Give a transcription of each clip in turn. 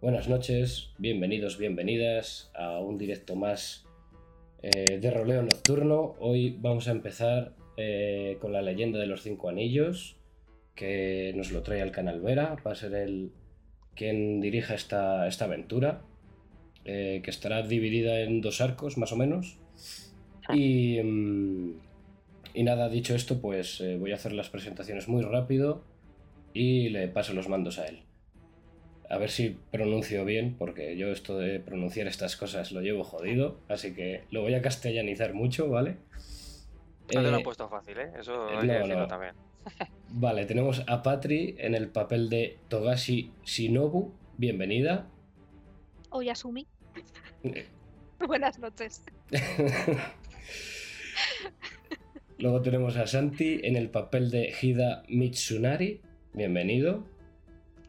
Buenas noches, bienvenidos, bienvenidas a un directo más eh, de roleo nocturno. Hoy vamos a empezar eh, con la leyenda de los cinco anillos, que nos lo trae al canal Vera. Va a ser el quien dirija esta, esta aventura, eh, que estará dividida en dos arcos más o menos. Y, mm, y nada, dicho esto, pues voy a hacer las presentaciones muy rápido y le paso los mandos a él. A ver si pronuncio bien, porque yo esto de pronunciar estas cosas lo llevo jodido, así que lo voy a castellanizar mucho, ¿vale? No te lo he Eh, puesto fácil, ¿eh? Eso eh, hay que no, no. también. Vale, tenemos a Patri en el papel de Togashi Shinobu. Bienvenida. Oyasumi. Eh, Buenas noches. Luego tenemos a Santi en el papel de Hida Mitsunari. Bienvenido.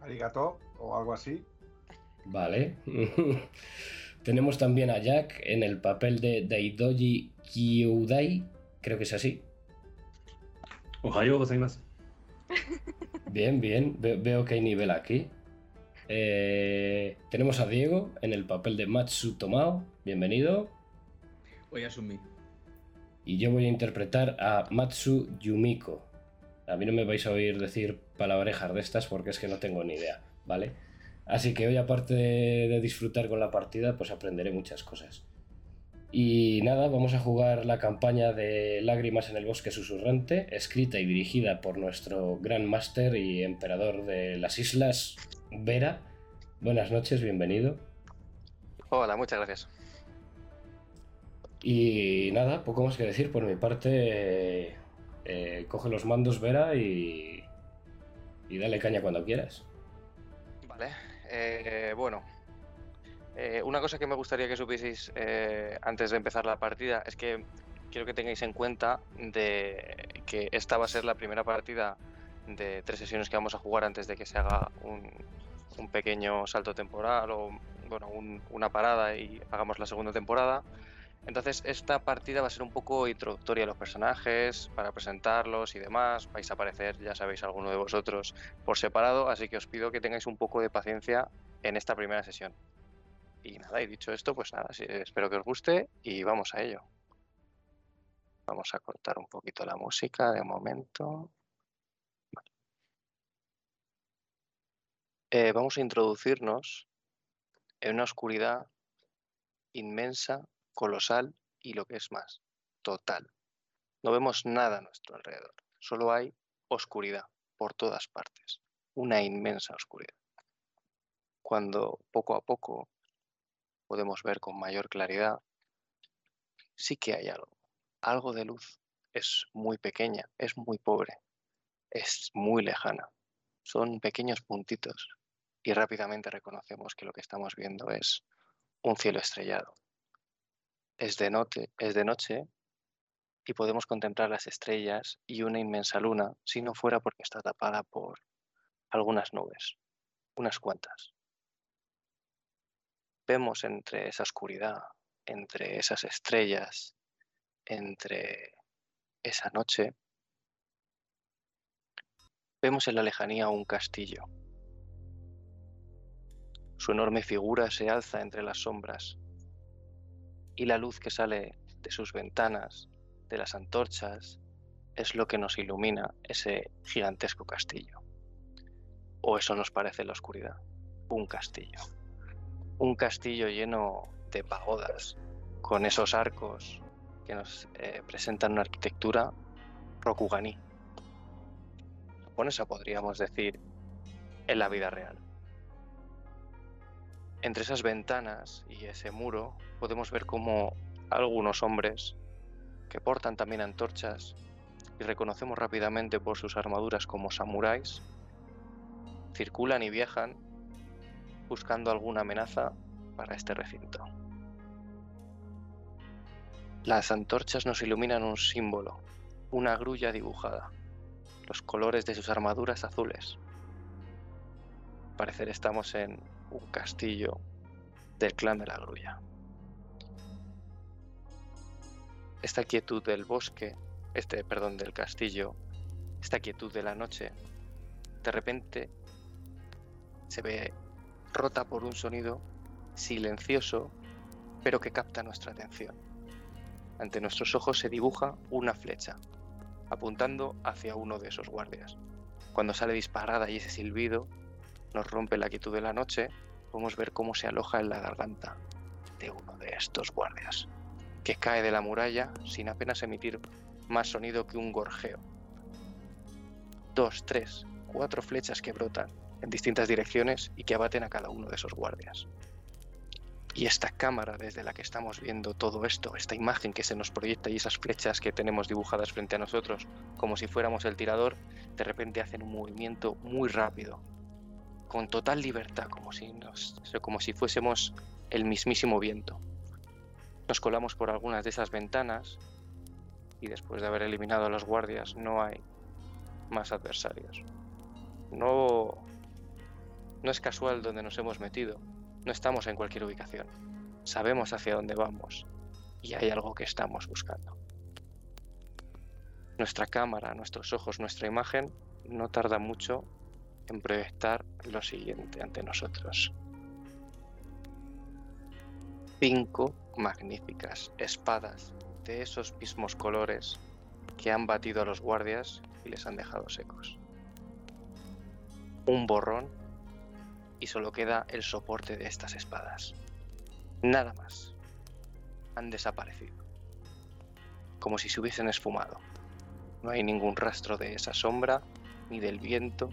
Arigato o algo así. Vale. tenemos también a Jack en el papel de Daidoji Kyūdai. Creo que es así. Ohayou gozaimasu. Bien, bien. Ve- veo que hay nivel aquí. Eh, tenemos a Diego en el papel de Matsu Tomao. Bienvenido. Voy a asumir. Y yo voy a interpretar a Matsu Yumiko. A mí no me vais a oír decir palabrejas de estas porque es que no tengo ni idea, ¿vale? Así que hoy, aparte de, de disfrutar con la partida, pues aprenderé muchas cosas. Y nada, vamos a jugar la campaña de Lágrimas en el Bosque Susurrante, escrita y dirigida por nuestro Gran Máster y Emperador de las Islas, Vera. Buenas noches, bienvenido. Hola, muchas gracias. Y nada, poco más que decir por mi parte. eh, eh, coge los mandos, Vera, y, y dale caña cuando quieras. Vale. eh, bueno. eh, una cosa que me gustaría que supieseis eh, antes de empezar la partida es que quiero que tengáis en cuenta de que esta va a ser la primera partida de tres sesiones que vamos a jugar antes de que se haga un, un pequeño salto temporal o bueno, un- una parada y hagamos la segunda temporada. Entonces, esta partida va a ser un poco introductoria a los personajes, para presentarlos y demás. Vais a aparecer, ya sabéis, alguno de vosotros por separado, así que os pido que tengáis un poco de paciencia en esta primera sesión. Y nada, y dicho esto, pues nada, espero que os guste y vamos a ello. Vamos a cortar un poquito la música de momento. Eh, vamos a introducirnos en una oscuridad inmensa, colosal y lo que es más, total. No vemos nada a nuestro alrededor, solo hay oscuridad por todas partes, una inmensa oscuridad. Cuando poco a poco podemos ver con mayor claridad, sí que hay algo, algo de luz. Es muy pequeña, es muy pobre, es muy lejana. Son pequeños puntitos y rápidamente reconocemos que lo que estamos viendo es un cielo estrellado. Es de, noche, es de noche y podemos contemplar las estrellas y una inmensa luna si no fuera porque está tapada por algunas nubes, unas cuantas. Vemos entre esa oscuridad, entre esas estrellas, entre esa noche, vemos en la lejanía un castillo. Su enorme figura se alza entre las sombras y la luz que sale de sus ventanas, de las antorchas, es lo que nos ilumina ese gigantesco castillo. O eso nos parece la oscuridad, un castillo. Un castillo lleno de pagodas, con esos arcos que nos eh, presentan una arquitectura rokuganí. Japonesa podríamos decir en la vida real. Entre esas ventanas y ese muro podemos ver como algunos hombres que portan también antorchas y reconocemos rápidamente por sus armaduras como samuráis, circulan y viajan buscando alguna amenaza para este recinto. Las antorchas nos iluminan un símbolo, una grulla dibujada, los colores de sus armaduras azules. Al parecer estamos en un castillo del clan de la grulla. Esta quietud del bosque, este, perdón, del castillo, esta quietud de la noche, de repente se ve rota por un sonido silencioso, pero que capta nuestra atención. Ante nuestros ojos se dibuja una flecha, apuntando hacia uno de esos guardias. Cuando sale disparada y ese silbido nos rompe la quietud de la noche, podemos ver cómo se aloja en la garganta de uno de estos guardias, que cae de la muralla sin apenas emitir más sonido que un gorjeo. Dos, tres, cuatro flechas que brotan en distintas direcciones y que abaten a cada uno de esos guardias. Y esta cámara desde la que estamos viendo todo esto, esta imagen que se nos proyecta y esas flechas que tenemos dibujadas frente a nosotros, como si fuéramos el tirador, de repente hacen un movimiento muy rápido, con total libertad, como si, como si fuésemos el mismísimo viento. Nos colamos por algunas de esas ventanas y después de haber eliminado a los guardias no hay más adversarios. No, no es casual donde nos hemos metido. No estamos en cualquier ubicación. Sabemos hacia dónde vamos y hay algo que estamos buscando. Nuestra cámara, nuestros ojos, nuestra imagen no tarda mucho en proyectar lo siguiente ante nosotros. Cinco magníficas espadas de esos mismos colores que han batido a los guardias y les han dejado secos. Un borrón y solo queda el soporte de estas espadas. Nada más. Han desaparecido. Como si se hubiesen esfumado. No hay ningún rastro de esa sombra, ni del viento,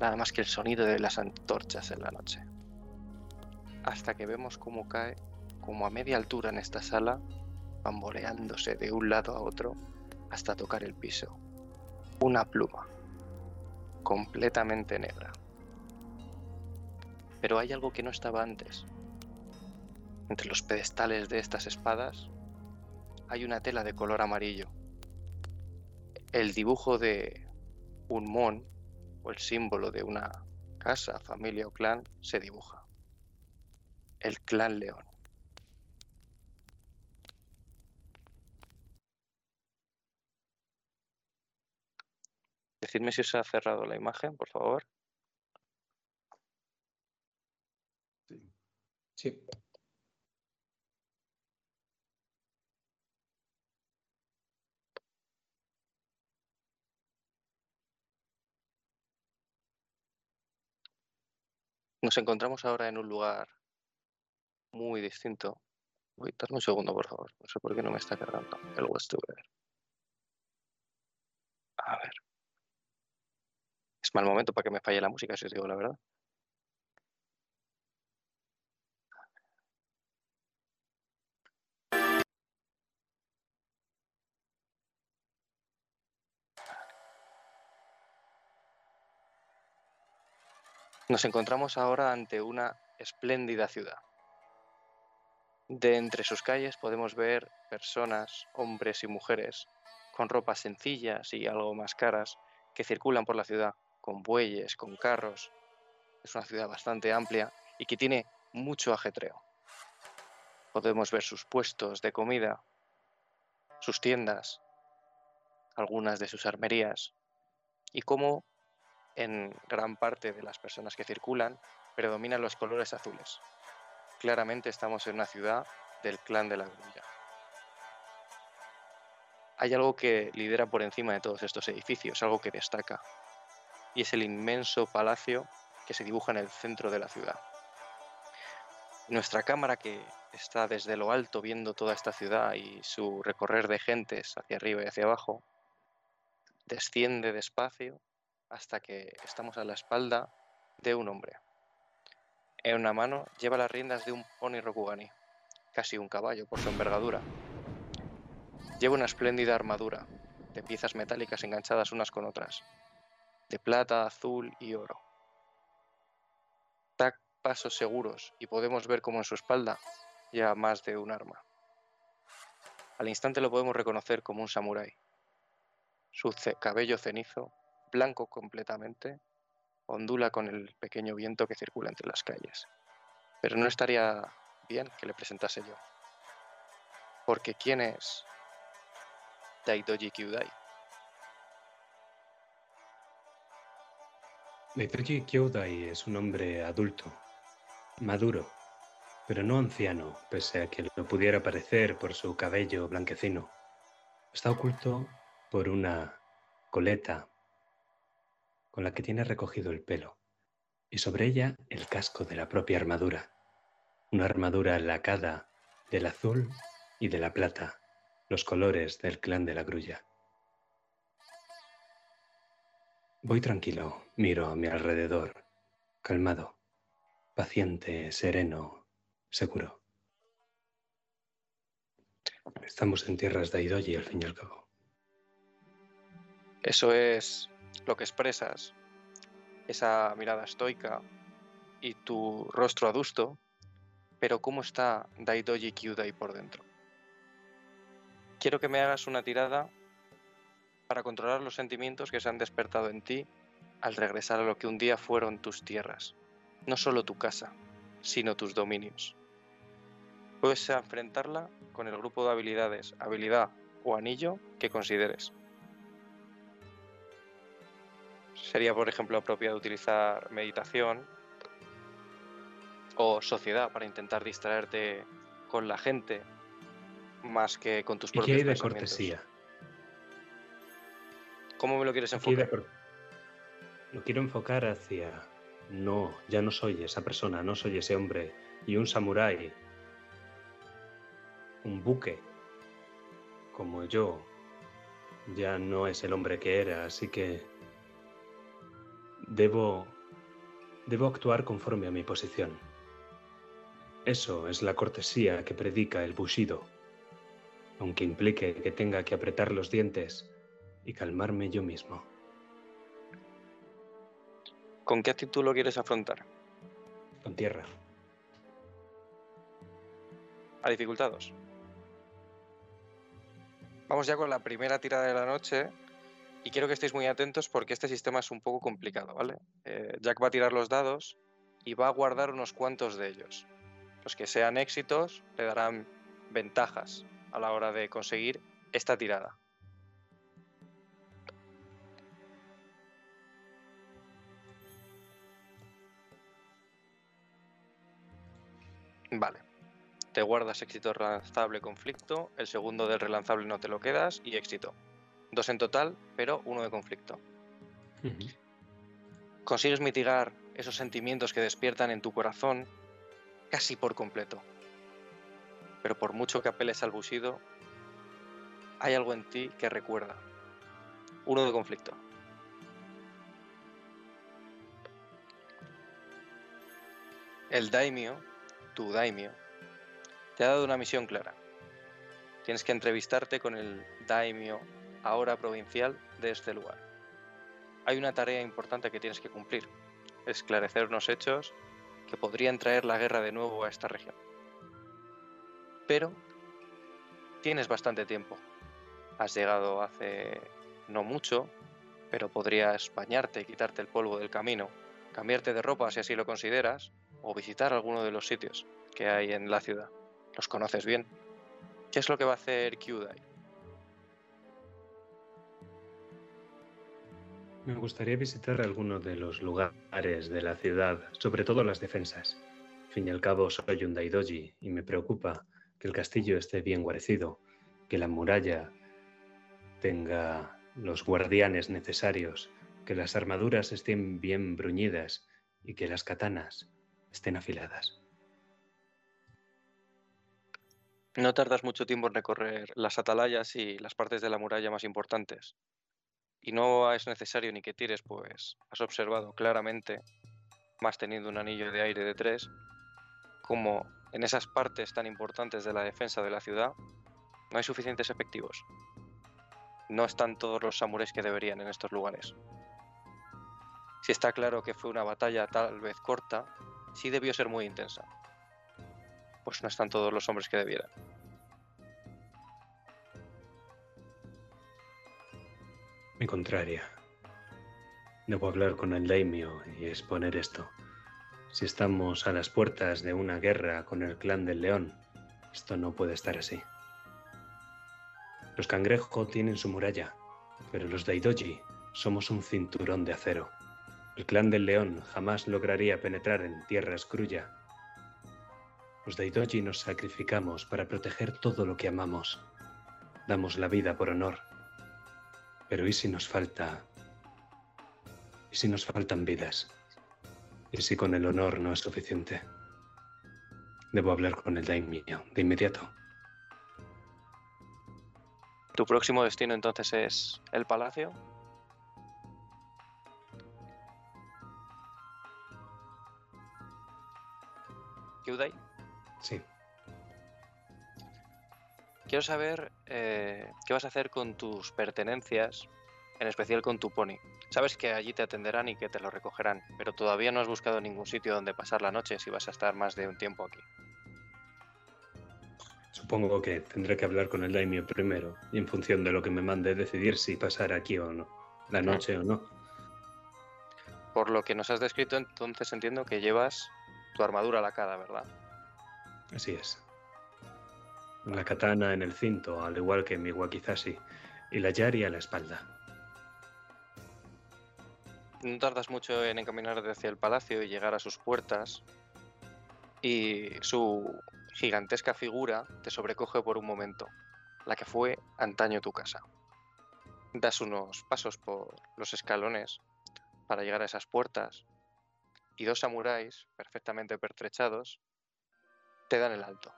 nada más que el sonido de las antorchas en la noche. Hasta que vemos cómo cae, como a media altura en esta sala, bamboleándose de un lado a otro hasta tocar el piso. Una pluma, completamente negra. Pero hay algo que no estaba antes. Entre los pedestales de estas espadas hay una tela de color amarillo. El dibujo de un mon o el símbolo de una casa, familia o clan se dibuja. El clan león. Decidme si os ha cerrado la imagen, por favor. Sí. Sí. Nos encontramos ahora en un lugar muy distinto. Voy, darme un segundo, por favor. No sé por qué no me está cargando el Westover. A ver. Es mal momento para que me falle la música, si os digo la verdad. Nos encontramos ahora ante una espléndida ciudad. De entre sus calles podemos ver personas, hombres y mujeres, con ropas sencillas y algo más caras, que circulan por la ciudad, con bueyes, con carros. Es una ciudad bastante amplia y que tiene mucho ajetreo. Podemos ver sus puestos de comida, sus tiendas, algunas de sus armerías, y cómo en gran parte de las personas que circulan predominan los colores azules. Claramente estamos en una ciudad del clan de la grulla. Hay algo que lidera por encima de todos estos edificios, algo que destaca, y es el inmenso palacio que se dibuja en el centro de la ciudad. Nuestra cámara que está desde lo alto viendo toda esta ciudad y su recorrer de gentes hacia arriba y hacia abajo, desciende despacio hasta que estamos a la espalda de un hombre. En una mano lleva las riendas de un pony Rokugani, casi un caballo por su envergadura. Lleva una espléndida armadura, de piezas metálicas enganchadas unas con otras, de plata, azul y oro. Da pasos seguros y podemos ver cómo en su espalda lleva más de un arma. Al instante lo podemos reconocer como un samurái. Su cabello cenizo blanco completamente, ondula con el pequeño viento que circula entre las calles. Pero no estaría bien que le presentase yo. Porque ¿quién es Daidoji Kyudai? Daidoji Kyodai es un hombre adulto, maduro, pero no anciano, pese a que lo pudiera parecer por su cabello blanquecino. Está oculto por una coleta la que tiene recogido el pelo, y sobre ella el casco de la propia armadura, una armadura lacada del azul y de la plata, los colores del clan de la grulla. Voy tranquilo, miro a mi alrededor, calmado, paciente, sereno, seguro. Estamos en tierras de Aidoji al fin y al cabo. Eso es lo que expresas, esa mirada estoica y tu rostro adusto, pero ¿cómo está Daidoji Kyudai por dentro? Quiero que me hagas una tirada para controlar los sentimientos que se han despertado en ti al regresar a lo que un día fueron tus tierras, no solo tu casa, sino tus dominios. Puedes enfrentarla con el grupo de habilidades, habilidad o anillo que consideres. Sería, por ejemplo, apropiado utilizar meditación o sociedad para intentar distraerte con la gente más que con tus ¿Y qué propios hay de cortesía? ¿Cómo me lo quieres enfocar? Lo quiero enfocar hacia... No, ya no soy esa persona, no soy ese hombre. Y un samurái, un buque, como yo, ya no es el hombre que era, así que debo, debo actuar conforme a mi posición. Eso es la cortesía que predica el Bushido, aunque implique que tenga que apretar los dientes y calmarme yo mismo. ¿Con qué actitud lo quieres afrontar? Con tierra. ¿A dificultados? Vamos ya con la primera tirada de la noche y quiero que estéis muy atentos porque este sistema es un poco complicado, ¿vale? Eh, Jack va a tirar los dados y va a guardar unos cuantos de ellos. Los que sean éxitos le darán ventajas a la hora de conseguir esta tirada. Vale. Te guardas éxito relanzable conflicto, el segundo del relanzable no te lo quedas y éxito. Dos en total, pero uno de conflicto. Consigues mitigar esos sentimientos que despiertan en tu corazón casi por completo. Pero por mucho que apeles al busido, hay algo en ti que recuerda. Uno de conflicto. El daimio, tu daimio, te ha dado una misión clara. Tienes que entrevistarte con el daimio, ahora provincial, de este lugar. Hay una tarea importante que tienes que cumplir, esclarecer unos hechos que podrían traer la guerra de nuevo a esta región. Pero tienes bastante tiempo. Has llegado hace no mucho, pero podrías bañarte, quitarte el polvo del camino, cambiarte de ropa si así lo consideras, o visitar alguno de los sitios que hay en la ciudad. Los conoces bien. ¿Qué es lo que va a hacer Kyudai? Me gustaría visitar algunos de los lugares de la ciudad, sobre todo las defensas. Al fin y al cabo soy un daidoji y me preocupa que el castillo esté bien guarecido, que la muralla tenga los guardianes necesarios, que las armaduras estén bien bruñidas y que las katanas estén afiladas. No tardas mucho tiempo en recorrer las atalayas y las partes de la muralla más importantes. Y no es necesario ni que tires, pues has observado claramente, más teniendo un anillo de aire de tres, como en esas partes tan importantes de la defensa de la ciudad no hay suficientes efectivos. No están todos los samuráis que deberían en estos lugares. Si está claro que fue una batalla tal vez corta, sí debió ser muy intensa. Pues no están todos los hombres que debieran. Me contraria. Debo hablar con el daimio y exponer esto. Si estamos a las puertas de una guerra con el clan del león, esto no puede estar así. Los cangrejo tienen su muralla, pero los daidoji somos un cinturón de acero. El clan del león jamás lograría penetrar en tierra escrulla. Los Daidoji nos sacrificamos para proteger todo lo que amamos. Damos la vida por honor. Pero ¿y si nos falta? ¿Y si nos faltan vidas? ¿Y si con el honor no es suficiente? Debo hablar con el daimyo de inmediato. ¿Tu próximo destino entonces es el palacio? Kyudai, Sí. Quiero saber eh, qué vas a hacer con tus pertenencias, en especial con tu pony. Sabes que allí te atenderán y que te lo recogerán, pero todavía no has buscado ningún sitio donde pasar la noche si vas a estar más de un tiempo aquí. Supongo que tendré que hablar con el daimyo primero y en función de lo que me mande decidir si pasar aquí o no, la noche o no. Por lo que nos has descrito, entonces entiendo que llevas tu armadura lacada, ¿verdad? Así es. La katana en el cinto, al igual que mi wakizashi, y la yari a la espalda. No tardas mucho en encaminarte hacia el palacio y llegar a sus puertas. Y su gigantesca figura te sobrecoge por un momento, la que fue antaño tu casa. Das unos pasos por los escalones para llegar a esas puertas y dos samuráis, perfectamente pertrechados, te dan el alto.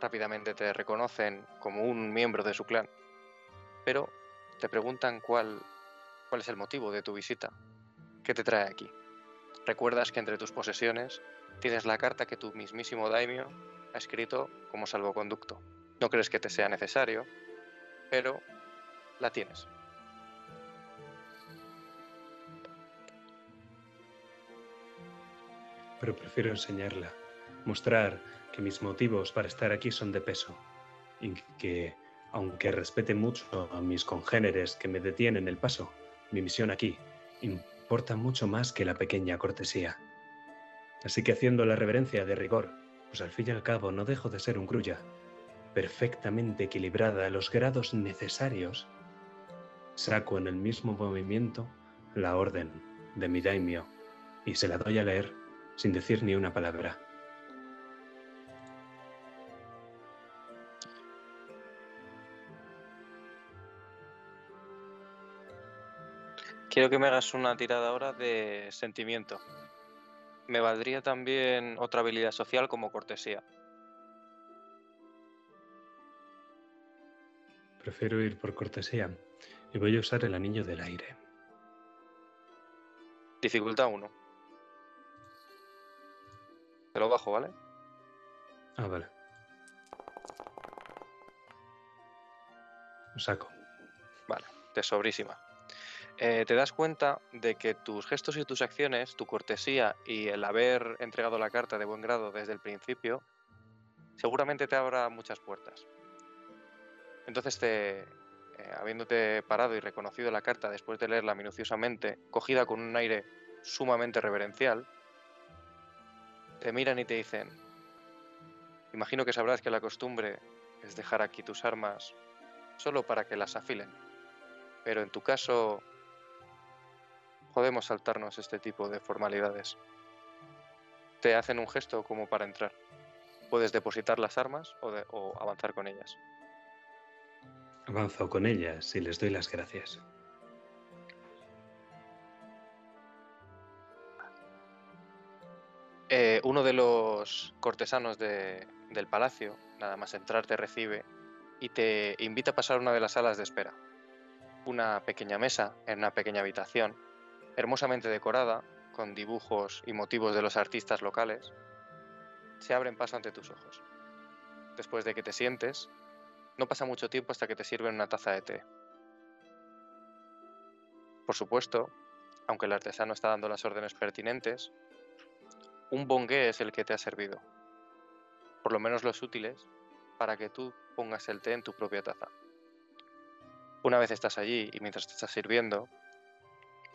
Rápidamente te reconocen como un miembro de su clan, pero te preguntan cuál, cuál es el motivo de tu visita. ¿Qué te trae aquí? Recuerdas que entre tus posesiones tienes la carta que tu mismísimo daimyo ha escrito como salvoconducto. No crees que te sea necesario, pero la tienes. Pero prefiero enseñarla, mostrar que mis motivos para estar aquí son de peso y que, aunque respete mucho a mis congéneres que me detienen el paso, mi misión aquí importa mucho más que la pequeña cortesía. Así que haciendo la reverencia de rigor, pues al fin y al cabo no dejo de ser un grulla, perfectamente equilibrada a los grados necesarios, saco en el mismo movimiento la orden de mi daimyo y se la doy a leer sin decir ni una palabra. Quiero que me hagas una tirada ahora de sentimiento. Me valdría también otra habilidad social como cortesía. Prefiero ir por cortesía y voy a usar el anillo del aire. Dificultad 1. Te lo bajo, ¿vale? Ah, vale. Lo saco. Vale, tesobrísima. Eh, te das cuenta de que tus gestos y tus acciones, tu cortesía y el haber entregado la carta de buen grado desde el principio, seguramente te abra muchas puertas. Entonces, te, eh, habiéndote parado y reconocido la carta después de leerla minuciosamente, cogida con un aire sumamente reverencial, te miran y te dicen, imagino que sabrás que la costumbre es dejar aquí tus armas solo para que las afilen, pero en tu caso podemos saltarnos este tipo de formalidades. Te hacen un gesto como para entrar. Puedes depositar las armas o, de- o avanzar con ellas. Avanzo con ellas y les doy las gracias. Eh, uno de los cortesanos de- del palacio, nada más entrar, te recibe y te invita a pasar una de las salas de espera. Una pequeña mesa en una pequeña habitación, hermosamente decorada, con dibujos y motivos de los artistas locales, se abren paso ante tus ojos. Después de que te sientes, no pasa mucho tiempo hasta que te sirven una taza de té. Por supuesto, aunque el artesano está dando las órdenes pertinentes, un bongué es el que te ha servido. Por lo menos los útiles para que tú pongas el té en tu propia taza. Una vez estás allí y mientras te estás sirviendo,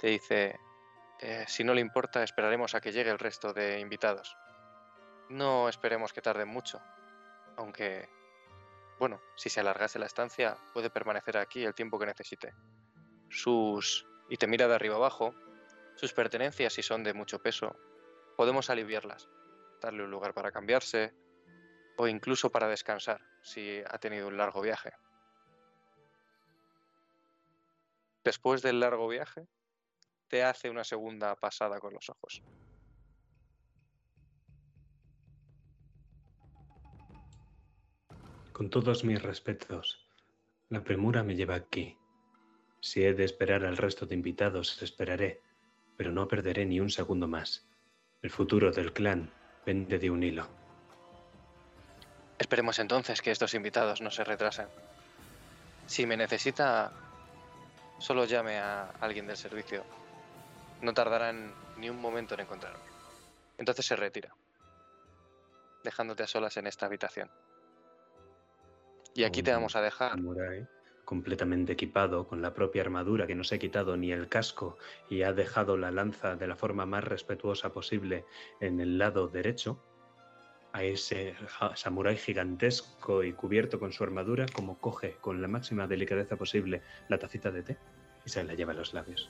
te dice, "Eh, si no le importa, esperaremos a que llegue el resto de invitados. No esperemos que tarden mucho, aunque, bueno, si se alargase la estancia, puede permanecer aquí el tiempo que necesite. Sus... y te mira de arriba abajo, sus pertenencias, si son de mucho peso, podemos aliviarlas, darle un lugar para cambiarse o incluso para descansar si ha tenido un largo viaje. Después del largo viaje, te hace una segunda pasada con los ojos. Con todos mis respetos, la premura me lleva aquí. Si he de esperar al resto de invitados, esperaré, pero no perderé ni un segundo más. El futuro del clan pende de un hilo. Esperemos entonces que estos invitados no se retrasen. Si me necesita, solo llame a alguien del servicio. No tardarán ni un momento en encontrarme. Entonces se retira, dejándote a solas en esta habitación. Y aquí te vamos a dejar. samurái completamente equipado, con la propia armadura que no se ha quitado ni el casco y ha dejado la lanza de la forma más respetuosa posible en el lado derecho, a ese samurái gigantesco y cubierto con su armadura, como coge con la máxima delicadeza posible la tacita de té y se la lleva a los labios.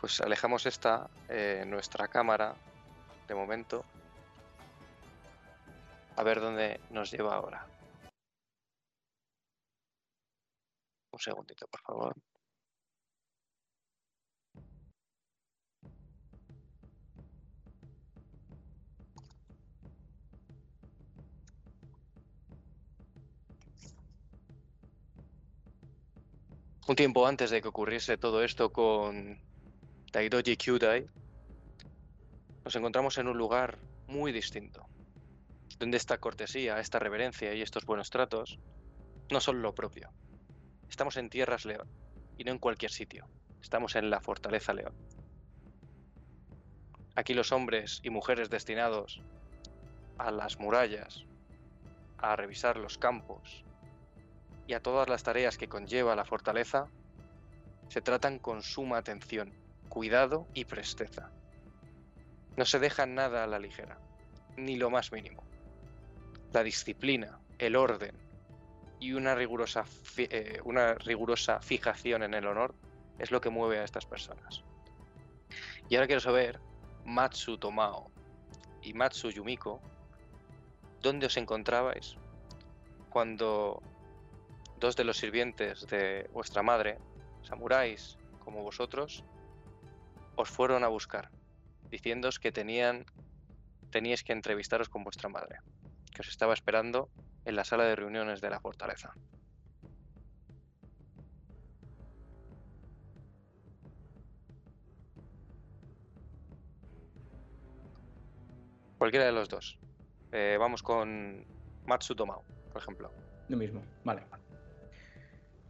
Pues alejamos esta, eh, nuestra cámara, de momento. A ver dónde nos lleva ahora. Un segundito, por favor. Un tiempo antes de que ocurriese todo esto con Daidoji Kyudai, nos encontramos en un lugar muy distinto, donde esta cortesía, esta reverencia y estos buenos tratos no son lo propio. Estamos en Tierras León y no en cualquier sitio. Estamos en la Fortaleza León. Aquí los hombres y mujeres destinados a las murallas, a revisar los campos y a todas las tareas que conlleva la fortaleza, se tratan con suma atención, cuidado y presteza. No se deja nada a la ligera, ni lo más mínimo. La disciplina, el orden y una rigurosa, eh, una rigurosa fijación en el honor es lo que mueve a estas personas. Y ahora quiero saber, Matsu Tomao y Matsu Yumiko, ¿dónde os encontrabais cuando dos de los sirvientes de vuestra madre, samuráis como vosotros, os fueron a buscar, diciéndoos que tenían, teníais que entrevistaros con vuestra madre, que os estaba esperando en la sala de reuniones de la fortaleza. Cualquiera de los dos. Eh, vamos con Matsu Tomao, por ejemplo. Lo mismo, vale.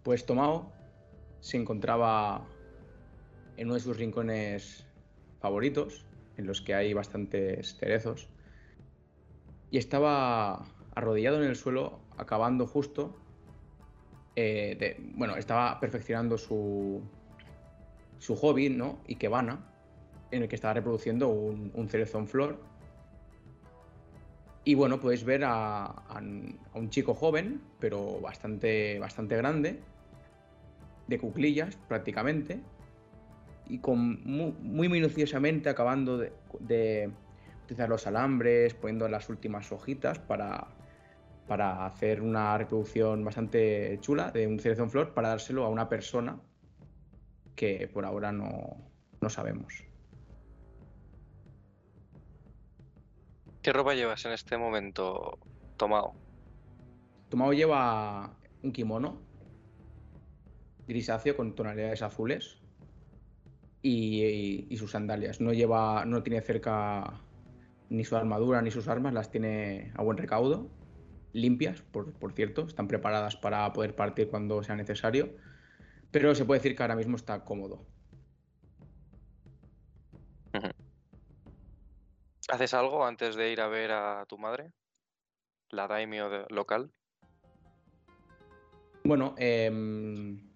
Pues Tomao se encontraba en uno de sus rincones favoritos, en los que hay bastantes cerezos, y estaba arrodillado en el suelo, acabando justo. eh, de- bueno, estaba perfeccionando su, su hobby, ¿no? Ikebana, en el que estaba reproduciendo un, cerezo en flor. Y bueno, puedes ver a, a un chico joven, pero bastante, bastante grande, de cuclillas prácticamente, y con mu- muy, minuciosamente acabando de, de utilizar los alambres, poniendo las últimas hojitas para, para hacer una reproducción bastante chula de un cerezo en flor para dárselo a una persona que por ahora no, no sabemos. ¿Qué ropa llevas en este momento, Tomao? Tomao lleva un kimono grisáceo con tonalidades azules y, y- y sus sandalias. No lleva, no tiene cerca ni su armadura ni sus armas, las tiene a buen recaudo, limpias, por, por cierto, están preparadas para poder partir cuando sea necesario, pero se puede decir que ahora mismo está cómodo. ¿Haces algo antes de ir a ver a tu madre? La daimyo de- local. Bueno, em,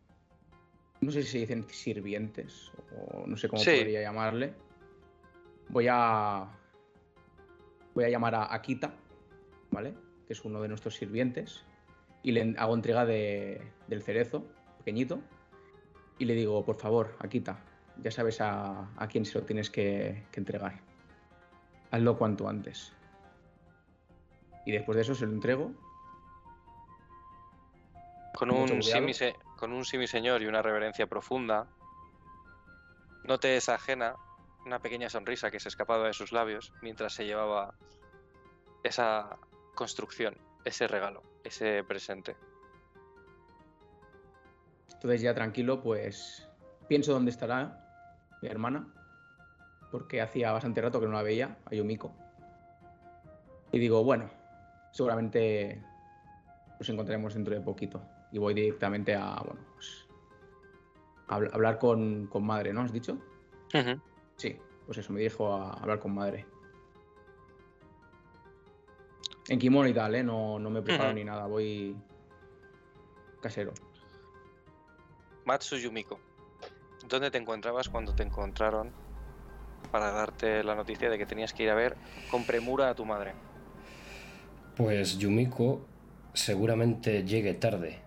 no sé si se dicen sirvientes o no sé cómo Sí. podría llamarle. Voy a voy a llamar a Akita, ¿vale? Que es uno de nuestros sirvientes y le hago entrega de- del cerezo pequeñito y le digo, por favor, Akita, ya sabes a, a quién se lo tienes que, que entregar. Hazlo cuanto antes. Y después de eso se lo entrego. Con un, cuidado. sí, mi se- con un y una reverencia profunda, no te es ajena una pequeña sonrisa que se escapaba de sus labios mientras se llevaba esa construcción, ese regalo, ese presente. Entonces ya tranquilo, pues pienso dónde estará mi hermana, porque hacía bastante rato que no la veía, a Yumiko. Y digo, bueno, seguramente nos encontraremos dentro de poquito. Y voy directamente a, bueno, pues, a habl- hablar con, con madre, ¿no? ¿Has dicho? Sí, pues eso, me dijo a hablar con madre. En kimono y tal, ¿eh? No, no me preparo Ujú. ni nada, voy casero. Matsu Yumiko, ¿dónde te encontrabas cuando te encontraron para darte la noticia de que tenías que ir a ver con premura a tu madre? Pues Yumiko seguramente llegue tarde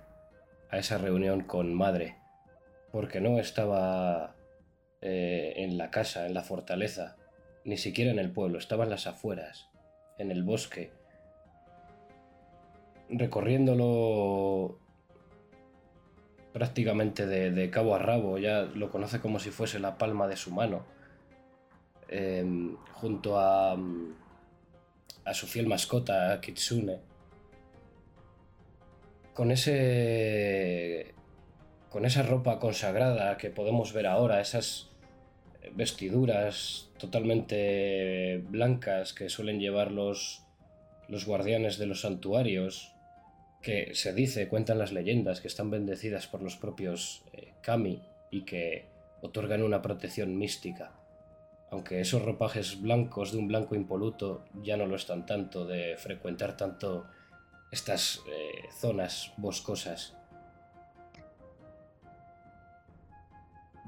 a esa reunión con madre, porque no estaba eh, en la casa, en la fortaleza, ni siquiera en el pueblo, estaba en las afueras, en el bosque, recorriéndolo prácticamente de, cabo a rabo, ya lo conoce como si fuese la palma de su mano, em, junto a, a su fiel mascota, a Kitsune, con ese con esa ropa consagrada que podemos ver ahora, esas vestiduras totalmente blancas que suelen llevar los, los guardianes de los santuarios, que se dice, cuentan las leyendas, que están bendecidas por los propios eh, kami y que otorgan una protección mística. Aunque esos ropajes blancos de un blanco impoluto ya no lo están tanto de frecuentar tanto estas eh, zonas boscosas.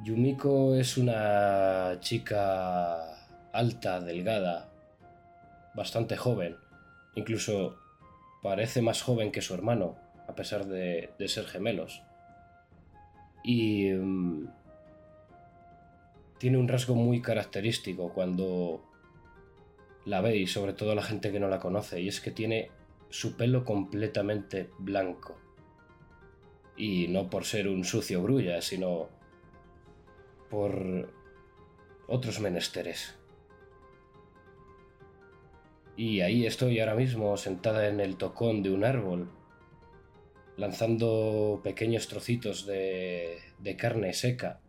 Yumiko es una chica alta, delgada, bastante joven, incluso parece más joven que su hermano, a pesar de, ser gemelos. Y mm, tiene un rasgo muy característico cuando la veis, sobre todo la gente que no la conoce, y es que tiene su pelo completamente blanco. Y no por ser un sucio grulla, sino por otros menesteres. Y ahí estoy ahora mismo sentada en el tocón de un árbol, lanzando pequeños trocitos de, de carne seca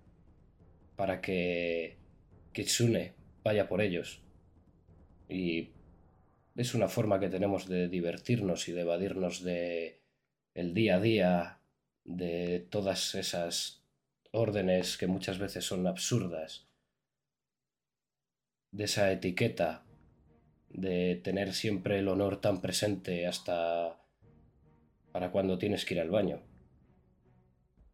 para que Kitsune vaya por ellos. Y es una forma que tenemos de divertirnos y de evadirnos de el día a día, de todas esas órdenes que muchas veces son absurdas, de esa etiqueta, de tener siempre el honor tan presente hasta para cuando tienes que ir al baño.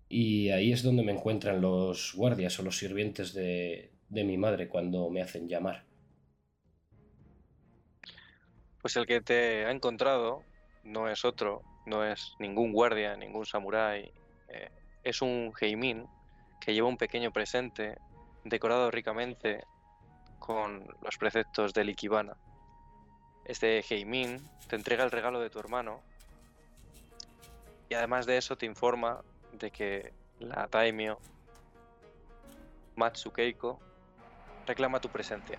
Y ahí es donde me encuentran los guardias o los sirvientes de, de mi madre cuando me hacen llamar. Pues el que te ha encontrado no es otro, no es ningún guardia, ningún samurái, eh, es un Heimin que lleva un pequeño presente decorado ricamente con los preceptos del Ikebana. Este Heimin te entrega el regalo de tu hermano y además de eso te informa de que la daimyo Matsu Keiko reclama tu presencia.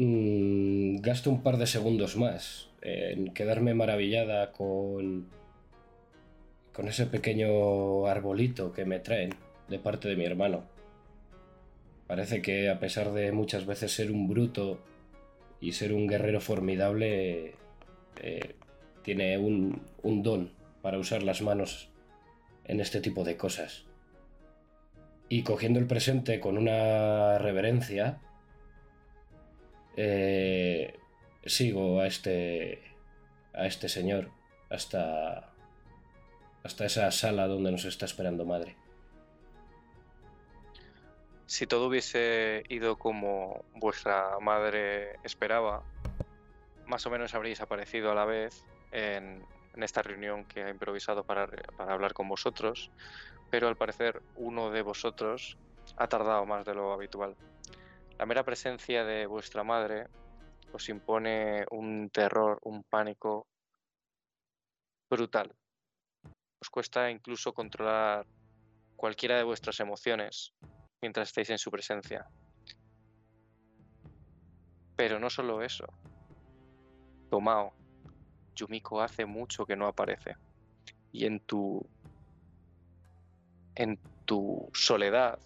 Mm, gasto un par de segundos más en quedarme maravillada con, con ese pequeño arbolito que me traen de parte de mi hermano. Parece que a pesar de muchas veces ser un bruto y ser un guerrero formidable, eh, tiene un, un don para usar las manos en este tipo de cosas. Y cogiendo el presente con una reverencia, eh, sigo a este a este señor hasta hasta esa sala donde nos está esperando madre. Si todo hubiese ido como vuestra madre esperaba, más o menos habríais aparecido a la vez en esta reunión que ha improvisado para hablar con vosotros, pero al parecer uno de vosotros ha tardado más de lo habitual. La mera presencia de vuestra madre os impone un terror, un pánico brutal. Os cuesta incluso controlar cualquiera de vuestras emociones mientras estéis en su presencia. Pero no solo eso. Tomao, Yumiko hace mucho que no aparece. Y en tu. En tu soledad,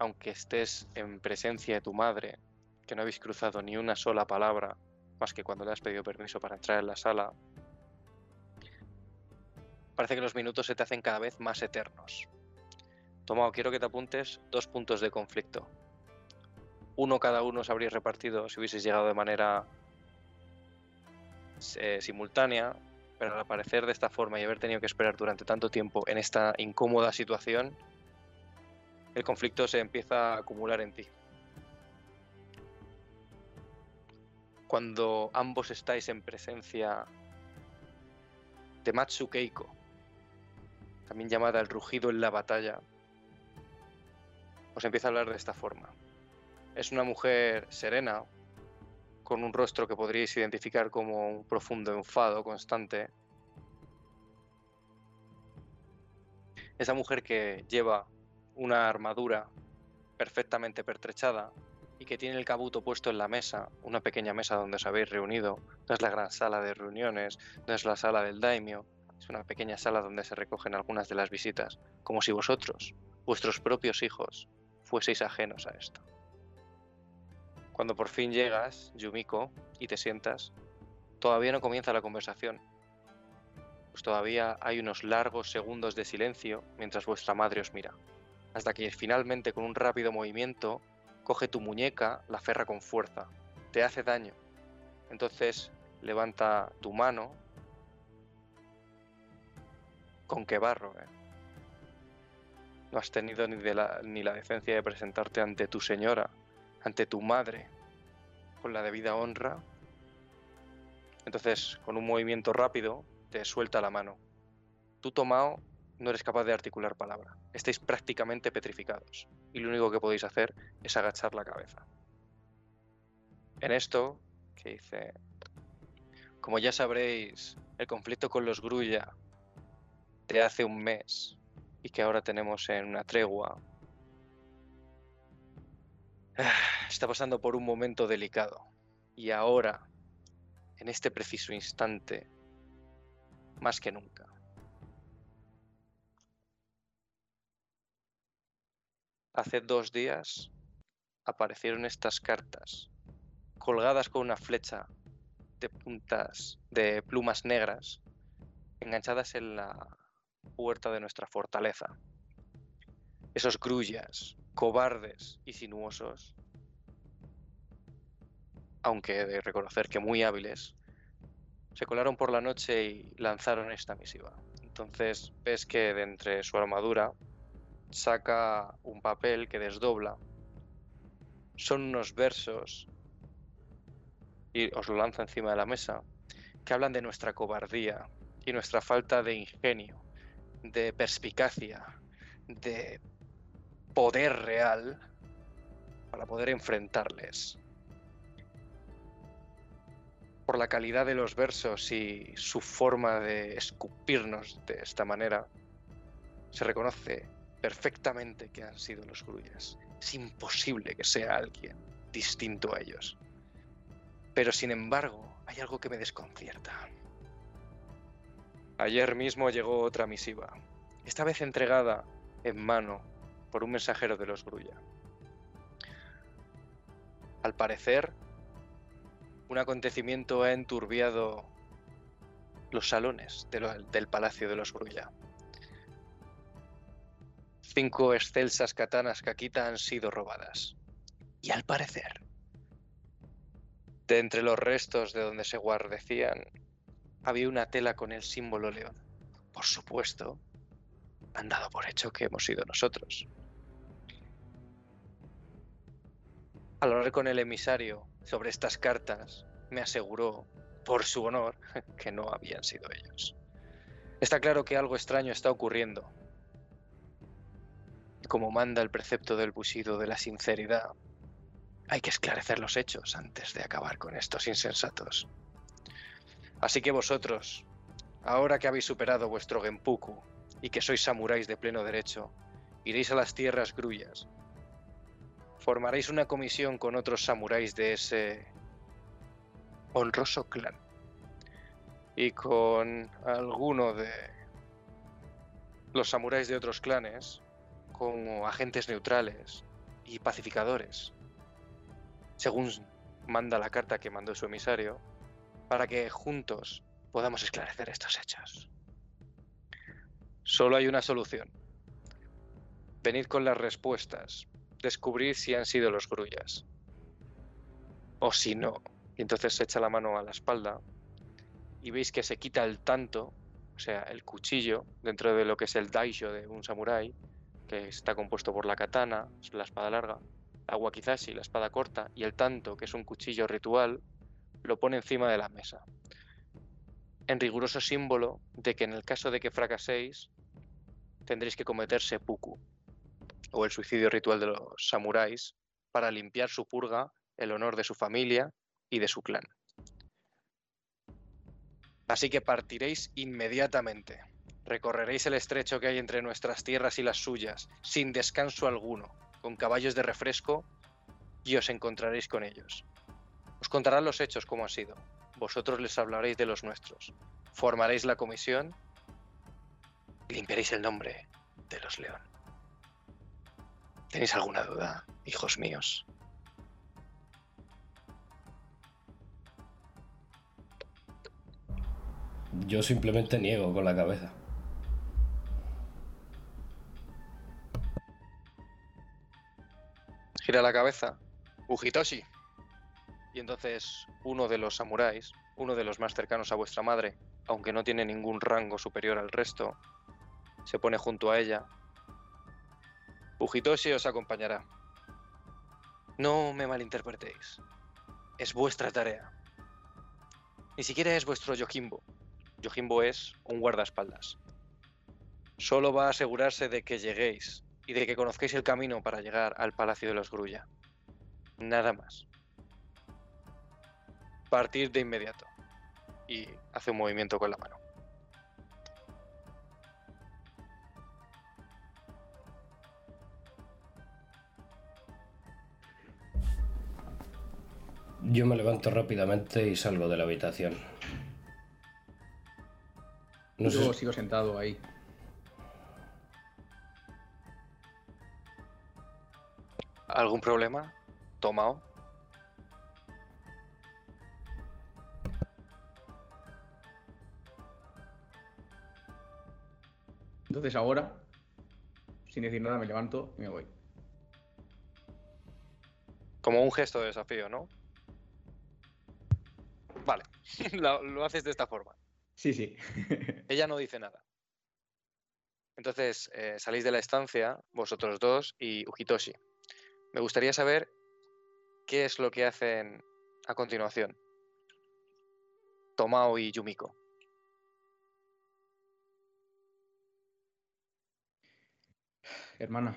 aunque estés en presencia de tu madre, que no habéis cruzado ni una sola palabra, más que cuando le has pedido permiso para entrar en la sala, parece que los minutos se te hacen cada vez más eternos. Tomao, quiero que te apuntes dos puntos de conflicto. Uno cada uno os habríais repartido si hubieseis llegado de manera eh, simultánea, pero al aparecer de esta forma y haber tenido que esperar durante tanto tiempo en esta incómoda situación, el conflicto se empieza a acumular en ti. Cuando ambos estáis en presencia de Matsu Keiko, también llamada el rugido en la batalla, os empieza a hablar de esta forma. Es una mujer serena, con un rostro que podríais identificar como un profundo enfado constante. Esa mujer que lleva una armadura perfectamente pertrechada y que tiene el cabuto puesto en la mesa, una pequeña mesa donde os habéis reunido. No es la gran sala de reuniones, no es la sala del daimio, es una pequeña sala donde se recogen algunas de las visitas, como si vosotros, vuestros propios hijos, fueseis ajenos a esto. Cuando por fin llegas, Yumiko, y te sientas, todavía no comienza la conversación. Pues todavía hay unos largos segundos de silencio mientras vuestra madre os mira, hasta que finalmente con un rápido movimiento coge tu muñeca, la aferra con fuerza, te hace daño. Entonces levanta tu mano con qué barro, ¿eh? No has tenido ni, de la, ni la decencia de presentarte ante tu señora, ante tu madre, con la debida honra. Entonces, con un movimiento rápido, te suelta la mano. Tú, Tomao, no eres capaz de articular palabra. Estáis prácticamente petrificados. Y lo único que podéis hacer es agachar la cabeza. En esto, que dice, como ya sabréis, el conflicto con los Grulla de hace un mes y que ahora tenemos en una tregua, está pasando por un momento delicado. Y ahora, en este preciso instante, más que nunca. Hace dos días aparecieron estas cartas, colgadas con una flecha de puntas, de plumas negras, enganchadas en la puerta de nuestra fortaleza. Esos grullas, cobardes y sinuosos, aunque de reconocer que muy hábiles, se colaron por la noche y lanzaron esta misiva. Entonces ves que de entre su armadura saca un papel que desdobla. Son unos versos y os lo lanza encima de la mesa que hablan de nuestra cobardía y nuestra falta de ingenio de perspicacia, de poder real para poder enfrentarles. Por la calidad de los versos y su forma de escupirnos de esta manera, se reconoce perfectamente que han sido los grullas. Es imposible que sea alguien distinto a ellos. Pero sin embargo, hay algo que me desconcierta. Ayer mismo llegó otra misiva, esta vez entregada en mano por un mensajero de los Grulla. Al parecer, un acontecimiento ha enturbiado los salones del palacio de los Grulla. Cinco excelsas katanas Kakita han sido robadas. Y al parecer, de entre los restos de donde se guardecían había una tela con el símbolo león. Por supuesto, han dado por hecho que hemos sido nosotros. Al hablar con el emisario sobre estas cartas, me aseguró por su honor, que no habían sido ellos. Está claro que algo extraño está ocurriendo. Como manda el precepto del Bushido de la sinceridad, hay que esclarecer los hechos antes de acabar con estos insensatos. Así que vosotros, ahora que habéis superado vuestro Genpuku y que sois samuráis de pleno derecho, iréis a las tierras grullas. Formaréis una comisión con otros samuráis de ese honroso clan. Y con alguno de los samuráis de otros clanes como agentes neutrales y pacificadores, según manda la carta que mandó su emisario, para que juntos podamos esclarecer estos hechos. Solo hay una solución. Venid con las respuestas, descubrir si han sido los grullas. O si no, y entonces se echa la mano a la espalda y veis que se quita el tanto, o sea, el cuchillo, dentro de lo que es el daisho de un samurái, que está compuesto por la katana, la espada larga, la wakizashi, la espada corta, y el tanto, que es un cuchillo ritual, lo pone encima de la mesa. En riguroso símbolo de que en el caso de que fracaséis, tendréis que cometer seppuku, o el suicidio ritual de los samuráis, para limpiar su purga, el honor de su familia y de su clan. Así que partiréis inmediatamente. Recorreréis el estrecho que hay entre nuestras tierras y las suyas, sin descanso alguno, con caballos de refresco, y os encontraréis con ellos. Os contarán los hechos como han sido. Vosotros les hablaréis de los nuestros. Formaréis la comisión y limpiaréis el nombre de los León. ¿Tenéis alguna duda, hijos míos? Yo simplemente niego con la cabeza. Gira la cabeza. Ujitoshi. Y entonces uno de los samuráis, uno de los más cercanos a vuestra madre, aunque no tiene ningún rango superior al resto, se pone junto a ella. Ujitoshi os acompañará. No me malinterpretéis. Es vuestra tarea. Ni siquiera es vuestro Yojimbo. Yojimbo es un guardaespaldas. Solo va a asegurarse de que lleguéis y de que conozcáis el camino para llegar al Palacio de los Grulla. Nada más. Partir de inmediato. Y hace un movimiento con la mano. Yo me levanto rápidamente y salgo de la habitación. No Yo sé, sigo sentado ahí. ¿Algún problema? Tomao. Entonces ahora, sin decir nada, me levanto y me voy. Como un gesto de desafío, ¿no? Vale, lo, lo haces de esta forma. Sí, sí. Ella no dice nada. Entonces eh, salís de la estancia, vosotros dos y Ujitoshi. Me gustaría saber qué es lo que hacen a continuación. Tomao y Yumiko. Hermana.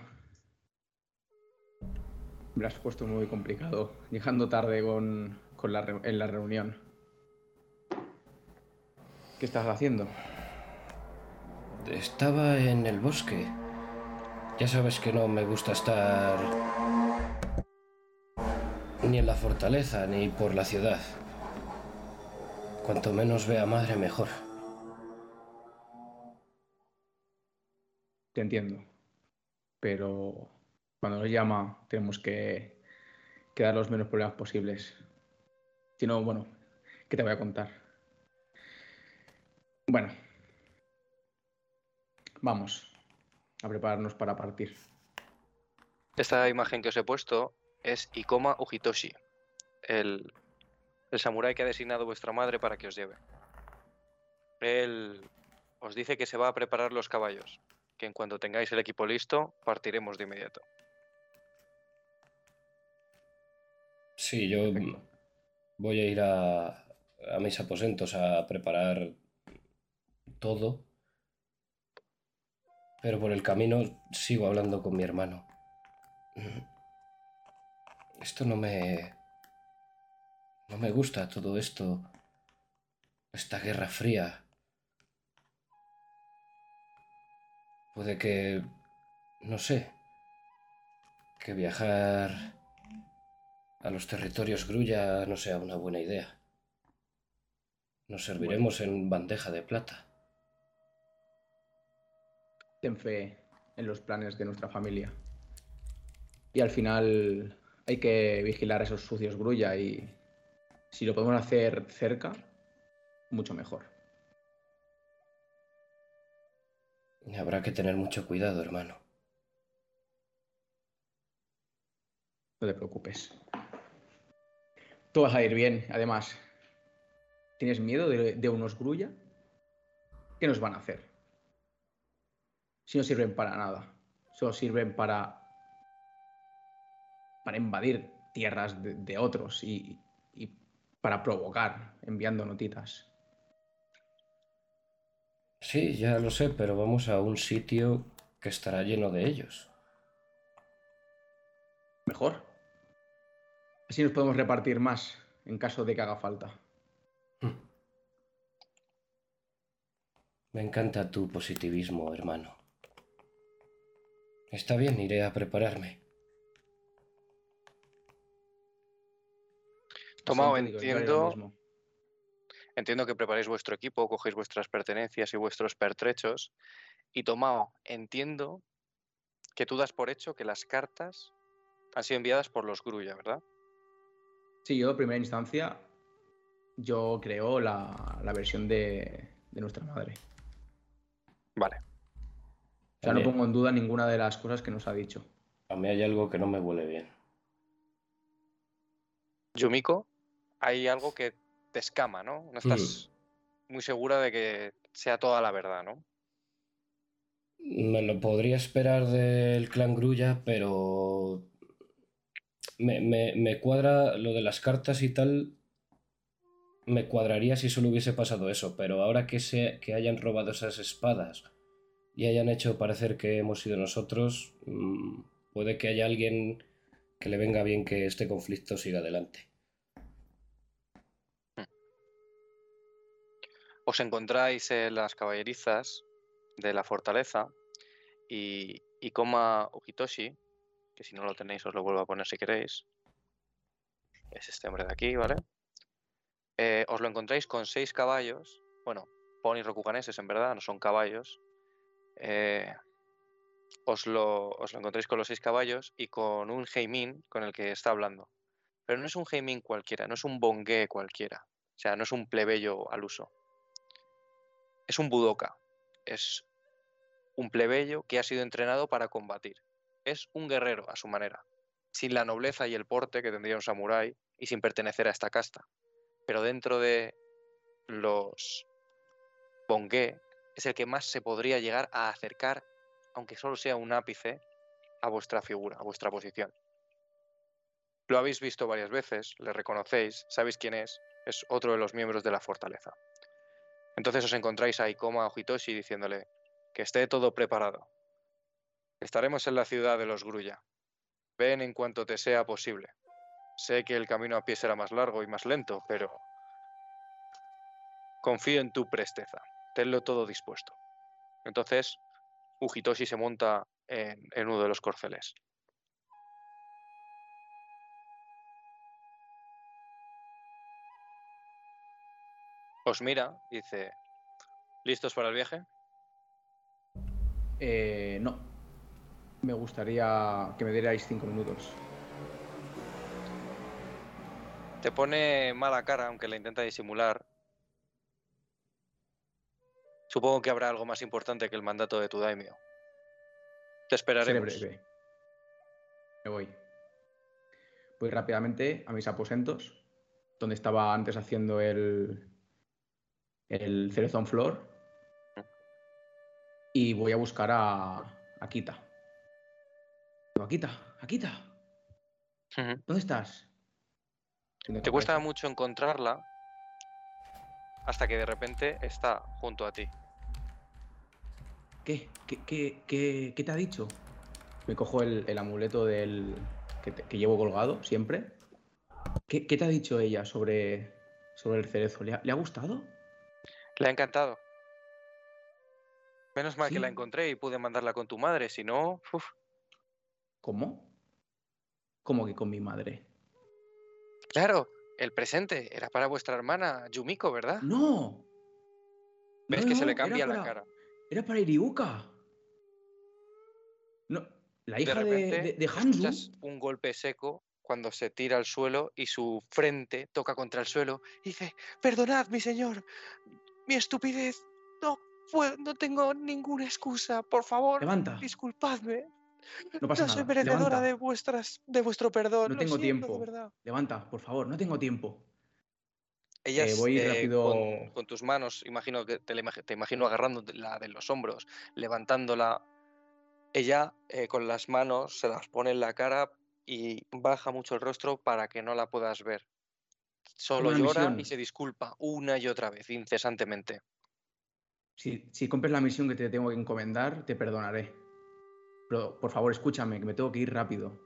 Me lo has puesto muy complicado. Llegando tarde con, con la re- en la reunión. ¿Qué estás haciendo? estaba en el bosque. Ya sabes que no me gusta estar ni en la fortaleza ni por la ciudad. Cuanto menos vea madre, mejor. Te entiendo. Pero cuando nos llama tenemos que, que dar los menos problemas posibles. Si no, bueno, ¿qué te voy a contar? Bueno. Vamos a prepararnos para partir. Esta imagen que os he puesto es Ikoma Ujitoshi, el, el samurái que ha designado vuestra madre para que os lleve. Él os dice que se va a preparar los caballos, que en cuanto tengáis el equipo listo, partiremos de inmediato. Sí, yo voy a ir a a mis aposentos a preparar todo. Pero por el camino sigo hablando con mi hermano. Esto no me... No me gusta todo esto. Esta guerra fría. Puede que... No sé. Que viajar a los territorios Grulla no sea una buena idea. Nos serviremos en bandeja de plata. Ten fe en los planes de nuestra familia. Y al final hay que vigilar a esos sucios grulla y si lo podemos hacer cerca, mucho mejor. Habrá que tener mucho cuidado, hermano. No te preocupes. Todo va a ir bien. Además, ¿tienes miedo de, de unos grulla? ¿Qué nos van a hacer? Si no sirven para nada. Solo sirven para para invadir tierras de, de otros y, y, para provocar enviando notitas. Sí, ya lo sé, pero vamos a un sitio que estará lleno de ellos. Mejor. Así nos podemos repartir más en caso de que haga falta. Me encanta tu positivismo, hermano. Está bien, iré a prepararme. Lo entiendo, entiendo que preparéis vuestro equipo, cogéis vuestras pertenencias y vuestros pertrechos. Y Tomao, entiendo que tú das por hecho que las cartas han sido enviadas por los Grulla, ¿verdad? Sí, yo, en primera instancia, yo creo la, la versión de, de nuestra madre. Vale. O sea, no pongo en duda ninguna de las cosas que nos ha dicho. A mí hay algo que no me huele bien. Yumiko, hay algo que te escama, ¿no? No estás muy segura de que sea toda la verdad, ¿no? Me lo podría esperar del clan Grulla, pero me, me- me cuadra lo de las cartas y tal. Me cuadraría si solo hubiese pasado eso, pero ahora que, se, que hayan robado esas espadas y hayan hecho parecer que hemos sido nosotros, mm, puede que haya alguien que le venga bien que este conflicto siga adelante. Os encontráis en las caballerizas de la fortaleza y, y Koma Ukitoshi, que si no lo tenéis os lo vuelvo a poner si queréis, es este hombre de aquí, ¿vale? Eh, os lo encontráis con seis caballos, bueno, ponis rokuganeses en verdad, no son caballos. Eh, os, lo, os lo encontráis con los seis caballos y con un Heimin con el que está hablando. Pero no es un Heimin cualquiera, no es un Bongue cualquiera, o sea, no es un plebeyo al uso es un budoka. Es un plebeyo que ha sido entrenado para combatir. Es un guerrero a su manera, sin la nobleza y el porte que tendría un samurái y sin pertenecer a esta casta. Pero dentro de los bongue es el que más se podría llegar a acercar, aunque solo sea un ápice, a vuestra figura, a vuestra posición. Lo habéis visto varias veces, le reconocéis, sabéis quién es, es otro de los miembros de la fortaleza. Entonces os encontráis a Ikoma Ojitoshi diciéndole que esté todo preparado. Estaremos en la ciudad de los Grulla. Ven en cuanto te sea posible. Sé que el camino a pie será más largo y más lento, pero confío en tu presteza. Tenlo todo dispuesto. Entonces, Ujitoshi se monta en uno de los corceles. Os mira dice, ¿listos para el viaje? Eh, no. Me gustaría que me dierais cinco minutos. Te pone mala cara, aunque la intenta disimular. Supongo que habrá algo más importante que el mandato de tu daimio. Te Seré esperaremos. breve. Me voy. Voy rápidamente a mis aposentos, donde estaba antes haciendo el, el cerezón flor. Y voy a buscar a, Akita, Akita, Ujú. ¿dónde estás? Te cuesta mucho encontrarla, hasta que de repente está junto a ti. ¿Qué? ¿Qué, qué, qué, qué te ha dicho? Me cojo el, el amuleto del que, te- que llevo colgado siempre. ¿Qué, qué te ha dicho ella sobre, sobre el cerezo? ¿Le ha, le ha gustado? Le ha encantado. Menos mal que la encontré y pude mandarla con tu madre, si no, uf, ¿Cómo? ¿Cómo que con mi madre? claro, el presente era para vuestra hermana Yumiko, ¿verdad? ¡No! ¿Ves No, que se le cambia la para- cara? Era para Iriuka. No, la hija de, repente de, de un golpe seco cuando se tira al suelo y su frente toca contra el suelo y dice, perdonad, mi señor, mi estupidez, no, puedo- no tengo ninguna excusa, por favor, Levanta. disculpadme, No pasa no soy nada. merecedora Levanta. de, vuestras, de vuestro perdón. No lo tengo siento, tiempo. verdad". Levanta, por favor. No tengo tiempo. Ellas Eh, voy eh, rápido- con, con tus manos, imagino que te, la imag- te imagino agarrando la de los hombros, levantándola. Ella eh, con las manos se las pone en la cara y baja mucho el rostro para que no la puedas ver. Solo una llora y se disculpa una y otra vez, incesantemente. Si, si cumples la misión que te tengo que encomendar, te perdonaré. Pero por favor, escúchame, que me tengo que ir rápido.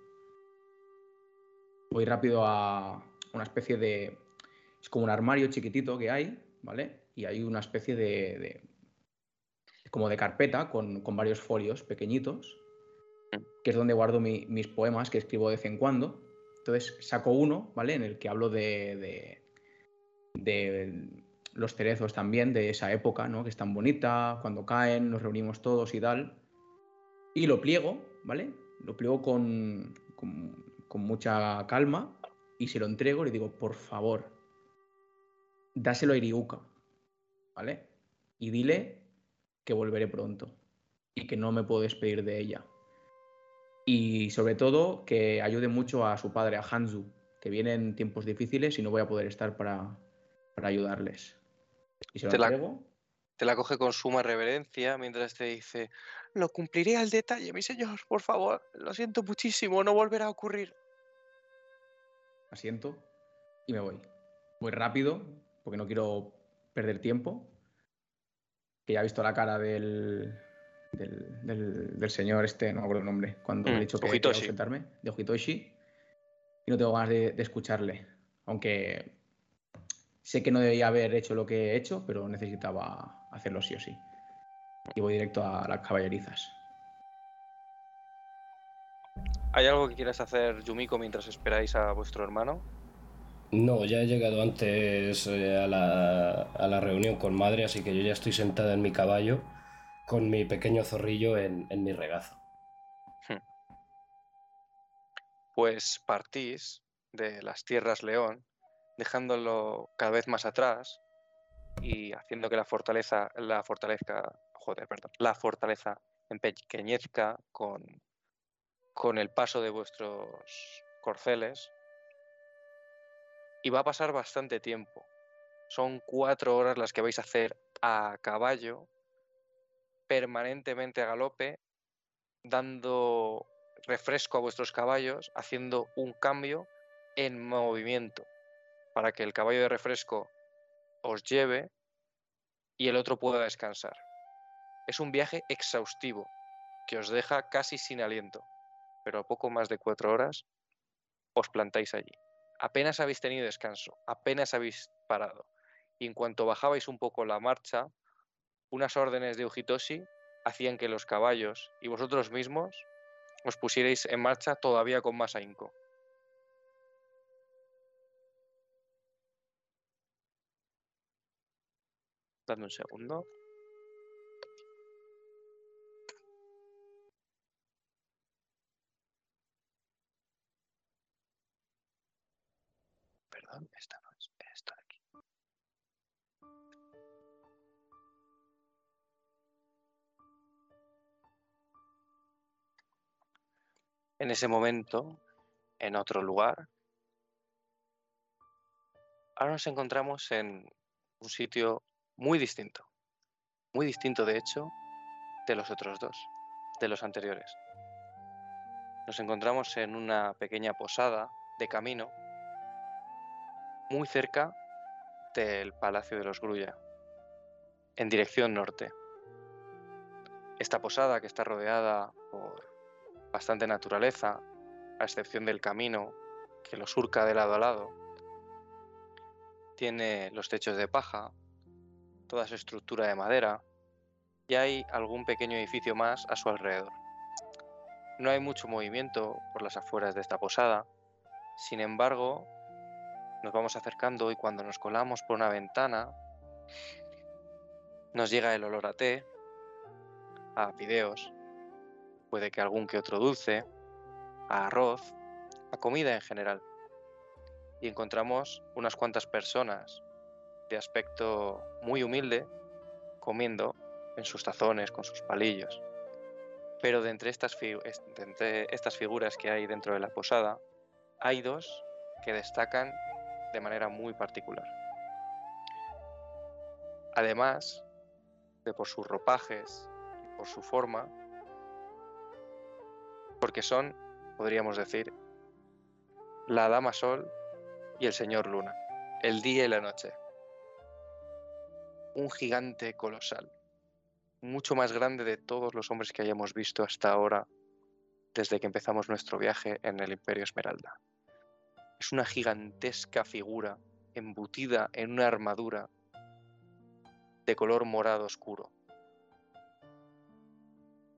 Voy rápido a una especie de. Es como un armario chiquitito que hay, ¿vale? Y hay una especie de. de- como de carpeta con, con varios folios pequeñitos, que es donde guardo mi- mis poemas que escribo de vez en cuando. Entonces saco uno, ¿vale? En el que hablo de, los cerezos también, de esa época, ¿no? Que es tan bonita, cuando caen, nos reunimos todos y tal. Y lo pliego, ¿vale? Lo pliego con, con, mucha calma y se lo entrego le digo, por favor, dáselo a Iriuka, ¿vale? Y dile que volveré pronto y que no me puedo despedir de ella. Y sobre todo que ayude mucho a su padre, a Hanzu, que vienen tiempos difíciles y no voy a poder estar para, para ayudarles. Y se lo Te la-. Te la coge con suma reverencia mientras te dice, lo cumpliré al detalle, mi señor, por favor, lo siento muchísimo, no volverá a ocurrir. asiento y me voy. Voy rápido, porque no quiero perder tiempo. Que ya he visto la cara del, del, del- del señor este, no me acuerdo el nombre, cuando me Mm, ha dicho que quería Ojitoshi. ausentarme, de Ojitoshi. Y no tengo ganas de, de escucharle. Aunque sé que no debía haber hecho lo que he hecho, pero necesitaba hacerlo sí o sí. Y voy directo a las caballerizas. ¿Hay algo que quieras hacer, Yumiko, mientras esperáis a vuestro hermano? No, ya he llegado antes eh, a, la, a la reunión con madre, así que yo ya estoy sentada en mi caballo con mi pequeño zorrillo en, mi regazo. Pues partís de las tierras León, dejándolo cada vez más atrás y haciendo que la fortaleza, la fortaleza, joder, perdón, la fortaleza empequeñezca con, con el paso de vuestros corceles. Y va a pasar bastante tiempo. Son cuatro horas las que vais a hacer a caballo, permanentemente a galope, dando refresco a vuestros caballos, haciendo un cambio en movimiento para que el caballo de refresco os lleve y el otro pueda descansar. Es un viaje exhaustivo que os deja casi sin aliento, pero a poco más de cuatro horas os plantáis allí. Apenas habéis tenido descanso, apenas habéis parado. Y en cuanto bajabais un poco la marcha, unas órdenes de Ujitoshi hacían que los caballos y vosotros mismos os pusierais en marcha todavía con más ahínco. Dame un segundo. Perdón, esta En ese momento, en otro lugar, ahora nos encontramos en un sitio muy distinto. Muy distinto, de hecho, de los otros dos, de los anteriores. Nos encontramos en una pequeña posada de camino, muy cerca del Palacio de los Grulla, en dirección norte. Esta posada, que está rodeada por bastante naturaleza, a excepción del camino que lo surca de lado a lado, tiene los techos de paja, toda su estructura de madera, y hay algún pequeño edificio más a su alrededor. No hay mucho movimiento por las afueras de esta posada, sin embargo, nos vamos acercando y cuando nos colamos por una ventana, nos llega el olor a té, a fideos, puede que algún que otro dulce, a arroz, a comida en general. Y encontramos unas cuantas personas de aspecto muy humilde comiendo en sus tazones con sus palillos. Pero de entre estas, de entre estas figuras que hay dentro de la posada, hay dos que destacan de manera muy particular. Además de por sus ropajes y por su forma, porque son, podríamos decir, la Dama Sol y el Señor Luna, el día y la noche. Un gigante colosal, mucho más grande de todos los hombres que hayamos visto hasta ahora desde que empezamos nuestro viaje en el Imperio Esmeralda. Es una gigantesca figura embutida en una armadura de color morado oscuro.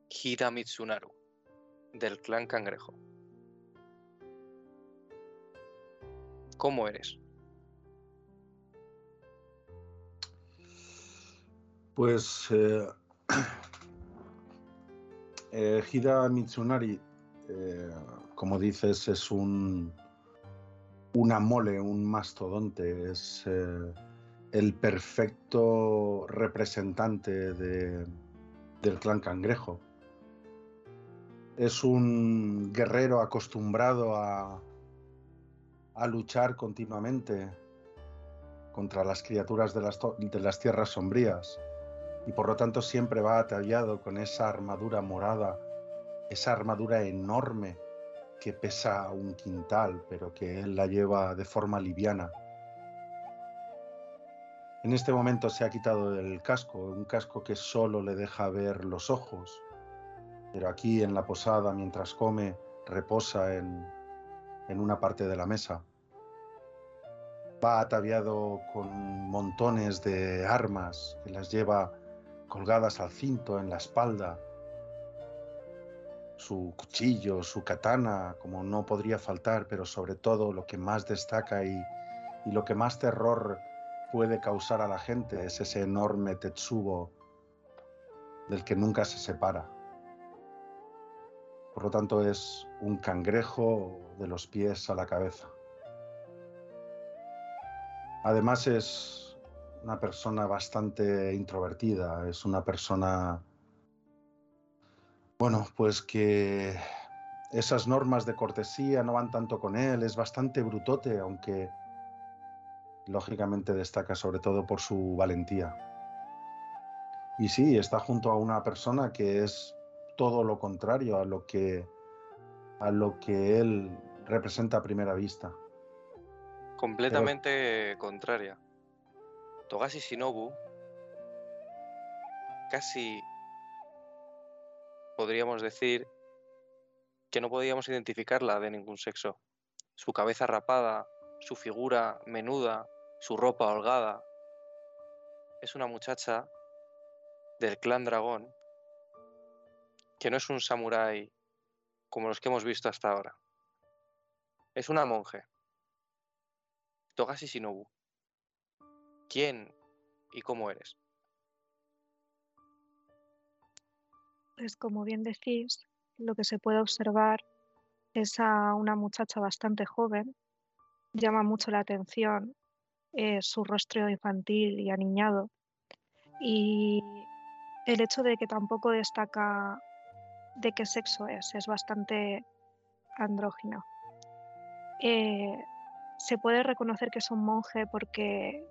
Hida Mitsunaru, del clan Cangrejo. ¿Cómo eres? Pues eh, eh, Hida Mitsunari, eh, como dices, es un una mole, un mastodonte, es eh, el perfecto representante de, del clan cangrejo. Es un guerrero acostumbrado a, luchar continuamente contra las criaturas de las, de las tierras sombrías y por lo tanto siempre va ataviado con esa armadura morada, esa armadura enorme que pesa un quintal, pero que él la lleva de forma liviana. En este momento se ha quitado el casco, un casco que solo le deja ver los ojos, pero aquí en la posada, mientras come, reposa en, en una parte de la mesa. Va ataviado con montones de armas que las lleva colgadas al cinto en la espalda su cuchillo, su katana, como no podría faltar, pero sobre todo lo que más destaca y, y lo que más terror puede causar a la gente es ese enorme tetsubo del que nunca se separa. Por lo tanto es un cangrejo de los pies a la cabeza. Además es una persona bastante introvertida, es una persona bueno, pues que esas normas de cortesía no van tanto con él, es bastante brutote, aunque lógicamente destaca sobre todo por su valentía. Y sí, está junto a una persona que es todo lo contrario a lo que a lo que él representa a primera vista. Completamente contraria. Togashi Shinobu casi podríamos decir que no podíamos identificarla de ningún sexo. Su cabeza rapada, su figura menuda, su ropa holgada. Es una muchacha del clan dragón que no es un samurái como los que hemos visto hasta ahora. Es una monje. Togashi Shinobu. ¿Quién y cómo eres? Pues como bien decís, lo que se puede observar es a una muchacha bastante joven. Llama mucho la atención eh, su rostro infantil y aniñado. Y el hecho de que tampoco destaca de qué sexo es, es bastante andrógino. Eh, se puede reconocer que es un monje porque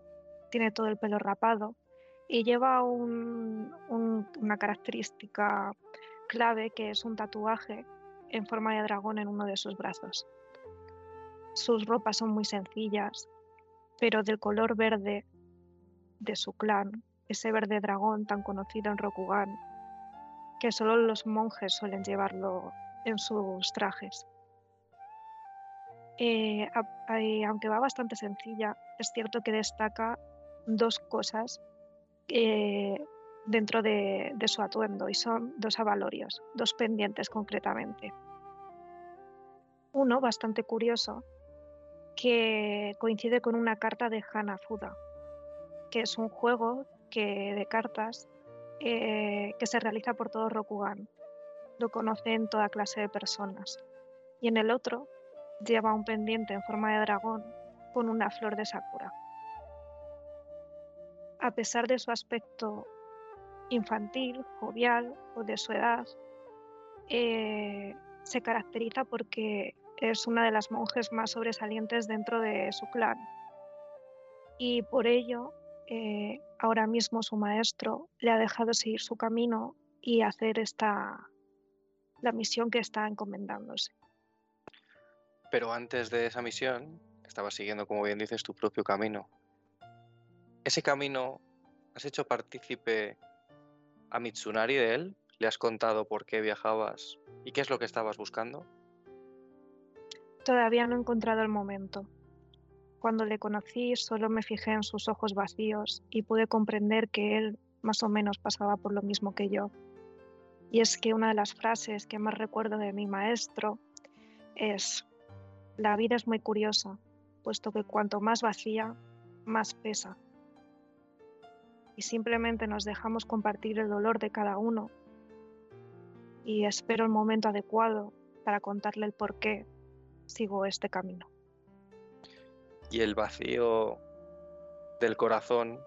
tiene todo el pelo rapado, y lleva una característica clave que es un tatuaje en forma de dragón en uno de sus brazos. Sus ropas son muy sencillas, pero del color verde de su clan, ese verde dragón tan conocido en Rokugan, que solo los monjes suelen llevarlo en sus trajes. Eh, aunque va bastante sencilla, es cierto que destaca dos cosas eh, dentro de, de, su atuendo y son dos avalorios, dos pendientes concretamente. Uno bastante curioso que coincide con una carta de Hanafuda, que es un juego que, de cartas eh, que se realiza por todo Rokugan. Lo conocen toda clase de personas. Y en el otro lleva un pendiente en forma de dragón con una flor de sakura. A pesar de su aspecto infantil, jovial o de su edad, eh, se caracteriza porque es una de las monjes más sobresalientes dentro de su clan. Y por ello, eh, ahora mismo su maestro le ha dejado seguir su camino y hacer esta la misión que está encomendándose. Pero antes de esa misión, estaba siguiendo, como bien dices, tu propio camino. ¿Ese camino has hecho partícipe a Mitsunari de él? ¿Le has contado por qué viajabas y qué es lo que estabas buscando? Todavía no he encontrado el momento. Cuando le conocí solo me fijé en sus ojos vacíos y pude comprender que él más o menos pasaba por lo mismo que yo. Y es que una de las frases que más recuerdo de mi maestro es, la vida es muy curiosa, puesto que cuanto más vacía, más pesa. Y simplemente nos dejamos compartir el dolor de cada uno. Y espero el momento adecuado para contarle el por qué sigo este camino. Y el vacío del corazón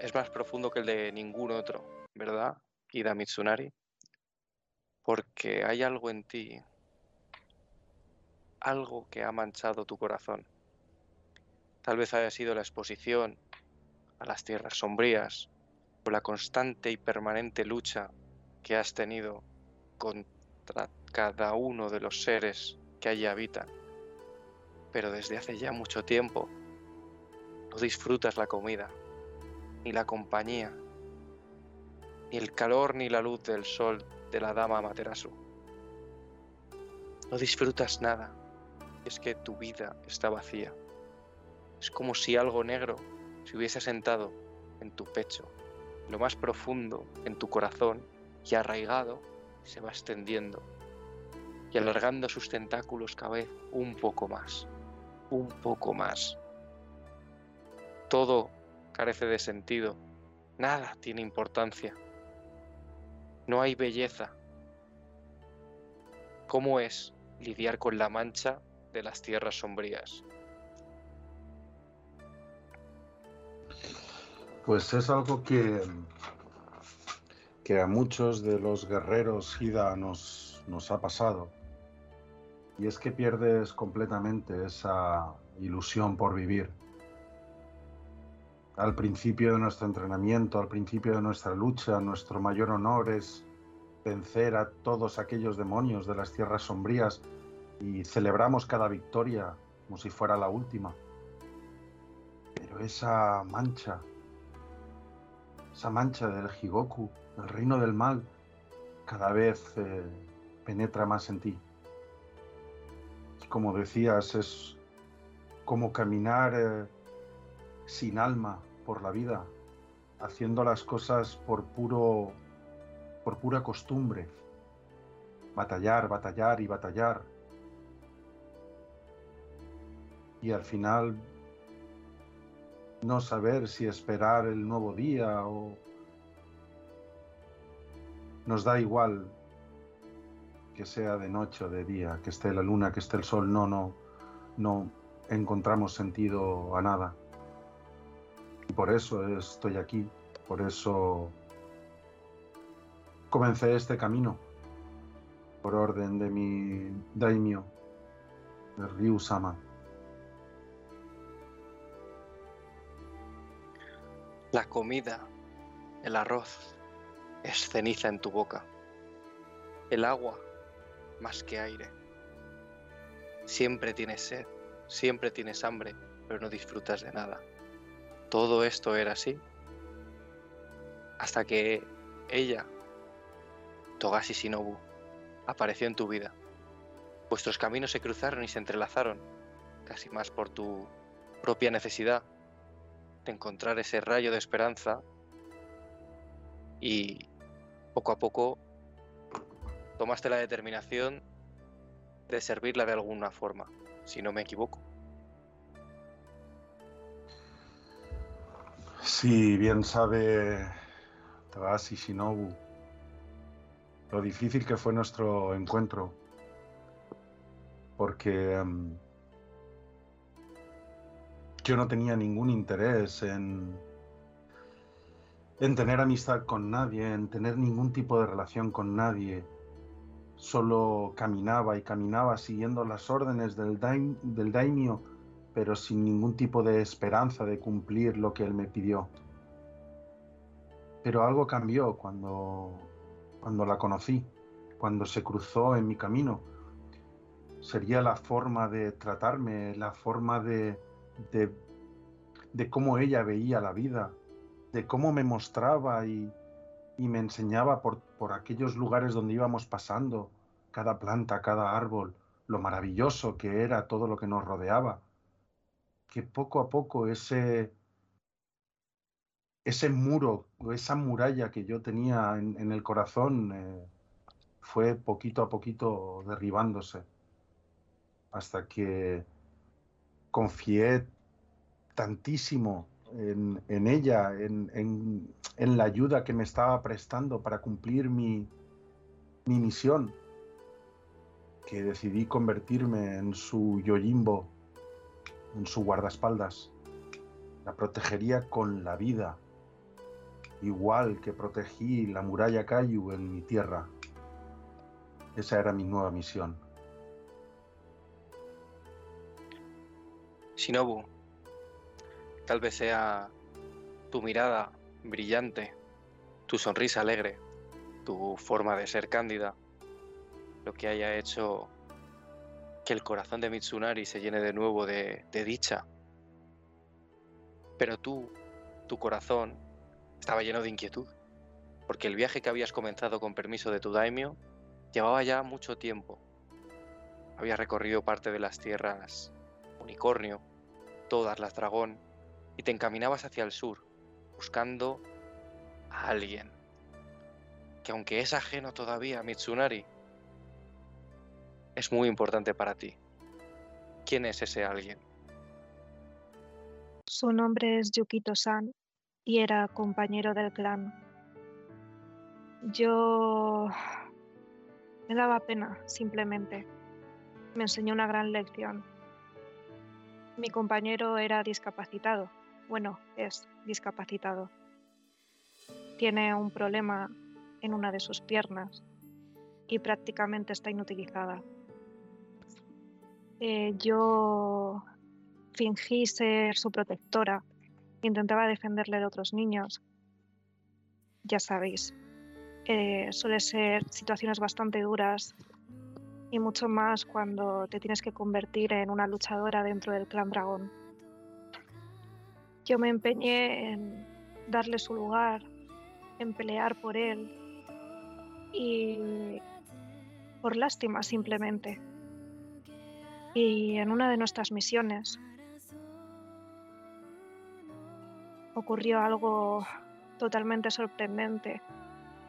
es más profundo que el de ningún otro, ¿verdad, Ida Mitsunari? Porque hay algo en ti, algo que ha manchado tu corazón. Tal vez haya sido la exposición a las tierras sombrías o la constante y permanente lucha que has tenido contra cada uno de los seres que allí habitan. Pero desde hace ya mucho tiempo no disfrutas la comida, ni la compañía, ni el calor ni la luz del sol de la dama Materasu. No disfrutas nada. Es que tu vida está vacía. Es como si algo negro se hubiese sentado en tu pecho, lo más profundo en tu corazón y arraigado se va extendiendo y alargando sus tentáculos cada vez un poco más, un poco más. Todo carece de sentido, nada tiene importancia, no hay belleza. ¿Cómo es lidiar con la mancha de las tierras sombrías? Pues es algo que, que a muchos de los guerreros Hida nos, nos ha pasado y es que pierdes completamente esa ilusión por vivir. Al principio de nuestro entrenamiento, al principio de nuestra lucha, nuestro mayor honor es vencer a todos aquellos demonios de las tierras sombrías y celebramos cada victoria como si fuera la última. Pero esa mancha, esa mancha del Higoku, el reino del mal, cada vez eh, penetra más en ti como decías, es como caminar eh, sin alma por la vida, haciendo las cosas por puro por pura costumbre. Batallar, batallar y batallar. Y al final no saber si esperar el nuevo día o nos da igual que sea de noche o de día, que esté la luna, que esté el sol, no, no, no encontramos sentido a nada. Y por eso estoy aquí, por eso comencé este camino, por orden de mi daimyo, de Ryu Sama. La comida, el arroz, es ceniza en tu boca. El agua más que aire. Siempre tienes sed, siempre tienes hambre, pero no disfrutas de nada. todo esto era así. Hasta que ella, Togashi Shinobu, apareció en tu vida. Vuestros caminos se cruzaron y se entrelazaron, casi más por tu propia necesidad de encontrar ese rayo de esperanza y poco a poco tomaste la determinación de servirla de alguna forma, si no me equivoco. Sí, bien sabe Tagashi Shinobu lo difícil que fue nuestro encuentro, porque em, yo no tenía ningún interés en, en tener amistad con nadie, en tener ningún tipo de relación con nadie. Solo caminaba y caminaba siguiendo las órdenes del, del daimio, pero sin ningún tipo de esperanza de cumplir lo que él me pidió. Pero algo cambió cuando, cuando la conocí, cuando se cruzó en mi camino. Sería la forma de tratarme, la forma de, de, cómo ella veía la vida, de cómo me mostraba y, me enseñaba por, por, aquellos lugares donde íbamos pasando, cada planta, cada árbol, lo maravilloso que era todo lo que nos rodeaba, que poco a poco ese, ese muro, esa muralla que yo tenía en, el corazón eh, fue poquito a poquito derribándose, hasta que confié tantísimo en, ella, en, la ayuda que me estaba prestando para cumplir mi, mi misión, que decidí convertirme en su Yojimbo, en su guardaespaldas. La protegería con la vida, igual que protegí la muralla Kayu en mi tierra. Esa era mi nueva misión. Shinobu, Tal vez sea tu mirada brillante, tu sonrisa alegre, tu forma de ser cándida, lo que haya hecho que el corazón de Mitsunari se llene de nuevo de, dicha. Pero tú, tu corazón, estaba lleno de inquietud, porque el viaje que habías comenzado con permiso de tu daimio llevaba ya mucho tiempo. Habías recorrido parte de las tierras unicornio, todas las dragón, y te encaminabas hacia el sur, buscando a alguien que aunque es ajeno todavía a Mitsunari, es muy importante para ti. ¿Quién es ese alguien? Su nombre es Yukito-san y era compañero del clan. Yo me daba pena, simplemente. Me enseñó una gran lección. Mi compañero era discapacitado bueno, es discapacitado. Tiene un problema en una de sus piernas y prácticamente está inutilizada. Eh, yo fingí ser su protectora, intentaba defenderle de otros niños. Ya sabéis, eh, suele ser situaciones bastante duras y mucho más cuando te tienes que convertir en una luchadora dentro del clan dragón. Yo me empeñé en darle su lugar, en pelear por él y por lástima simplemente. Y en una de nuestras misiones ocurrió algo totalmente sorprendente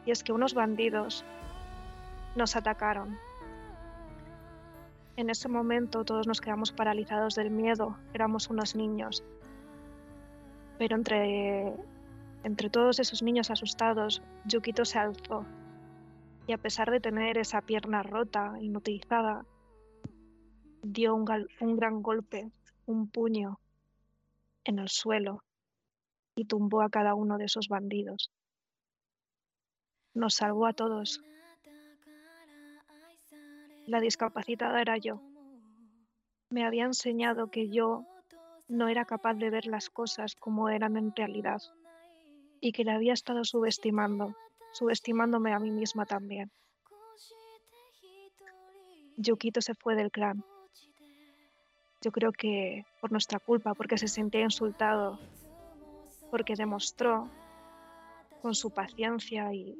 y es que unos bandidos nos atacaron. En ese momento todos nos quedamos paralizados del miedo, éramos unos niños pero entre, entre todos esos niños asustados, Yukito se alzó y a pesar de tener esa pierna rota, inutilizada, dio un, un gran golpe, un puño en el suelo y tumbó a cada uno de esos bandidos. Nos salvó a todos. La discapacitada era yo. Me había enseñado que yo no era capaz de ver las cosas como eran en realidad y que le había estado subestimando, subestimándome a mí misma también. Yukito se fue del clan. Yo creo que por nuestra culpa, porque se sentía insultado porque demostró con su paciencia y,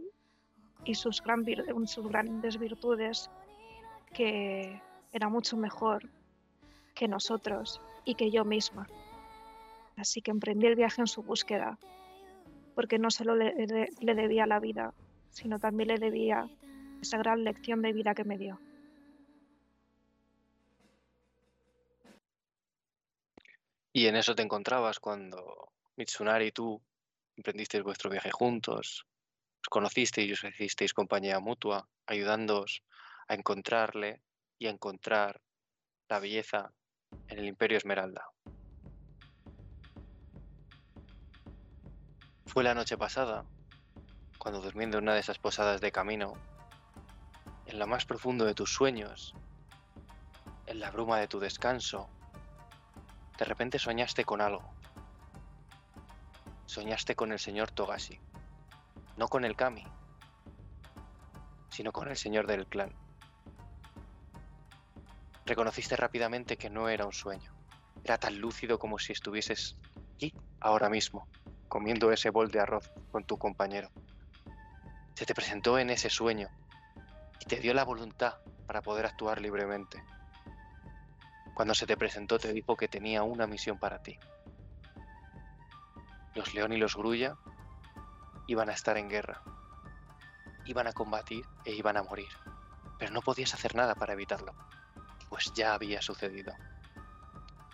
sus grandes virtudes que era mucho mejor que nosotros y que yo misma. Así que emprendí el viaje en su búsqueda, porque no solo le, le- debía la vida, sino también le debía esa gran lección de vida que me dio. Y en eso te encontrabas cuando Mitsunari y tú emprendisteis vuestro viaje juntos, os conocisteis y os hicisteis compañía mutua, ayudándoos a encontrarle y a encontrar la belleza en el Imperio Esmeralda. Fue la noche pasada, cuando durmiendo en una de esas posadas de camino, en lo más profundo de tus sueños, en la bruma de tu descanso, de repente soñaste con algo. Soñaste con el señor Togashi. No con el Kami, sino con el señor del clan. Reconociste rápidamente que no era un sueño. Era tan lúcido como si estuvieses aquí, ahora mismo, comiendo ese bol de arroz con tu compañero. Se te presentó en ese sueño y te dio la voluntad para poder actuar libremente. Cuando se te presentó te dijo que tenía una misión para ti. Los León y los Grulla iban a estar en guerra. Iban a combatir e iban a morir. Pero no podías hacer nada para evitarlo, pues ya había sucedido.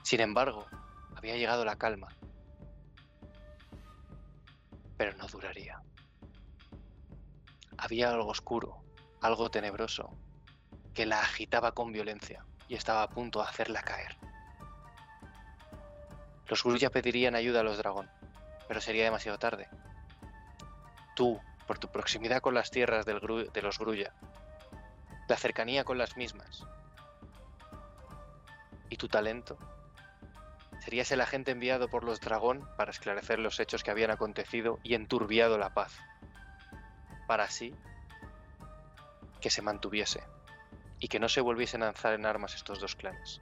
Sin embargo, había llegado la calma. Pero no duraría. Había algo oscuro, algo tenebroso, que la agitaba con violencia y estaba a punto de hacerla caer. Los Grulla pedirían ayuda a los dragón, pero sería demasiado tarde. Tú, por tu proximidad con las tierras de los Grulla, la cercanía con las mismas y tu talento, serías el agente enviado por los dragón para esclarecer los hechos que habían acontecido y enturbiado la paz, para así que se mantuviese y que no se volviesen a lanzar en armas estos dos clanes.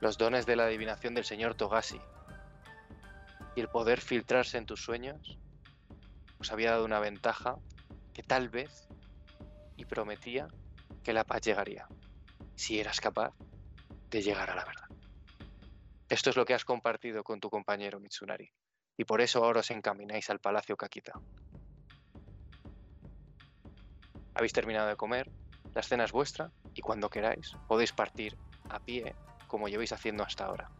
Los dones de la adivinación del señor Togashi y el poder filtrarse en tus sueños os había dado una ventaja que tal vez y prometía que la paz llegaría, si eras capaz de llegar a la verdad. Esto es lo que has compartido con tu compañero Mitsunari, y por eso ahora os encamináis al Palacio Kakita. Habéis terminado de comer, la cena es vuestra, y cuando queráis podéis partir a pie, como llevéis haciendo hasta ahora,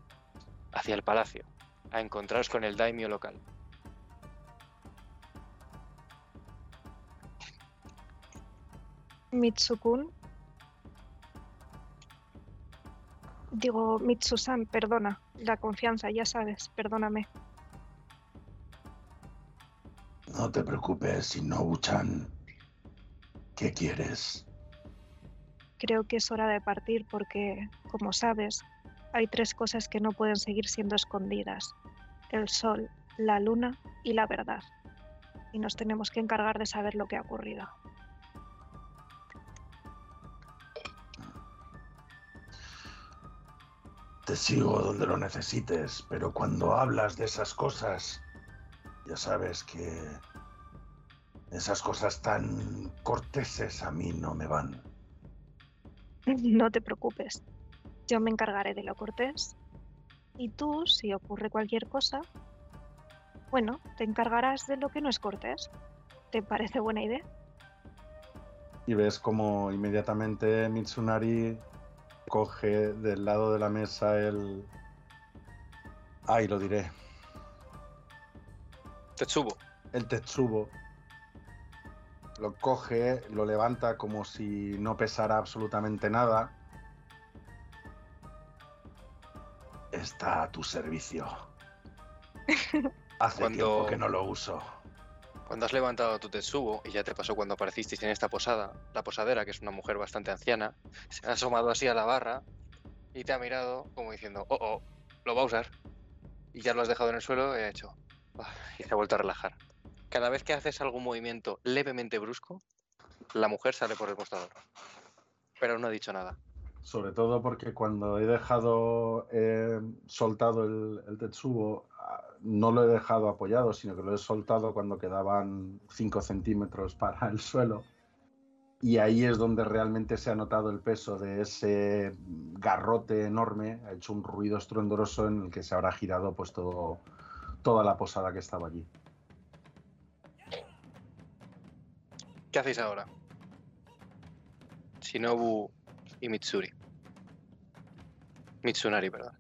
hacia el palacio, a encontraros con el daimio local. Mitsukun. Digo, Mitsusan, perdona. La confianza, ya sabes, perdóname. No te preocupes, Shinobu-chan. ¿Qué quieres? Creo que es hora de partir porque, como sabes, hay tres cosas que no pueden seguir siendo escondidas. El sol, la luna y la verdad. Y nos tenemos que encargar de saber lo que ha ocurrido. Te sigo donde lo necesites, pero cuando hablas de esas cosas, ya sabes que esas cosas tan corteses a mí no me van. No te preocupes. Yo me encargaré de lo cortés. Y tú, si ocurre cualquier cosa, bueno, te encargarás de lo que no es cortés. ¿Te parece buena idea? Y ves como inmediatamente Mitsunari coge del lado de la mesa el... Ay, lo diré. Tetsubo, El Tetsubo. Lo coge, lo levanta como si no pesara absolutamente nada. Está a tu servicio. Hace Cuando- tiempo que no lo uso. Cuando has levantado tu Tetsubo, y ya te pasó cuando aparecisteis en esta posada, la posadera, que es una mujer bastante anciana, se ha asomado así a la barra y te ha mirado como diciendo, oh, oh, lo va a usar. Y ya lo has dejado en el suelo y ha hecho, "Ah", y se ha vuelto a relajar. Cada vez que haces algún movimiento levemente brusco, la mujer sale por el mostrador. Pero no ha dicho nada. Sobre todo porque cuando he dejado eh, soltado el, el Tetsubo, ah, no lo he dejado apoyado, sino que lo he soltado cuando quedaban 5 centímetros para el suelo. Y ahí es donde realmente se ha notado el peso de ese garrote enorme, ha hecho un ruido estruendoso en el que se habrá girado pues todo, toda la posada que estaba allí. ¿Qué hacéis ahora? Shinobu y Mitsuri. Mitsunari, perdón.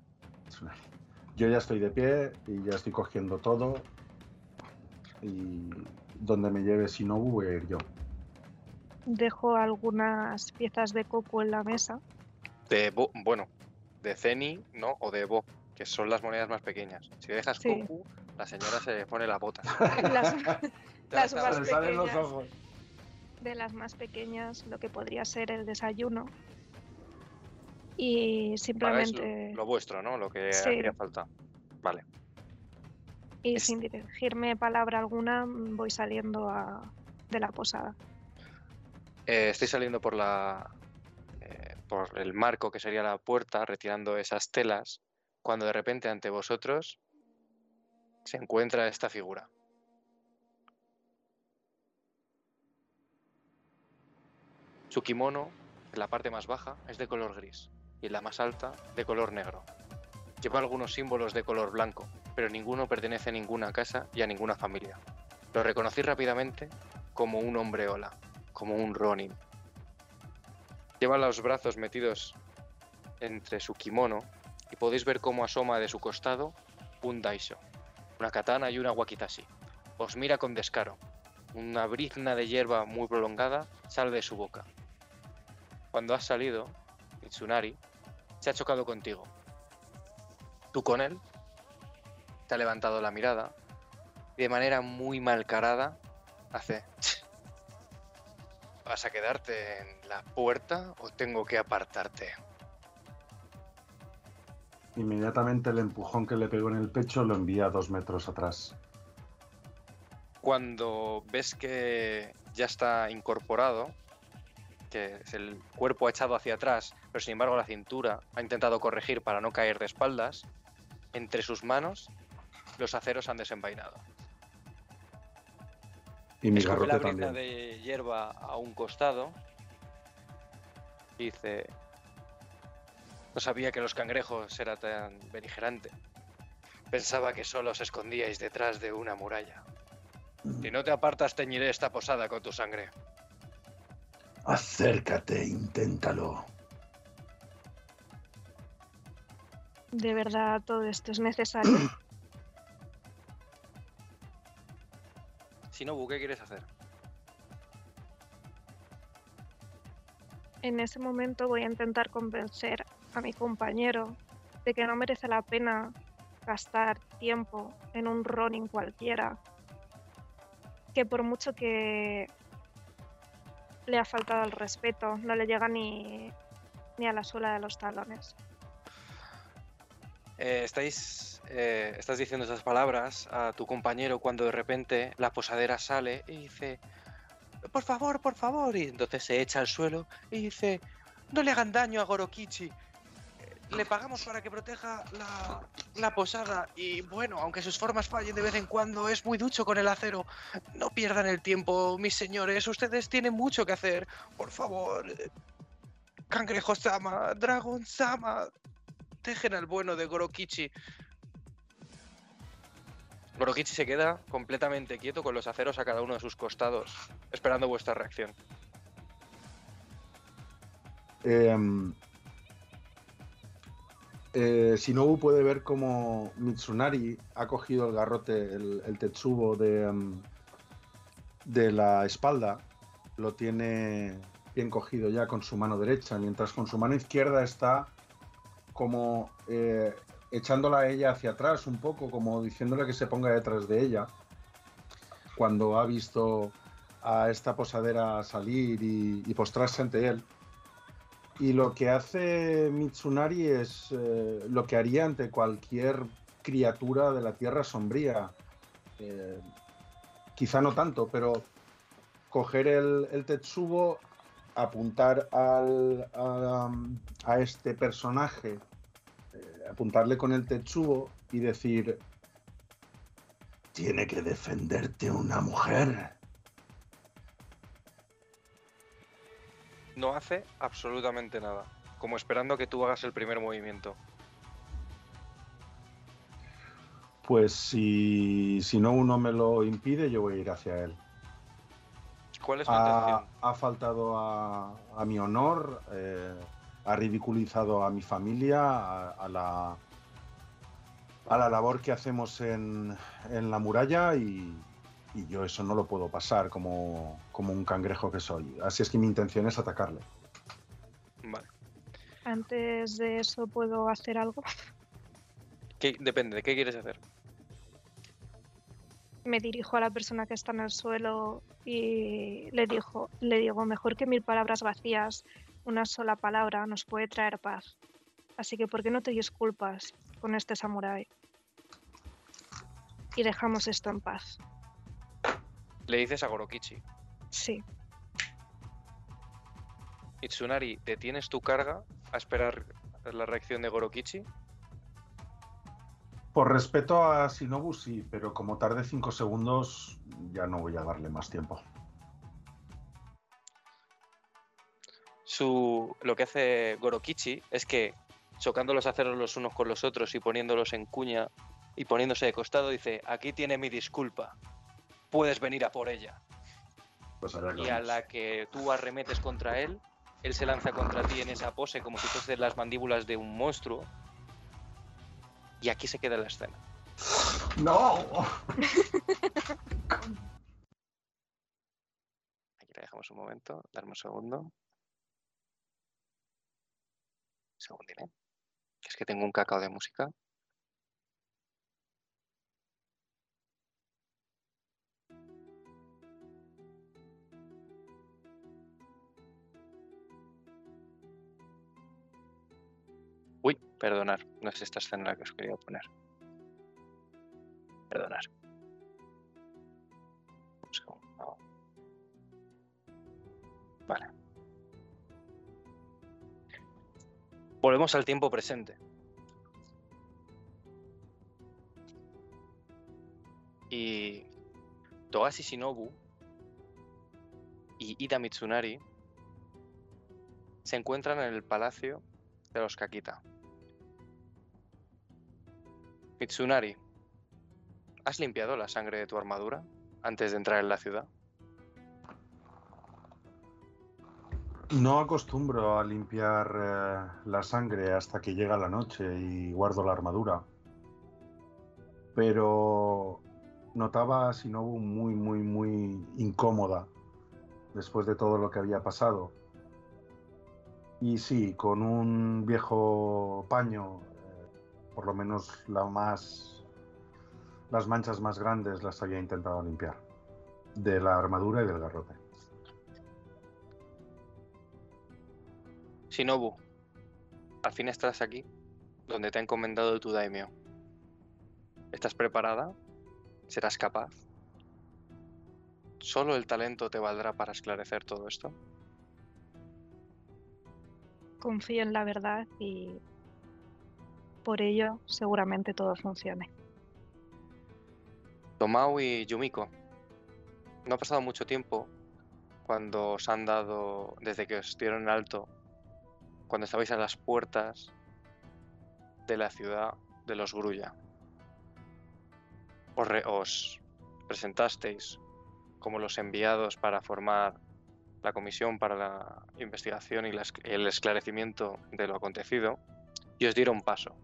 Yo ya estoy de pie y ya estoy cogiendo todo. Y donde me lleve Shinobu voy a ir yo. Dejo algunas piezas de coco en la mesa. De Bo, bueno, de Zeni, ¿no? O de Bo, que son las monedas más pequeñas. Si dejas Sí. Koku, la señora se pone las botas. Las, las más le los ojos. de las más pequeñas, lo que podría ser el desayuno. Y Vale, es simplemente, lo, vuestro, ¿no? Lo que Sí. hacía falta. Vale. y es- sin dirigirme palabra alguna, mm, voy saliendo a- de la posada. Eh, estoy saliendo por la. eh, por el marco que sería la puerta, retirando esas telas, cuando de repente ante vosotros se encuentra esta figura. Su kimono, en la parte más baja, es de color gris y la más alta de color negro. Lleva algunos símbolos de color blanco, pero ninguno pertenece a ninguna casa y a ninguna familia. Lo reconocí rápidamente como un hombre ola, como un Ronin. Lleva los brazos metidos entre su kimono y podéis ver cómo asoma de su costado un Daisho, una katana y una wakitashi. Os mira con descaro. Una brizna de hierba muy prolongada sale de su boca. Cuando has salido, Se ha chocado contigo. Tú con él, te ha levantado la mirada y de manera muy malcarada hace... ¿Vas a quedarte en la puerta o tengo que apartarte? Inmediatamente el empujón que le pegó en el pecho lo envía dos metros atrás. Cuando ves que ya está incorporado, que el cuerpo echado hacia atrás, pero sin embargo la cintura ha intentado corregir para no caer de espaldas, entre sus manos los aceros han desenvainado. Y mi Escoge la también. de hierba a un costado y dice: No sabía que los cangrejos era tan beligerante. Pensaba que solo os escondíais detrás de una muralla. Si no te apartas, teñiré esta posada con tu sangre. Acércate, inténtalo. ¿De verdad todo esto es necesario? Shinobu, ¿qué quieres hacer? En ese momento voy a intentar convencer a mi compañero de que no merece la pena gastar tiempo en un running cualquiera. Que por mucho que le ha faltado el respeto, no le llega ni, ni a la suela de los talones. Eh, estáis, eh, estás diciendo esas palabras a tu compañero cuando de repente la posadera sale y dice, por favor, por favor, y entonces se echa al suelo y dice, no le hagan daño a Gorokichi. Eh, Le pagamos para que proteja la, la posada y bueno, aunque sus formas fallen de vez en cuando, es muy ducho con el acero. No pierdan el tiempo, mis señores, ustedes tienen mucho que hacer. Por favor, eh, Cangrejo Sama, Dragon Sama, dejen al bueno de Gorokichi. Gorokichi se queda completamente quieto con los aceros a cada uno de sus costados, esperando vuestra reacción. Em, eh, Shinobu puede ver como Mitsunari ha cogido el garrote, el, el tetsubo de, em, de la espalda, lo tiene bien cogido ya con su mano derecha, mientras con su mano izquierda está como eh, echándola a ella hacia atrás un poco, como diciéndole que se ponga detrás de ella, cuando ha visto a esta posadera salir y postrarse ante él. Y lo que hace Mitsunari es eh, lo que haría ante cualquier criatura de la Tierra Sombría. Eh, quizá no tanto, pero coger el, el Tetsubo, apuntar al, a, a este personaje, eh, apuntarle con el Tetsubo y decir, tiene que defenderte una mujer. No hace absolutamente nada. Como esperando que tú hagas el primer movimiento. Pues si, si no uno me lo impide, yo voy a ir hacia él. ¿Cuál es tu Ha, intención? ha faltado a, a mi honor, eh, ha ridiculizado a mi familia, a, a la, a la labor que hacemos en, en la muralla y, y yo eso no lo puedo pasar como, como un cangrejo que soy. Así es que mi intención es atacarle. Vale. Antes de eso, ¿puedo hacer algo? ¿Qué- depende, ¿de qué quieres hacer? Me dirijo a la persona que está en el suelo y le, dijo, le digo, mejor que mil palabras vacías, una sola palabra nos puede traer paz. Así que, ¿por qué no te disculpas con este samurái? Y dejamos esto en paz. Le dices a Gorokichi. Sí, Itsunari, ¿detienes tu carga a esperar la reacción de Gorokichi? Por respeto a Shinobu, sí, pero como tarde cinco segundos, ya no voy a darle más tiempo. Su, lo que hace Gorokichi es que, chocando los aceros los unos con los otros y poniéndolos en cuña y poniéndose de costado, dice, aquí tiene mi disculpa, puedes venir a por ella. Pues Y a la que tú arremetes contra él, él se lanza contra ti en esa pose como si fuese las mandíbulas de un monstruo. Y aquí se queda la escena. ¡No! Aquí la dejamos un momento, darme un segundo. Segundín, ¿eh? Es que tengo un cacao de música. Perdonar, no es esta escena la que os quería poner. Perdonar. Vale. Volvemos al tiempo presente. Y Togashi Shinobu y Ida Mitsunari se encuentran en el palacio de los Kakita. Mitsunari, ¿has limpiado la sangre de tu armadura antes de entrar en la ciudad? No acostumbro a limpiar eh, la sangre hasta que llega la noche y guardo la armadura. Pero notaba a Shinobu muy, muy, muy incómoda después de todo lo que había pasado. Y sí, con un viejo paño, por lo menos la más, las manchas más grandes las había intentado limpiar. De la armadura y del garrote. Shinobu, al fin estás aquí, donde te ha encomendado tu daimyo. ¿Estás preparada? ¿Serás capaz? ¿Solo el talento te valdrá para esclarecer todo esto? confío en la verdad y por ello seguramente todo funcione. Tomao y Yumiko, no ha pasado mucho tiempo cuando os han dado, desde que os dieron en alto, cuando estabais a las puertas de la ciudad de los Grulla. Os, re- os presentasteis como los enviados para formar la comisión para la investigación y el esclarecimiento de lo acontecido y os dieron paso.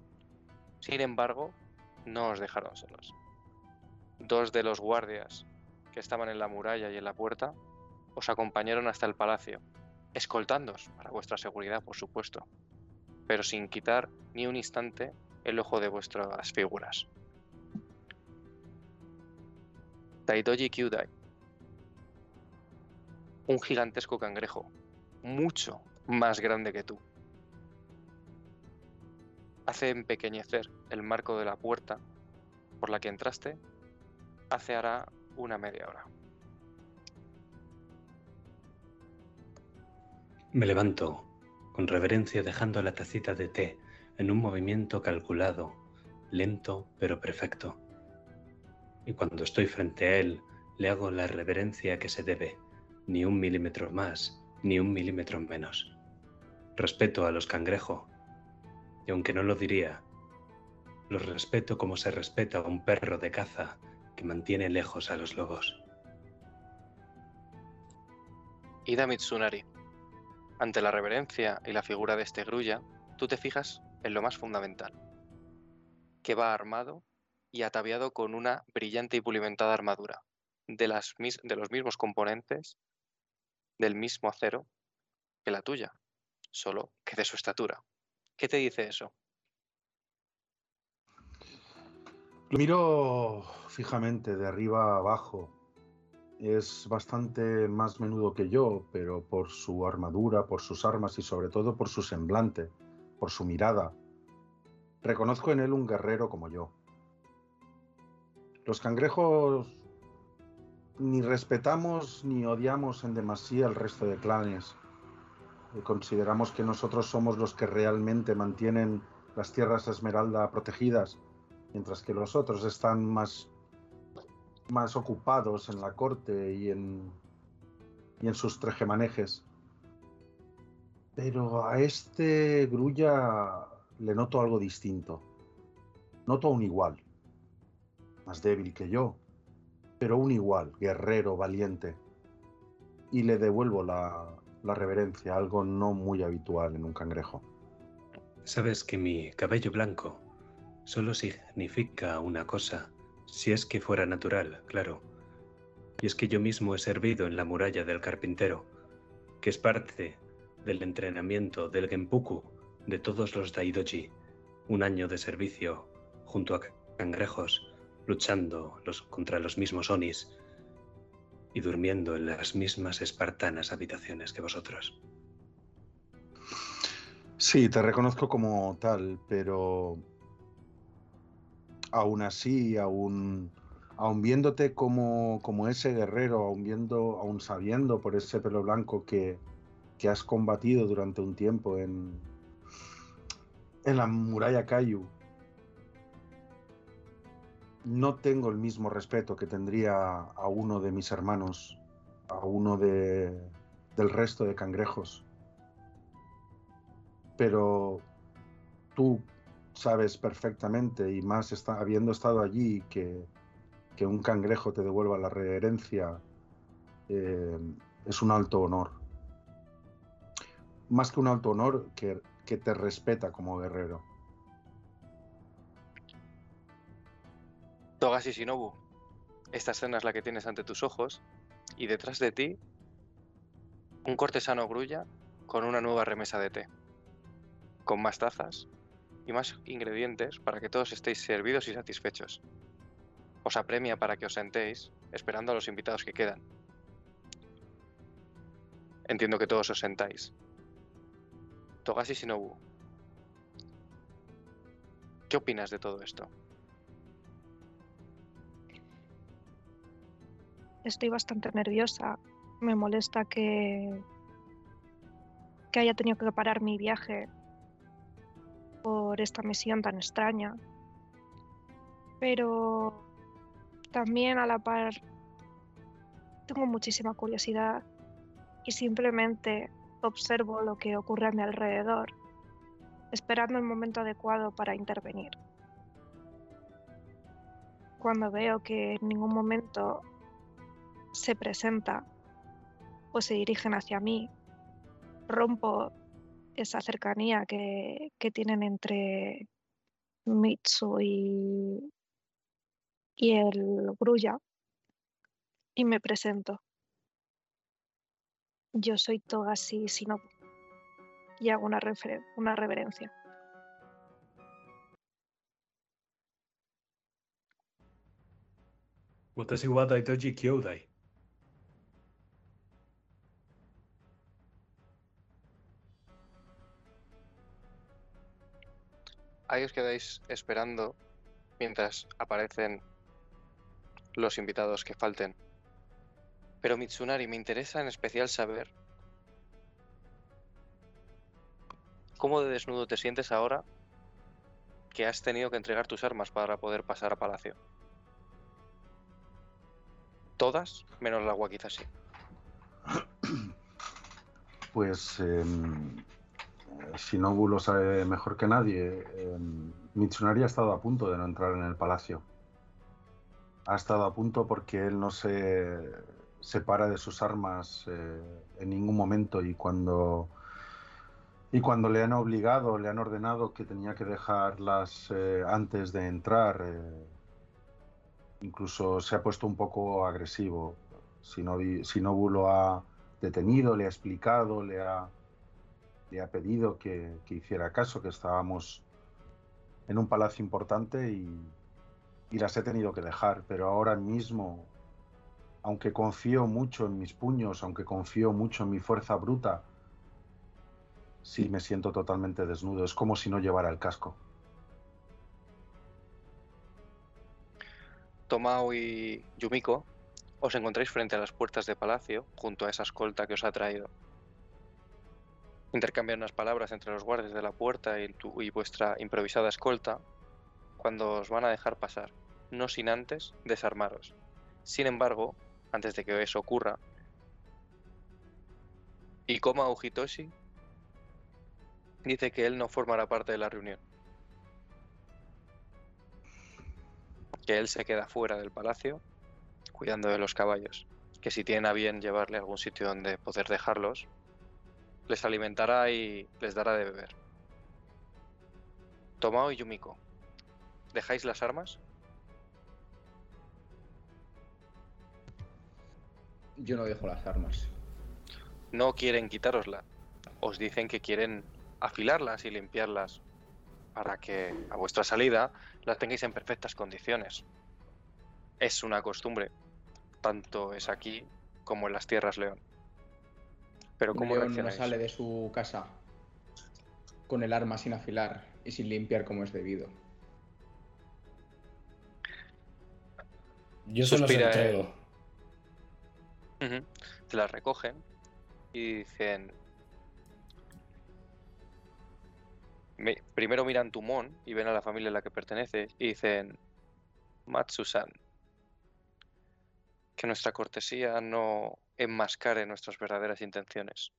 Sin embargo, no os dejaron solos dos de los guardias que estaban en la muralla y en la puerta os acompañaron hasta el palacio, escoltándoos para vuestra seguridad, por supuesto, pero sin quitar ni un instante el ojo de vuestras figuras. Taidoji Kyudai, un gigantesco cangrejo, mucho más grande que tú, hace empequeñecer el marco de la puerta por la que entraste hace hará una media hora. Me levanto con reverencia dejando la tacita de té en un movimiento calculado, lento pero perfecto. Y cuando estoy frente a él, le hago la reverencia que se debe, ni un milímetro más, ni un milímetro menos. Respeto a los cangrejo, y aunque no lo diría, los respeto como se respeta a un perro de caza que mantiene lejos a los lobos. Ida Mitsunari, ante la reverencia y la figura de este grulla, tú te fijas en lo más fundamental, que va armado y ataviado con una brillante y pulimentada armadura, de, de los mismos componentes, del mismo acero que la tuya, solo que de su estatura. ¿Qué te dice eso? Lo miro fijamente, de arriba a abajo. Es bastante más menudo que yo, pero por su armadura, por sus armas y sobre todo por su semblante, por su mirada, reconozco en él un guerrero como yo. Los cangrejos ni respetamos ni odiamos en demasía al resto de clanes. Consideramos que nosotros somos los que realmente mantienen las tierras esmeralda protegidas, mientras que los otros están más, más ocupados en la corte y en, y en sus trejemanejes. Pero a este grulla le noto algo distinto. Noto un igual. Más débil que yo, pero un igual, guerrero, valiente. Y le devuelvo la, la reverencia, algo no muy habitual en un cangrejo. Sabes que mi cabello blanco solo significa una cosa, si es que fuera natural, claro. Y es que yo mismo he servido en la muralla del carpintero, que es parte del entrenamiento del Genpuku de todos los Daidoji, un año de servicio junto a cangrejos, luchando contra los mismos Onis y durmiendo en las mismas espartanas habitaciones que vosotros. Sí, te reconozco como tal, pero aún así, aún, aún viéndote como, como ese guerrero, aún, viendo, aún sabiendo por ese pelo blanco que, que has combatido durante un tiempo en, en la muralla Kayu, no tengo el mismo respeto que tendría a uno de mis hermanos, a uno de, del resto de cangrejos. Pero tú sabes perfectamente, y más está, habiendo estado allí, que, un cangrejo te devuelva la reverencia eh, es un alto honor. Más que un alto honor, que te respeta como guerrero. Togashi Shinobu, esta escena es la que tienes ante tus ojos y detrás de ti un cortesano grulla con una nueva remesa de té, con más tazas y más ingredientes para que todos estéis servidos y satisfechos. Os apremia para que os sentéis esperando a los invitados que quedan. Entiendo que todos os sentáis. Togashi Shinobu, ¿qué opinas de todo esto? Estoy bastante nerviosa. Me molesta que, que haya tenido que parar mi viaje por esta misión tan extraña. Pero también a la par tengo muchísima curiosidad y simplemente observo lo que ocurre a mi alrededor, esperando el momento adecuado para intervenir. Cuando veo que en ningún momento se presenta o se dirigen hacia mí, rompo esa cercanía que, tienen entre Mitsu y, y el Grulla y me presento. Yo soy Togashi Shinobu y hago una, una reverencia. Kyodai. Ahí os quedáis esperando mientras aparecen los invitados que falten. Pero Mitsunari, me interesa en especial saber ¿Cómo de desnudo te sientes ahora que has tenido que entregar tus armas para poder pasar a palacio? Todas, menos la agua quizás sí. Pues eh, Shinobu lo sabe mejor que nadie. Eh, Mitsunari ha estado a punto de no entrar en el palacio. Ha estado a punto porque él no se separa de sus armas eh, en ningún momento y cuando y cuando le han obligado, le han ordenado que tenía que dejarlas eh, antes de entrar, eh, incluso se ha puesto un poco agresivo. Shinobi- Shinobu lo ha detenido, le ha explicado, le ha, ha pedido que, que hiciera caso, que estábamos en un palacio importante y, y las he tenido que dejar. Pero ahora mismo, aunque confío mucho en mis puños, aunque confío mucho en mi fuerza bruta, sí me siento totalmente desnudo. Es como si no llevara el casco. Tomao y Yumiko os encontráis frente a las puertas de palacio, junto a esa escolta que os ha traído. Intercambian unas palabras entre los guardias de la puerta y, vuestra improvisada escolta cuando os van a dejar pasar, no sin antes desarmaros. Sin embargo, antes de que eso ocurra, Ikoma Ujitoshi dice que él no formará parte de la reunión. Que él se queda fuera del palacio cuidando de los caballos. Que si tienen a bien llevarle a algún sitio donde poder dejarlos, les alimentará y les dará de beber. Tomao y Yumiko, ¿dejáis las armas? Yo no dejo las armas. No quieren quitárosla. Os dicen que quieren afilarlas y limpiarlas para que a vuestra salida las tengáis en perfectas condiciones. Es una costumbre, tanto es aquí como en las tierras León. Pero ¿cómo león no sale de su casa con el arma sin afilar y sin limpiar como es debido. Yo se los Suspira, entrego. Ujú. Te las recogen y dicen... Me- primero miran tu mon y ven a la familia a la que pertenece y dicen... Matsusan, que nuestra cortesía no enmascare nuestras verdaderas intenciones.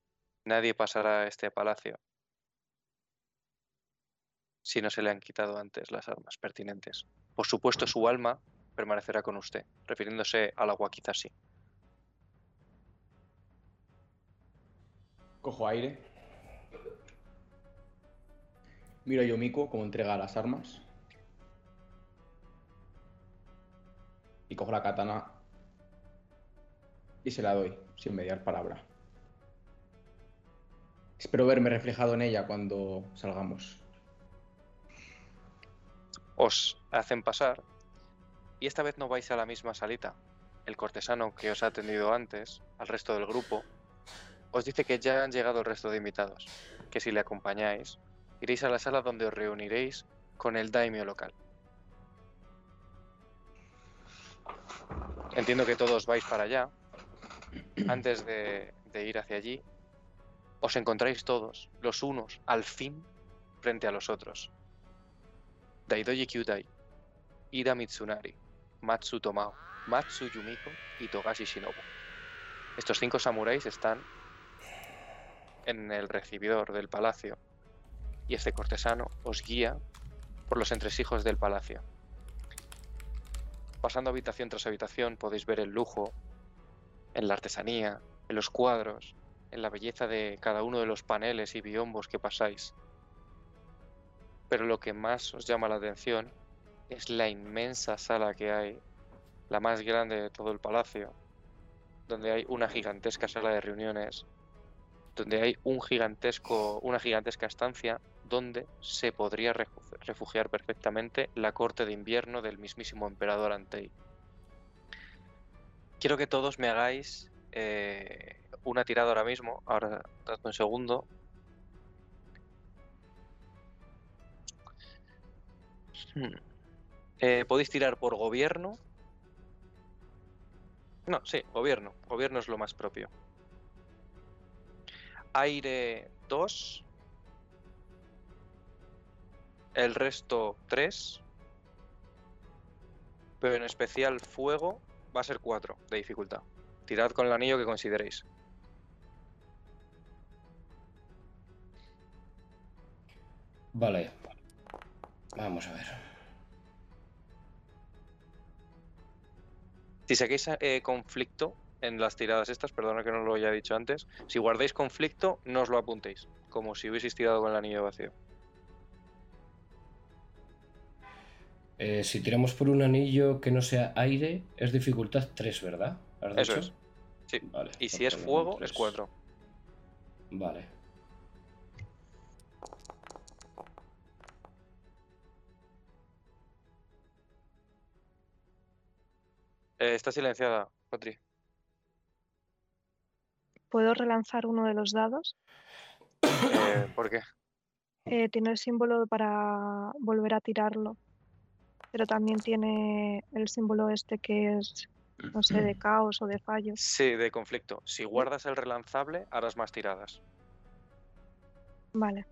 Nadie pasará a este palacio si no se le han quitado antes las armas pertinentes. Por supuesto, su alma permanecerá con usted, refiriéndose a la Wakizashi. Cojo aire. Miro a Yomiko como entrega las armas. Y cojo la katana y se la doy, sin mediar palabra. Espero verme reflejado en ella cuando salgamos. os hacen pasar y esta vez no vais a la misma salita. El cortesano que os ha atendido antes, al resto del grupo, os dice que ya han llegado el resto de invitados, que si le acompañáis, iréis a la sala donde os reuniréis con el daimio local. Entiendo que todos vais para allá. Antes de, ir hacia allí, os encontráis todos, los unos, al fin, frente a los otros. Daidoji Kyudai, Ida Mitsunari, Matsu Tomao, Matsu Yumiko y Togashi Shinobu. Estos cinco samuráis están en el recibidor del palacio y este cortesano os guía por los entresijos del palacio. Pasando habitación tras habitación podéis ver el lujo en la artesanía, en los cuadros, en la belleza de cada uno de los paneles y biombos que pasáis. Pero lo que más os llama la atención es la inmensa sala que hay, la más grande de todo el palacio, donde hay una gigantesca sala de reuniones, donde hay un gigantesco, una gigantesca estancia donde se podría refu- refugiar perfectamente la corte de invierno del mismísimo emperador Antei. Quiero que todos me hagáis eh, una tirada ahora mismo, ahora dadme un segundo. Hmm. Eh, podéis tirar por gobierno. No, sí, gobierno. Gobierno es lo más propio. Aire 2. el resto 3. Pero en especial fuego va a ser 4 de dificultad. Tirad con el anillo que consideréis. Vale. Vamos a ver. Si saquéis eh, conflicto en las tiradas estas, perdona que no lo haya dicho antes, si guardáis conflicto, no os lo apuntéis, como si hubieseis tirado con el anillo vacío. Eh, si tiramos por un anillo que no sea aire, es dificultad 3, ¿verdad? ¿Has Eso dicho? es. Sí. Vale, Y si es fuego, es 4. Vale. Eh, está silenciada, Patri. ¿Puedo relanzar uno de los dados? Eh, ¿Por qué? Eh, tiene el símbolo para volver a tirarlo. Pero también tiene el símbolo este que es, no sé, de caos o de fallo. Sí, de conflicto. Si guardas el relanzable, harás más tiradas. Vale.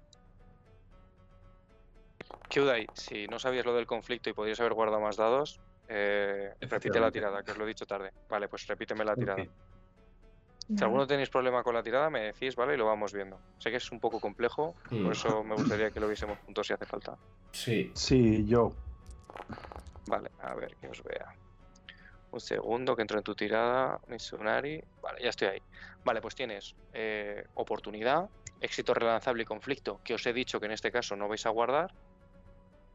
Kyudai, si no sabías lo del conflicto y podrías haber guardado más dados, eh, repite la tirada, que os lo he dicho tarde. Vale, pues repíteme la tirada. Si alguno tenéis problema con la tirada, me decís, ¿vale? Y lo vamos viendo. Sé que es un poco complejo, Mm. por eso me gustaría que lo viésemos juntos si hace falta. Sí. Sí, yo. Vale, a ver que os vea. Un segundo que entro en tu tirada, Mitsunari. Vale, ya estoy ahí. Vale, pues tienes eh, oportunidad, éxito relanzable y conflicto, que os he dicho que en este caso no vais a guardar,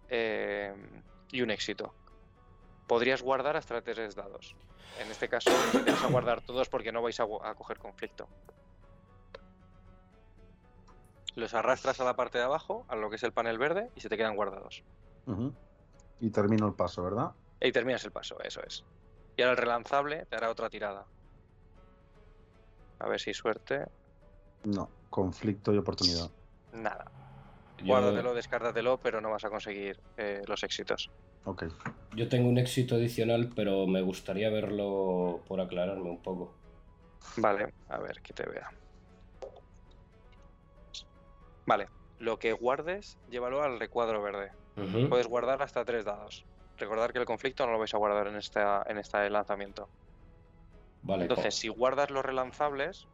eh, y un éxito. Podrías guardar hasta tres dados. En este caso, vas a guardar todos porque no vais a, coger conflicto. Los arrastras a la parte de abajo, a lo que es el panel verde, y se te quedan guardados. Y termino el paso, ¿verdad? Y terminas el paso, eso es. Y ahora el relanzable te hará otra tirada. A ver si suerte. No, conflicto y oportunidad. Nada. Yo, Guárdatelo, descártatelo, pero no vas a conseguir eh, los éxitos. Ok. yo tengo un éxito adicional, pero me gustaría verlo por aclararme un poco. Vale, a ver que te vea. Vale, lo que guardes, llévalo al recuadro verde. Puedes guardar hasta tres dados. Recordar que el conflicto no lo vais a guardar en, esta, en este lanzamiento. Vale, Entonces, si guardas los relanzables,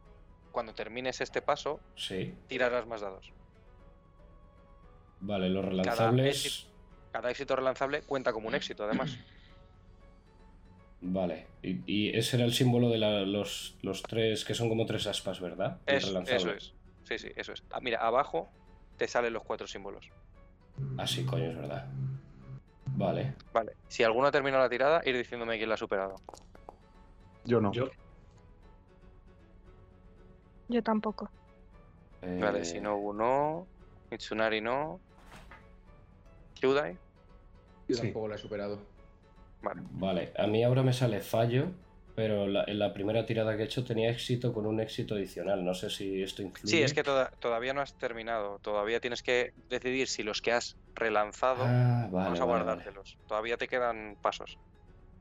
cuando termines este paso, sí. tirarás más dados. Vale, los relanzables. éxito- Cada éxito relanzable cuenta como un éxito, además. Vale. Y, y ese era el símbolo de la- los, los tres, que son como tres aspas, ¿verdad? Es- eso es. Sí, sí, eso es. Ah, mira, abajo te salen los cuatro símbolos. Ah, sí, coño, es verdad. Vale. Vale. Si alguno termina la tirada, ir diciéndome quién la ha superado. Yo no. Yo, Yo tampoco. Vale, Eh, si no, no. Mitsunari no. Kyudai. Yo Sí. tampoco la he superado. Vale. Vale, a mí ahora me sale fallo, pero la- en la primera tirada que he hecho tenía éxito con un éxito adicional. No sé si esto influye. Sí, es que toda- todavía no has terminado. Todavía tienes que decidir si los que has relanzado Ah, vale, vamos a vale, vale. guardártelos. Todavía te quedan pasos.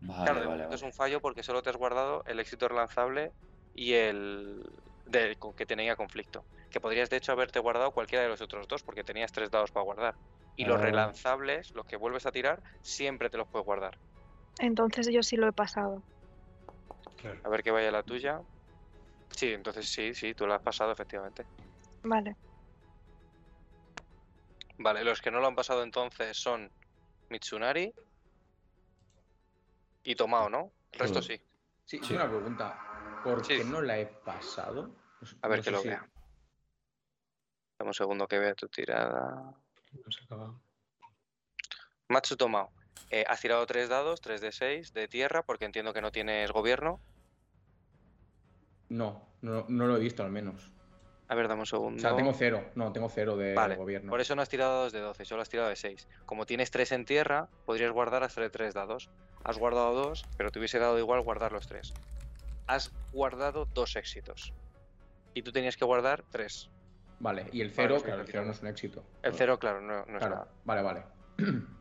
Vale, claro, de momento es un fallo porque solo te has guardado el éxito relanzable y el del con que tenía conflicto. Que podrías de hecho haberte guardado cualquiera de los otros dos porque tenías tres dados para guardar. Y los Ah. relanzables, los que vuelves a tirar, siempre te los puedes guardar. Entonces yo sí lo he pasado. Claro. A ver que vaya la tuya. Sí, entonces sí, sí, tú la has pasado efectivamente. Vale. Vale, los que no lo han pasado entonces son Mitsunari y Tomao, ¿no? El resto sí. Sí, Sí. una pregunta. ¿Por Sí. qué no la he pasado? Pues, A ver no que lo si- vea. Dame un segundo que vea tu tirada. No se acaba. Matsu Tomao. eh, has tirado tres dados, 3 de 6 de tierra, porque entiendo que no tienes gobierno. No, no, no lo he visto al menos. A ver, dame un segundo. O sea, tengo cero. No, tengo cero de Vale, gobierno. Por eso no has tirado dados de 12, solo has tirado de 6. Como tienes 3 en tierra, podrías guardar hasta de 3 dados. Has guardado 2, pero te hubiese dado igual guardar los 3. Has guardado dos éxitos. Y tú tenías que guardar 3. Vale, y el cero, claro, el cero no es un éxito. El 0, claro, no, no es Claro, nada. vale, vale.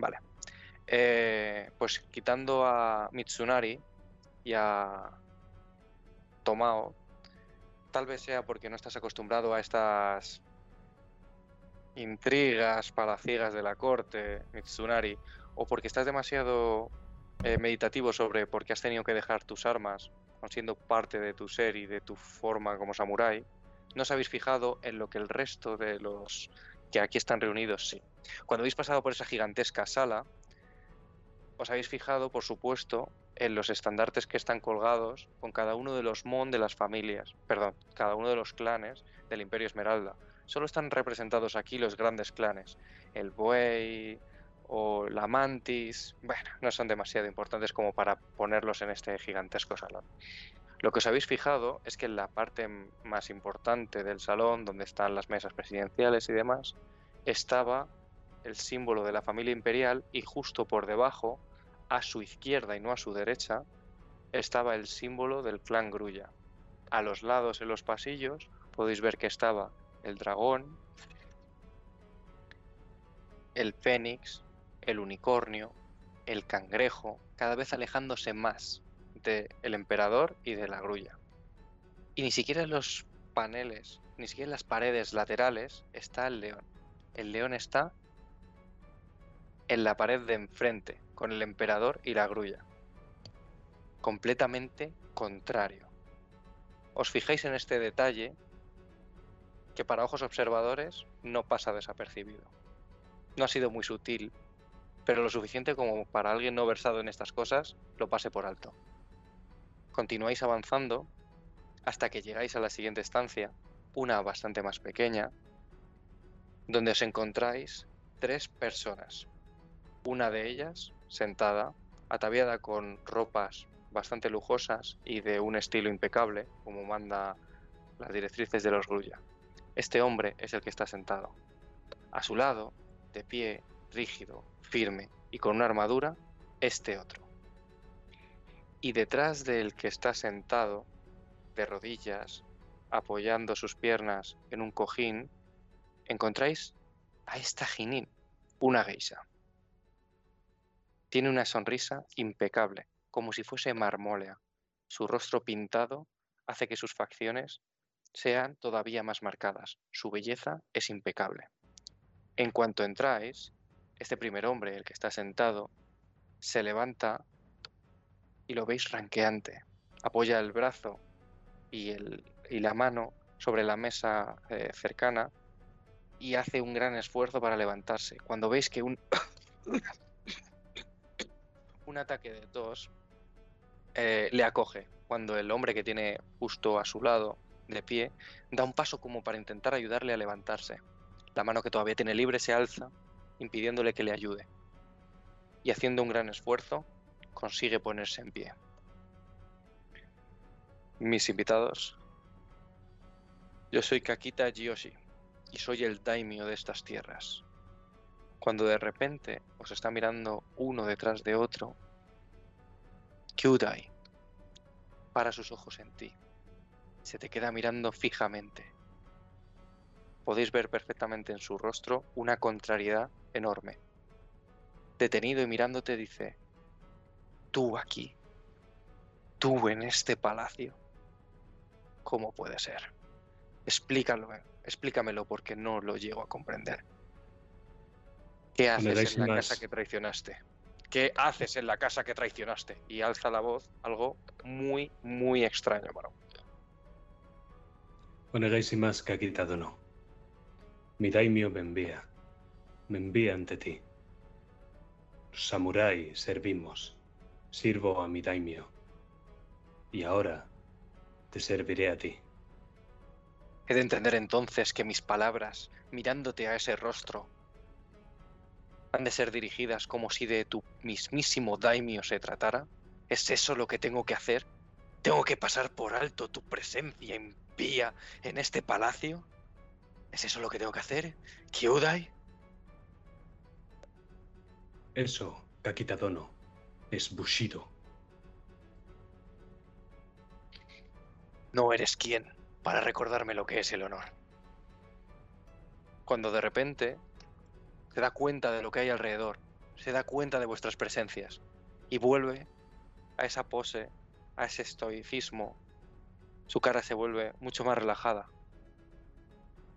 Vale. Eh, pues quitando a Mitsunari y a Tomao, tal vez sea porque no estás acostumbrado a estas intrigas palaciegas de la corte, Mitsunari, o porque estás demasiado eh, meditativo sobre por qué has tenido que dejar tus armas, siendo parte de tu ser y de tu forma como samurái, no os habéis fijado en lo que el resto de los que aquí están reunidos sí. Cuando habéis pasado por esa gigantesca sala, os habéis fijado, por supuesto, en los estandartes que están colgados con cada uno de los mon de las familias, perdón, cada uno de los clanes del Imperio Esmeralda. Solo están representados aquí los grandes clanes, el buey o la mantis, bueno, no son demasiado importantes como para ponerlos en este gigantesco salón. Lo que os habéis fijado es que en la parte más importante del salón, donde están las mesas presidenciales y demás, estaba el símbolo de la familia imperial y justo por debajo, a su izquierda y no a su derecha, estaba el símbolo del clan Grulla. A los lados en los pasillos podéis ver que estaba el dragón, el fénix, el unicornio, el cangrejo, cada vez alejándose más del emperador y de la grulla. Y ni siquiera en los paneles, ni siquiera en las paredes laterales está el león. El león está en la pared de enfrente, con el emperador y la grulla. Completamente contrario. Os fijáis en este detalle que para ojos observadores no pasa desapercibido. No ha sido muy sutil, pero lo suficiente como para alguien no versado en estas cosas lo pase por alto. Continuáis avanzando hasta que llegáis a la siguiente estancia, una bastante más pequeña, donde os encontráis tres personas. Una de ellas sentada, ataviada con ropas bastante lujosas y de un estilo impecable, como manda las directrices de los Grulla. Este hombre es el que está sentado. A su lado, de pie, rígido, firme y con una armadura, este otro. Y detrás del que está sentado, de rodillas, apoyando sus piernas en un cojín, encontráis a esta Jinin, una geisa. Tiene una sonrisa impecable, como si fuese marmólea. Su rostro pintado hace que sus facciones sean todavía más marcadas. Su belleza es impecable. En cuanto entráis, este primer hombre, el que está sentado, se levanta y lo veis ranqueante. Apoya el brazo y, el, y la mano sobre la mesa eh, cercana y hace un gran esfuerzo para levantarse. Cuando veis que un, un ataque de tos eh, le acoge, cuando el hombre que tiene justo a su lado de pie, da un paso como para intentar ayudarle a levantarse. La mano que todavía tiene libre se alza, impidiéndole que le ayude. Y haciendo un gran esfuerzo, consigue ponerse en pie. Mis invitados, yo soy Kakita Jiyoshi y soy el daimyo de estas tierras. Cuando de repente os está mirando uno detrás de otro, Kyudai para sus ojos en ti se te queda mirando fijamente. Podéis ver perfectamente en su rostro una contrariedad enorme. Detenido y mirándote dice, tú aquí, tú en este palacio, ¿cómo puede ser? Explícalo, explícamelo porque no lo llego a comprender. ¿Qué haces en la casa que traicionaste? ¿Qué haces en la casa que traicionaste? Y alza la voz algo muy, muy extraño para Onegai más que ha quitado no. Mi daimyo me envía. Me envía ante ti. Los samurái servimos. Sirvo a mi daimyo. Y ahora te serviré a ti. He de entender entonces que mis palabras, mirándote a ese rostro, han de ser dirigidas como si de tu mismísimo daimyo se tratara. ¿Es eso lo que tengo que hacer? ¿Tengo que pasar por alto tu presencia impía en este palacio? ¿Es eso lo que tengo que hacer? ¿Kyudai? Eso, Kakitadono, es Bushido. No eres quien para recordarme lo que es el honor. Cuando de repente se da cuenta de lo que hay alrededor, se da cuenta de vuestras presencias y vuelve a esa pose a ese estoicismo, su cara se vuelve mucho más relajada.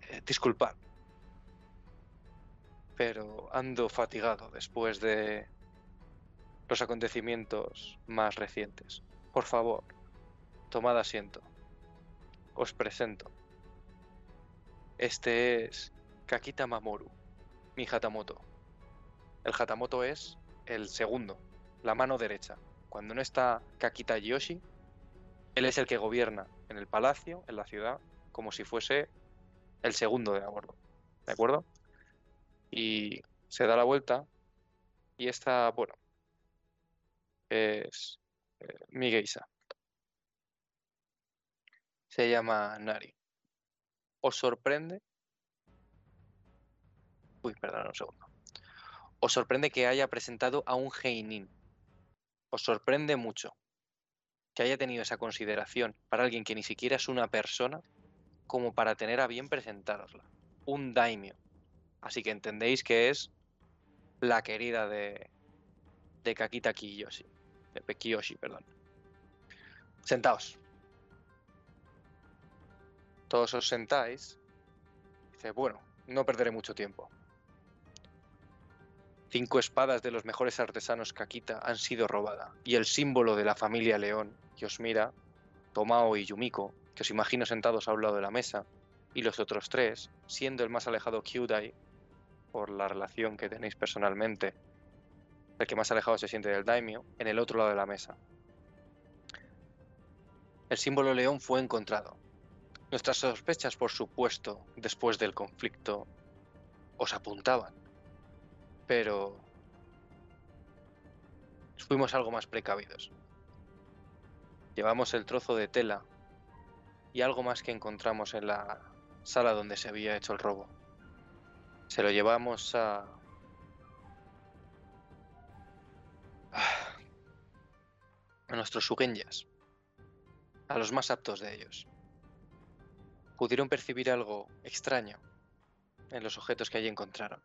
Eh, disculpad, pero ando fatigado después de los acontecimientos más recientes. Por favor, tomad asiento. Os presento. Este es Kakita Mamoru, mi Hatamoto. El Hatamoto es el segundo, la mano derecha. Cuando no está Kakita Yoshi, él es el que gobierna en el palacio, en la ciudad, como si fuese el segundo de a. ¿De acuerdo? Y se da la vuelta y esta, bueno, es eh. Se llama Nari. ¿Os sorprende? Uy, perdón un segundo. ¿Os sorprende que haya presentado a un Heinin? ¿Os sorprende mucho que haya tenido esa consideración para alguien que ni siquiera es una persona como para tener a bien presentarosla? Un daimyo. Así que entendéis que es la querida de, de Kakita Kiyoshi. De Kiyoshi, perdón. Sentaos. Todos os sentáis. Dice, bueno, no perderé mucho tiempo. Cinco espadas de los mejores artesanos Kakita han sido robadas y el símbolo de la familia León, que os mira, Tomao y Yumiko, que os imagino sentados a un lado de la mesa, y los otros tres, siendo el más alejado Kyudai, por la relación que tenéis personalmente, el que más alejado se siente del daimyo, en el otro lado de la mesa. El símbolo león fue encontrado, Nuestras sospechas, por supuesto, después del conflicto, os apuntaban. Pero fuimos algo más precavidos. Llevamos el trozo de tela y algo más que encontramos en la sala donde se había hecho el robo. Se lo llevamos a... a nuestros sugenyas, a los más aptos de ellos pudieron percibir algo extraño en los objetos que allí encontraron,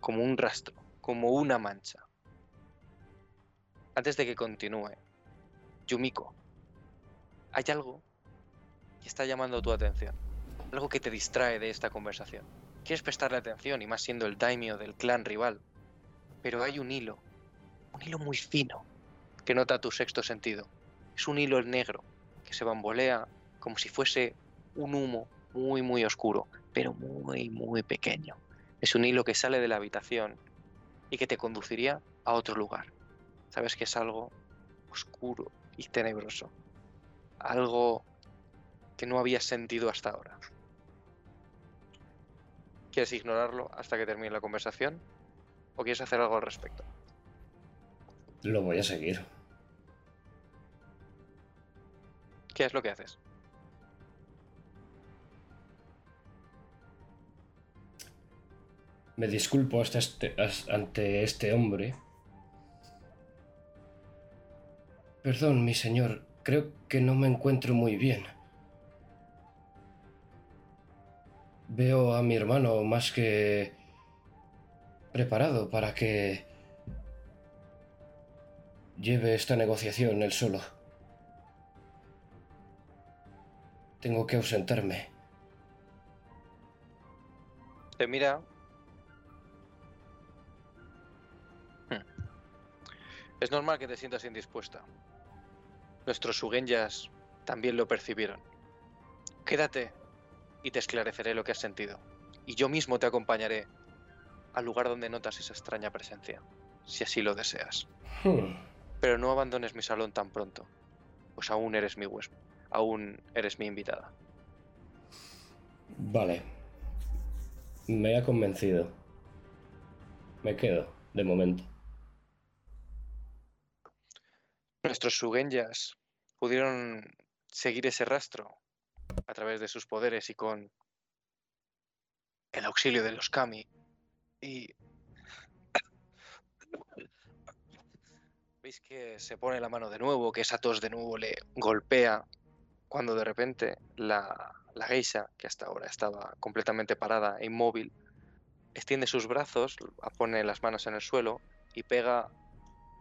como un rastro, como una mancha. Antes de que continúe, Yumiko, hay algo que está llamando tu atención, algo que te distrae de esta conversación. Quieres prestarle atención y más siendo el daimyo del clan rival, pero hay un hilo, un hilo muy fino, que nota tu sexto sentido. Es un hilo negro que se bambolea como si fuese un humo muy, muy oscuro, pero muy, muy pequeño. Es un hilo que sale de la habitación y que te conduciría a otro lugar. Sabes que es algo oscuro y tenebroso. Algo que no habías sentido hasta ahora. ¿Quieres ignorarlo hasta que termine la conversación? ¿O quieres hacer algo al respecto? Lo voy a seguir. ¿Qué es lo que haces? Me disculpo hasta este, ante este hombre. Perdón, mi señor, creo que no me encuentro muy bien. Veo a mi hermano más que preparado para que lleve esta negociación él solo. Tengo que ausentarme. Te mira Es normal que te sientas indispuesta. Nuestros sugenyas también lo percibieron. Quédate y te esclareceré lo que has sentido. Y yo mismo te acompañaré al lugar donde notas esa extraña presencia, si así lo deseas. Hmm. Pero no abandones mi salón tan pronto, pues aún eres mi huésped, aún eres mi invitada. Vale. Me ha convencido. Me quedo, de momento. Nuestros Sugenyas pudieron seguir ese rastro a través de sus poderes y con el auxilio de los Kami. Y veis que se pone la mano de nuevo, que esa tos de nuevo le golpea, cuando de repente la, la geisha, que hasta ahora estaba completamente parada e inmóvil, extiende sus brazos, pone las manos en el suelo y pega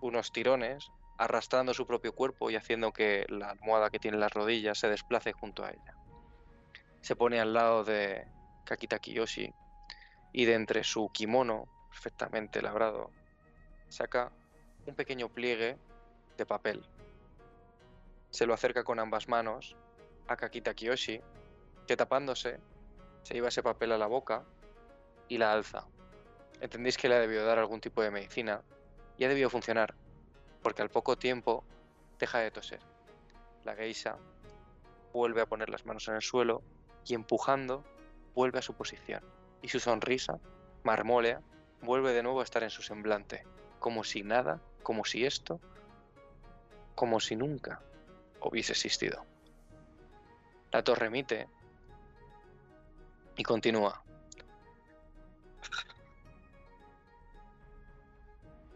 unos tirones arrastrando su propio cuerpo y haciendo que la almohada que tiene en las rodillas se desplace junto a ella. Se pone al lado de Kakita Kiyoshi y de entre su kimono, perfectamente labrado, saca un pequeño pliegue de papel. Se lo acerca con ambas manos a Kakita Kiyoshi, que tapándose se lleva ese papel a la boca y la alza. Entendéis que le ha debido dar algún tipo de medicina y ha debido funcionar, porque al poco tiempo deja de toser. La geisha vuelve a poner las manos en el suelo y empujando vuelve a su posición. Y su sonrisa, marmólea, vuelve de nuevo a estar en su semblante, como si nada, como si esto, como si nunca hubiese existido. La torre emite y continúa.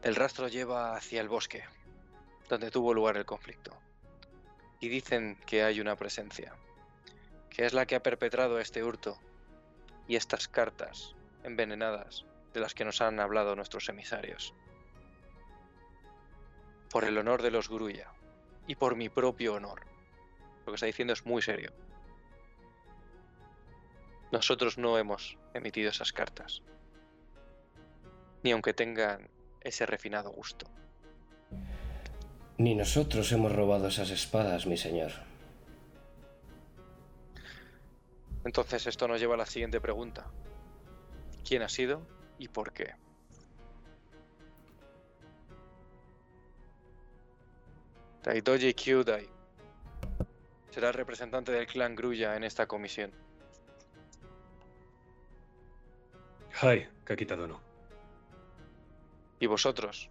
El rastro lleva hacia el bosque, donde tuvo lugar el conflicto. Y dicen que hay una presencia, que es la que ha perpetrado este hurto y estas cartas envenenadas de las que nos han hablado nuestros emisarios. Por el honor de los Grulla y por mi propio honor. Lo que está diciendo es muy serio. Nosotros no hemos emitido esas cartas. Ni aunque tengan ese refinado gusto. Ni nosotros hemos robado esas espadas, mi señor. Entonces esto nos lleva a la siguiente pregunta. ¿Quién ha sido y por qué? Taitoji Kyudai será el representante del clan Grulla en esta comisión. Hai, Kakita Dono. Y vosotros,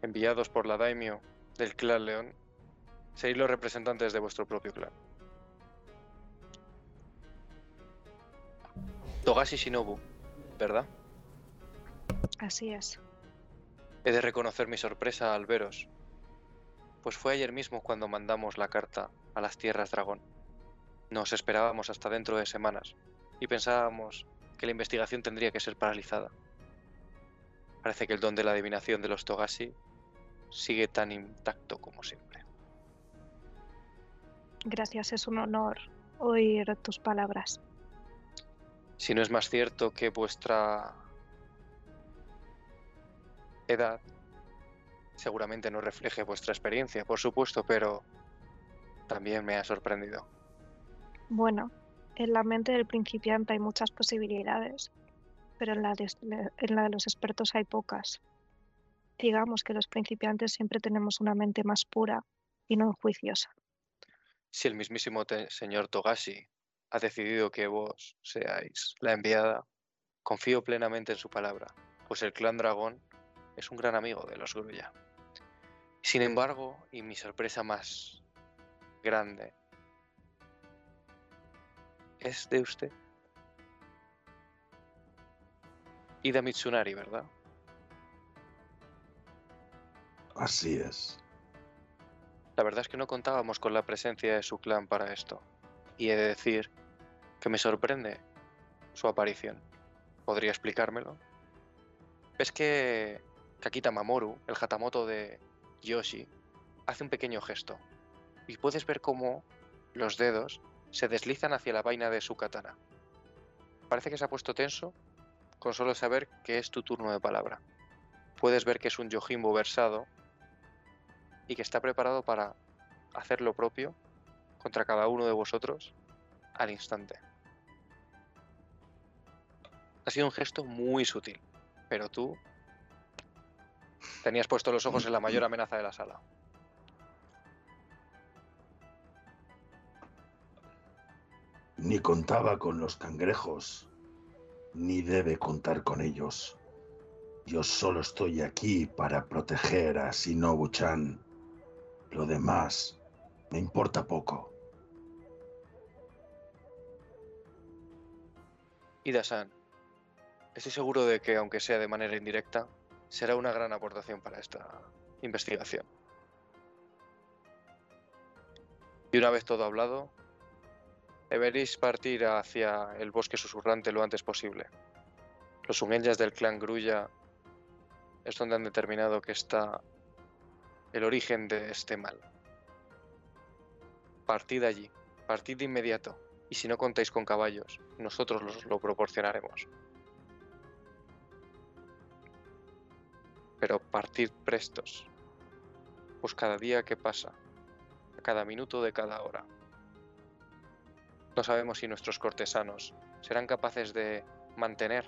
enviados por la daimyo del clan León, seréis los representantes de vuestro propio clan. Togashi Shinobu, ¿verdad? Así es. He de reconocer mi sorpresa al veros, pues fue ayer mismo cuando mandamos la carta a las tierras dragón. Nos esperábamos hasta dentro de semanas y pensábamos que la investigación tendría que ser paralizada. Parece que el don de la adivinación de los Togashi sigue tan intacto como siempre. Gracias, es un honor oír tus palabras. Si no es más cierto que vuestra edad seguramente no refleje vuestra experiencia, por supuesto, pero también me ha sorprendido. Bueno, en la mente del principiante hay muchas posibilidades, pero en la de, en la de los expertos hay pocas. Digamos que los principiantes siempre tenemos una mente más pura y no enjuiciosa. Si el mismísimo señor Togashi ha decidido que vos seáis la enviada, confío plenamente en su palabra, pues el clan dragón es un gran amigo de los Grulla. Sin embargo, y mi sorpresa más grande, es de usted. Ida Mitsunari, ¿verdad? Así es. La verdad es que no contábamos con la presencia de su clan para esto. Y he de decir que me sorprende su aparición. ¿Podría explicármelo? Ves que Kakita Mamoru, el Hatamoto de Yoshi, hace un pequeño gesto. Y puedes ver cómo los dedos se deslizan hacia la vaina de su katana. Parece que se ha puesto tenso con solo saber que es tu turno de palabra. Puedes ver que es un Yojimbo versado y que está preparado para hacer lo propio contra cada uno de vosotros al instante. Ha sido un gesto muy sutil, pero tú tenías puesto los ojos en la mayor amenaza de la sala. Ni contaba con los cangrejos, ni debe contar con ellos. Yo solo estoy aquí para proteger a Shinobu-chan. Lo demás me importa poco. Ida-san, estoy seguro de que, aunque sea de manera indirecta, será una gran aportación para esta investigación. Y una vez todo hablado, deberéis partir hacia el bosque susurrante lo antes posible. Los ungenyas del clan Grulla es donde han determinado que está el origen de este mal. Partid allí, partid de inmediato. Y si no contáis con caballos, nosotros los lo proporcionaremos. Pero partid prestos, pues cada día que pasa, cada minuto de cada hora, no sabemos si nuestros cortesanos serán capaces de mantener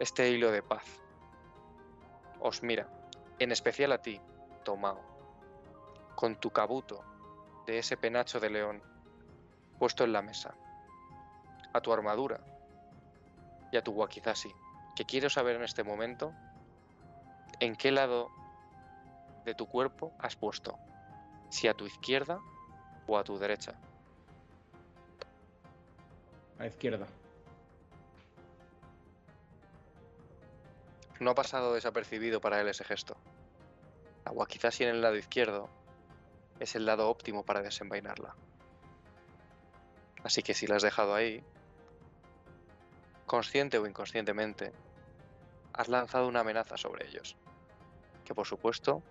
este hilo de paz. Os mira, en especial a ti, Tomao, con tu cabuto de ese penacho de león puesto en la mesa, a tu armadura y a tu wakizashi, que quiero saber en este momento en qué lado de tu cuerpo has puesto, si a tu izquierda o a tu derecha. A izquierda. No ha pasado desapercibido para él ese gesto. La wakizashi en el lado izquierdo es el lado óptimo para desenvainarla. Así que si la has dejado ahí, consciente o inconscientemente, has lanzado una amenaza sobre ellos, que por supuesto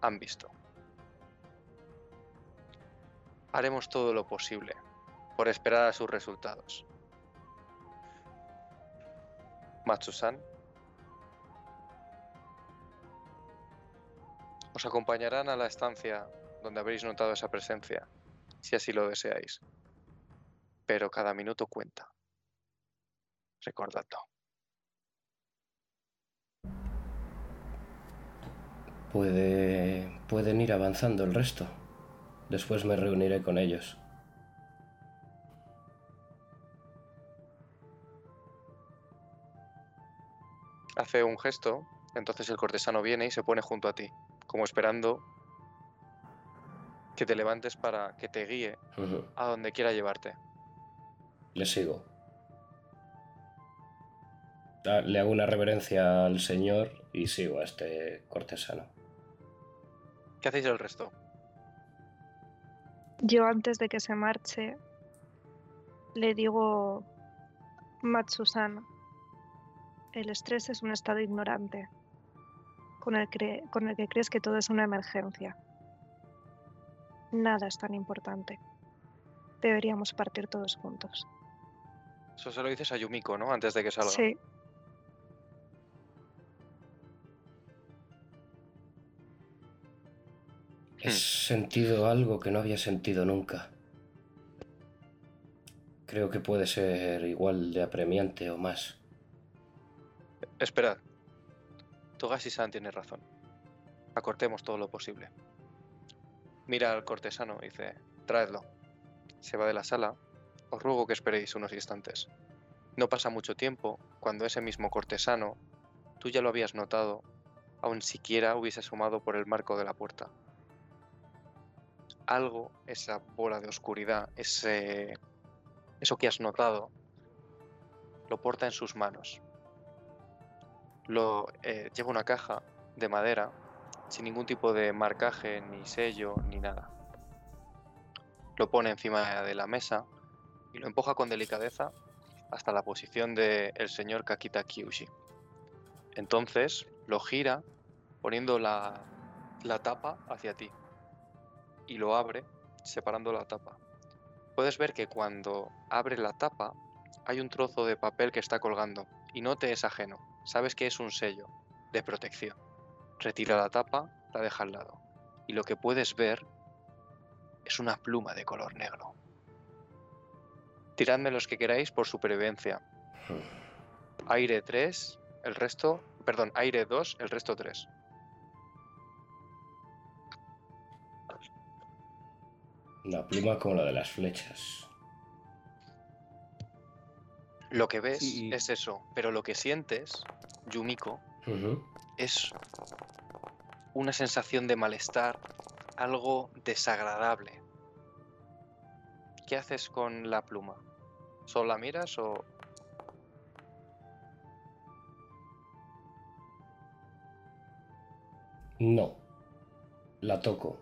han visto. Haremos todo lo posible por esperar a sus resultados. Matsusan os acompañarán a la estancia donde habréis notado esa presencia, si así lo deseáis. Pero cada minuto cuenta. Recordadlo. Puede, pueden ir avanzando el resto. Después me reuniré con ellos. Hace un gesto, entonces el cortesano viene y se pone junto a ti, como esperando que te levantes para que te guíe a donde quiera llevarte. Le sigo. Ah, Le hago una reverencia al señor y sigo a este cortesano. ¿Qué hacéis el resto? Yo antes de que se marche le digo, Matsusan, el estrés es un estado ignorante con el, cre- con el que crees que todo es una emergencia. Nada es tan importante. Deberíamos partir todos juntos. Eso se lo dices a Yumiko, ¿no? Antes de que salga. Sí, He sentido algo que no había sentido nunca. Creo que puede ser igual de apremiante o más. Esperad. Togashi-san tiene razón. Acortemos todo lo posible. Mira al cortesano y dice, traedlo. Se va de la sala. Os ruego que esperéis unos instantes. No pasa mucho tiempo cuando ese mismo cortesano, tú ya lo habías notado, aun siquiera hubiese asomado por el marco de la puerta. Algo, esa bola de oscuridad, ese, eso que has notado, lo porta en sus manos lo eh, lleva una caja de madera sin ningún tipo de marcaje, ni sello, ni nada. Lo pone encima de la mesa y lo empuja con delicadeza hasta la posición del señor Kakita Kyushi. Entonces lo gira poniendo la, la tapa hacia ti y lo abre separando la tapa. Puedes ver que cuando abre la tapa hay un trozo de papel que está colgando y no te es ajeno sabes que es un sello de protección. Retira la tapa, la deja al lado. Y lo que puedes ver es una pluma de color negro. Tiradme los que queráis por supervivencia. Aire 3, el resto... Perdón, aire 2, el resto 3. Una pluma como la de las flechas. Lo que ves Sí. es eso, pero lo que sientes, Yumiko, es una sensación de malestar, algo desagradable. ¿Qué haces con la pluma? ¿Solo la miras o...? No. La toco.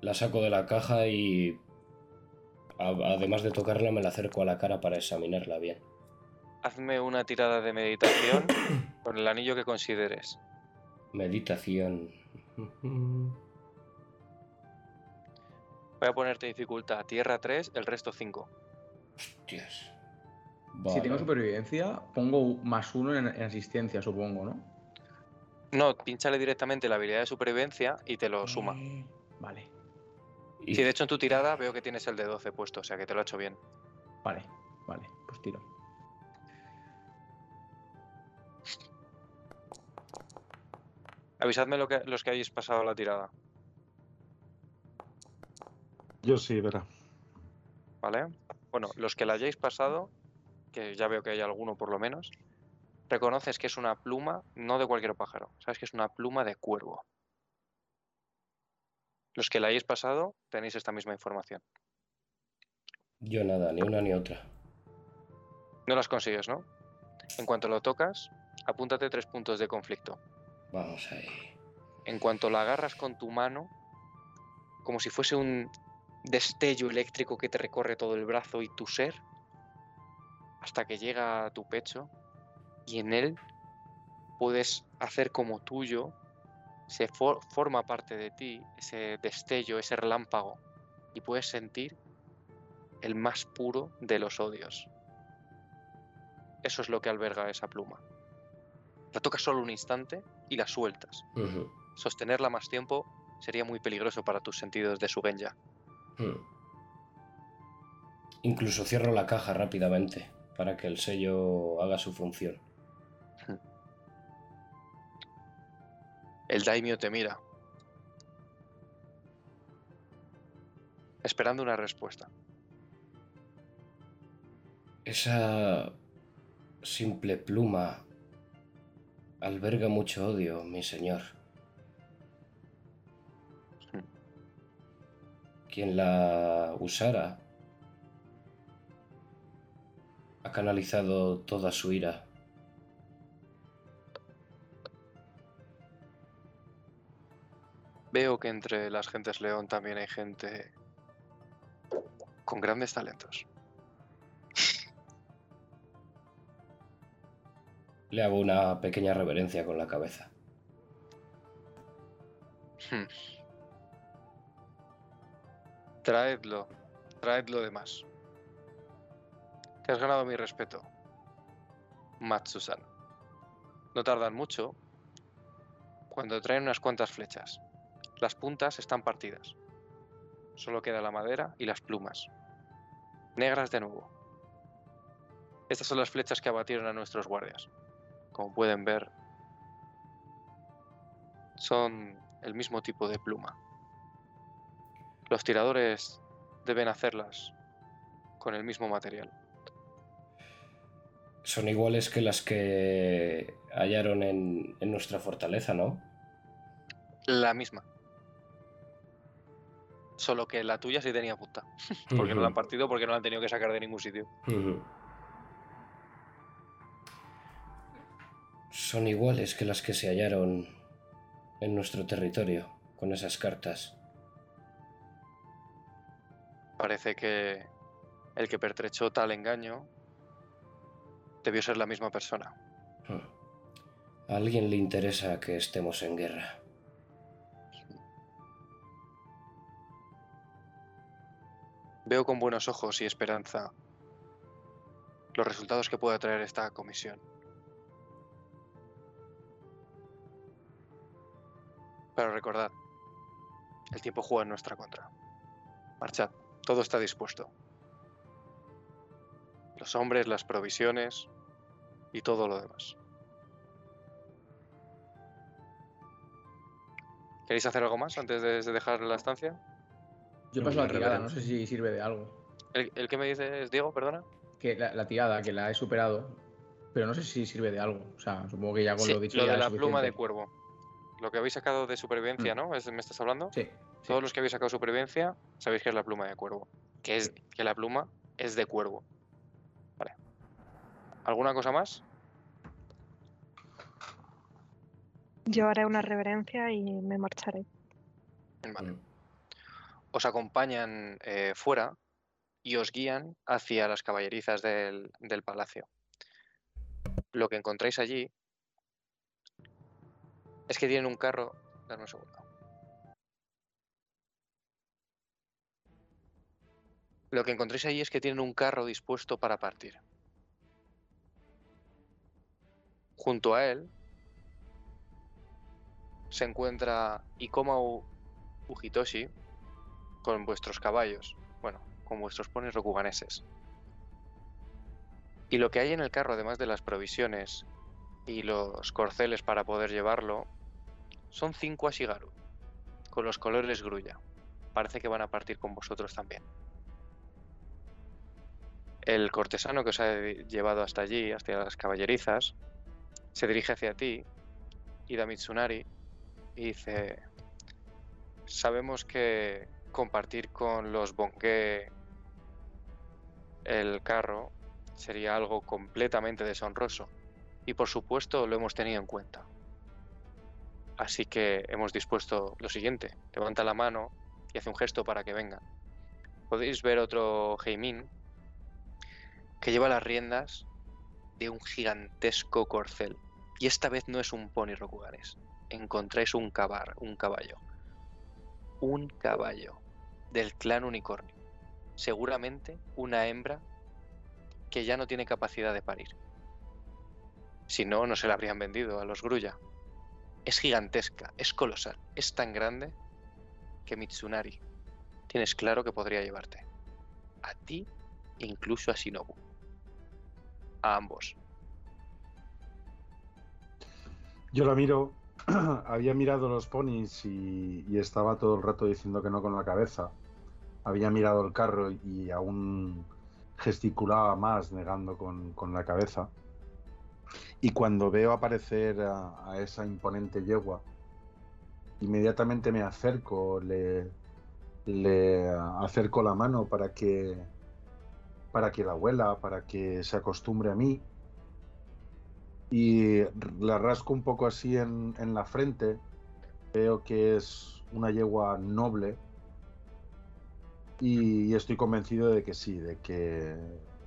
La saco de la caja y... Además de tocarla, me la acerco a la cara para examinarla bien. Hazme una tirada de meditación con el anillo que consideres. Meditación. Voy a ponerte dificultad tierra 3, el resto 5. Hostias. Si tengo supervivencia, pongo más uno en, en asistencia, supongo, ¿no? No, pínchale directamente la habilidad de supervivencia y te lo suma. Eh, Vale, Y- Sí, de hecho en tu tirada veo que tienes el de 12 puesto, o sea que te lo ha hecho bien. vale, vale, pues tiro. Avisadme lo que, los que hayáis pasado la tirada, Yo sí, verá. ¿vale? Bueno, los que la hayáis pasado, que ya veo que hay alguno por lo menos, reconoces que es una pluma, no de cualquier pájaro, sabes que es una pluma de cuervo. Los que la hayáis pasado tenéis esta misma información. Yo nada, ni una ni otra. No las consigues, ¿no? En cuanto lo tocas, apúntate tres puntos de conflicto. Vamos ahí. En cuanto la agarras con tu mano, como si fuese un destello eléctrico que te recorre todo el brazo y tu ser, hasta que llega a tu pecho, y en él puedes hacer como tuyo, se for- forma parte de ti ese destello, ese relámpago, y puedes sentir el más puro de los odios. Eso es lo que alberga esa pluma. La tocas solo un instante y la sueltas. Sostenerla más tiempo sería muy peligroso para tus sentidos de Sugenya. ujú. Incluso cierro la caja rápidamente para que el sello haga su función. El daimio te mira, esperando una respuesta. Esa simple pluma alberga mucho odio, mi señor. Quien la usara ha canalizado toda su ira. Veo que entre las gentes león también hay gente con grandes talentos. Le hago una pequeña reverencia con la cabeza. Hmm. Traedlo, traedlo de más. Te has ganado mi respeto, Matsusan. No tardan mucho cuando traen unas cuantas flechas. Las puntas están partidas. Solo queda la madera y las plumas. Negras de nuevo. Estas son las flechas que abatieron a nuestros guardias. Como pueden ver, son el mismo tipo de pluma. Los tiradores deben hacerlas con el mismo material. Son iguales que las que hallaron en, en nuestra fortaleza, ¿no? La misma. Solo que la tuya sí tenía punta. Porque no la han partido, porque no la han tenido que sacar de ningún sitio. Son iguales que las que se hallaron en nuestro territorio con esas cartas. Parece que el que pertrechó tal engaño debió ser la misma persona. Hmm. A alguien le interesa que estemos en guerra. Veo con buenos ojos y esperanza los resultados que pueda traer esta comisión. Pero recordad, el tiempo juega en nuestra contra. Marchad, todo está dispuesto. Los hombres, las provisiones y todo lo demás. ¿Queréis hacer algo más antes de de dejar la estancia? Yo paso la tirada, no sé si sirve de algo. ¿El, el que me dices, Diego, perdona? Que la, la tirada, que la he superado, pero no sé si sirve de algo. O sea, supongo que ya con Sí, lo dicho lo ya de la pluma de cuervo. Lo que habéis sacado de supervivencia, Mm. ¿no? ¿Es- ¿Me estás hablando? Sí. sí. Todos los que habéis sacado supervivencia sabéis que es la pluma de cuervo. Que es que la pluma es de cuervo. Vale. ¿Alguna cosa más? Yo haré una reverencia y me marcharé. Vale. Hmm. Os acompañan eh, fuera y os guían hacia las caballerizas del, palacio. Lo que encontráis allí es que tienen un carro. Dame un segundo. Lo que encontréis ahí es que tienen un carro dispuesto para partir. Junto a él se encuentra Ikoma Ujitoshi con vuestros caballos, bueno, con vuestros ponis rokuganeses. Y lo que hay en el carro, además de las provisiones y los corceles para poder llevarlo, son cinco Ashigaru, con los colores grulla. Parece que van a partir con vosotros también. El cortesano que os ha llevado hasta allí, hasta las caballerizas, se dirige hacia ti, Ida Mitsunari, y dice, sabemos que compartir con los Bongue el carro sería algo completamente deshonroso y por supuesto lo hemos tenido en cuenta. Así que hemos dispuesto lo siguiente, levanta la mano y hace un gesto para que vengan. Podéis ver otro Heimin que lleva las riendas de un gigantesco corcel. Y esta vez no es un pony rokuganes. Encontráis un cabar, un caballo. Un caballo del clan unicornio. Seguramente una hembra que ya no tiene capacidad de parir. Si no, no se la habrían vendido a los Grulla. Es gigantesca, es colosal, es tan grande que Mitsunari tienes claro que podría llevarte. A ti e incluso a Shinobu. A ambos. Yo la miro, había mirado los ponis y, y estaba todo el rato diciendo que no con la cabeza. Había mirado el carro y aún gesticulaba más, negando con, con la cabeza. Y cuando veo aparecer a, esa imponente yegua, inmediatamente me acerco, le, le acerco la mano para que para que la huela, para que se acostumbre a mí. Y la rasco un poco así en, en la frente. Veo que es una yegua noble, y estoy convencido de que sí, de que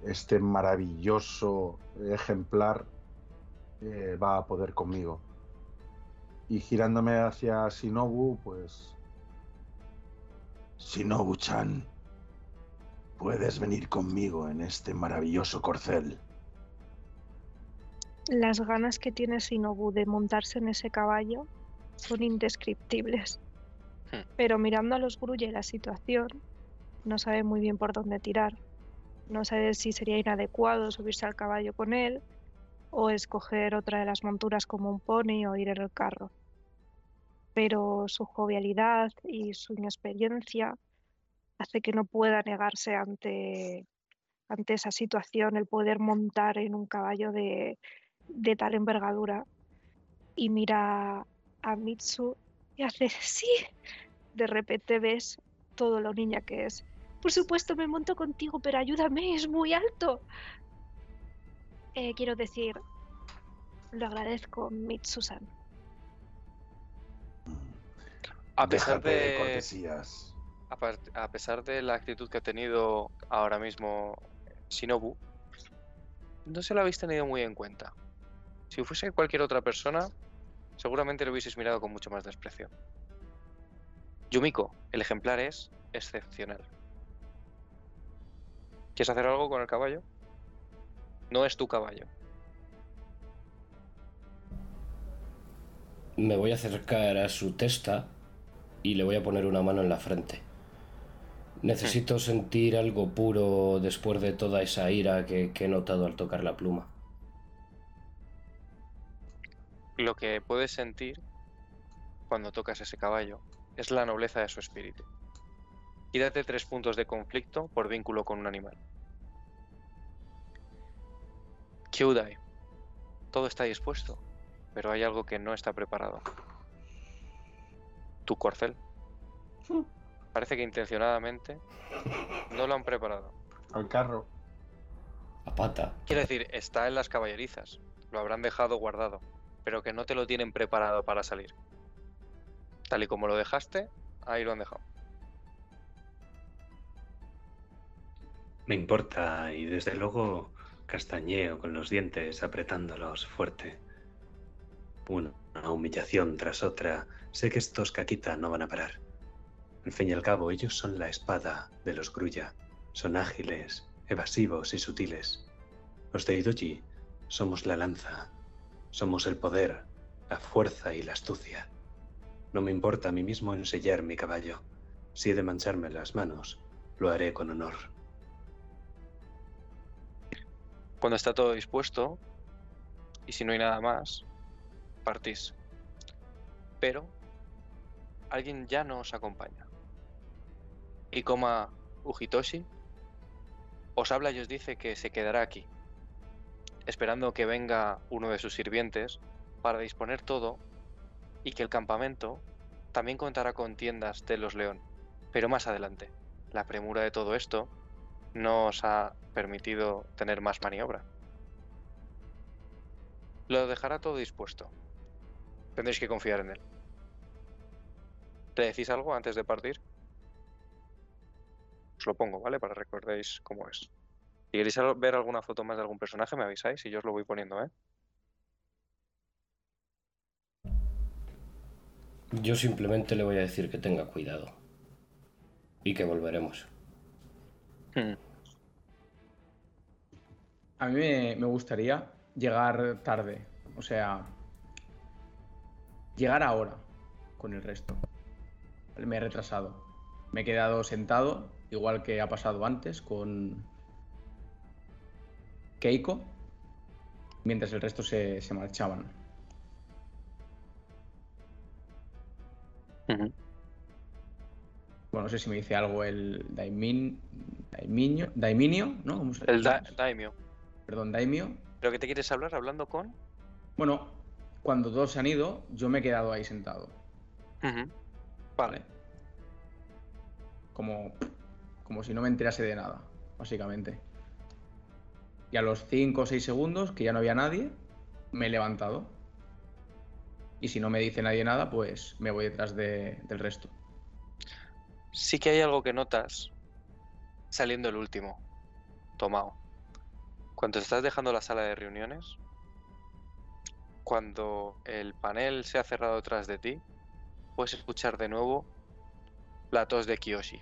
este maravilloso ejemplar eh, va a poder conmigo. Y girándome hacia Shinobu, pues... Shinobu-chan, puedes venir conmigo en este maravilloso corcel. Las ganas que tiene Shinobu de montarse en ese caballo son indescriptibles. Hmm. Pero mirando a los Grulla y la situación, no sabe muy bien por dónde tirar. No sabe si sería inadecuado subirse al caballo con él o escoger otra de las monturas como un pony o ir en el carro. Pero su jovialidad y su inexperiencia hace que no pueda negarse ante, ante esa situación el poder montar en un caballo de, de tal envergadura. Y mira a Mitsu y hace sí. De repente ves todo lo niña que es. Por supuesto, me monto contigo, pero ayúdame, es muy alto. Eh, quiero decir, lo agradezco, Mitsusan. A pesar Déjate de, cortesías. a, a pesar de la actitud que ha tenido ahora mismo Shinobu, no se lo habéis tenido muy en cuenta. Si fuese cualquier otra persona, seguramente lo hubieseis mirado con mucho más desprecio. Yumiko, el ejemplar es excepcional. ¿Quieres hacer algo con el caballo? No es tu caballo. Me voy a acercar a su testa y le voy a poner una mano en la frente. Necesito sentir algo puro después de toda esa ira que, que he notado al tocar la pluma. Lo que puedes sentir cuando tocas ese caballo es la nobleza de su espíritu. Quítate tres puntos de conflicto por vínculo con un animal. Kyudai, todo está dispuesto, pero hay algo que no está preparado. Tu corcel. Parece que intencionadamente no lo han preparado. Al carro. A pata. Quiero decir, está en las caballerizas. Lo habrán dejado guardado, pero que no te lo tienen preparado para salir. Tal y como lo dejaste, ahí lo han dejado. Me importa y desde luego castañeo con los dientes apretándolos fuerte. Una humillación tras otra. Sé que estos Kakita no van a parar. Al fin y al cabo, ellos son la espada de los Grulla. son ágiles, evasivos y sutiles. Los de Idoji somos la lanza, somos el poder, la fuerza y la astucia. No me importa a mí mismo ensellar mi caballo. Si he de mancharme las manos, lo haré con honor. Cuando está todo dispuesto, y si no hay nada más, partís. Pero alguien ya no os acompaña. Y coma Ujitoshi os habla y os dice que se quedará aquí, esperando que venga uno de sus sirvientes para disponer todo y que el campamento también contará con tiendas de los León, pero más adelante. La premura de todo esto no os ha permitido tener más maniobra. Lo dejará todo dispuesto. Tendréis que confiar en él. ¿Le decís algo antes de partir? Os lo pongo, ¿vale? Para recordéis cómo es. Si queréis ver alguna foto más de algún personaje, me avisáis y yo os lo voy poniendo, ¿eh? Yo simplemente le voy a decir que tenga cuidado. Y que volveremos. Hmm. A mí me, me gustaría llegar tarde. O sea, llegar ahora con el resto. Me he retrasado. Me he quedado sentado, igual que ha pasado antes con Keiko, mientras el resto se, se marchaban. Bueno, no sé si me dice algo el Daimin, Daiminio, Daiminio, ¿no? ¿Cómo se El da- llama? Daimyo. Perdón, Daimio. ¿Pero qué te quieres hablar hablando con? Bueno, cuando todos se han ido, yo me he quedado ahí sentado. Vale. Como, como si no me enterase de nada, básicamente. Y a los 5 o 6 segundos, que ya no había nadie, me he levantado. Y si no me dice nadie nada, pues me voy detrás de- del resto. Sí que hay algo que notas saliendo el último, Tomao. Cuando estás dejando la sala de reuniones, cuando el panel se ha cerrado detrás de ti, puedes escuchar de nuevo la tos de Kiyoshi,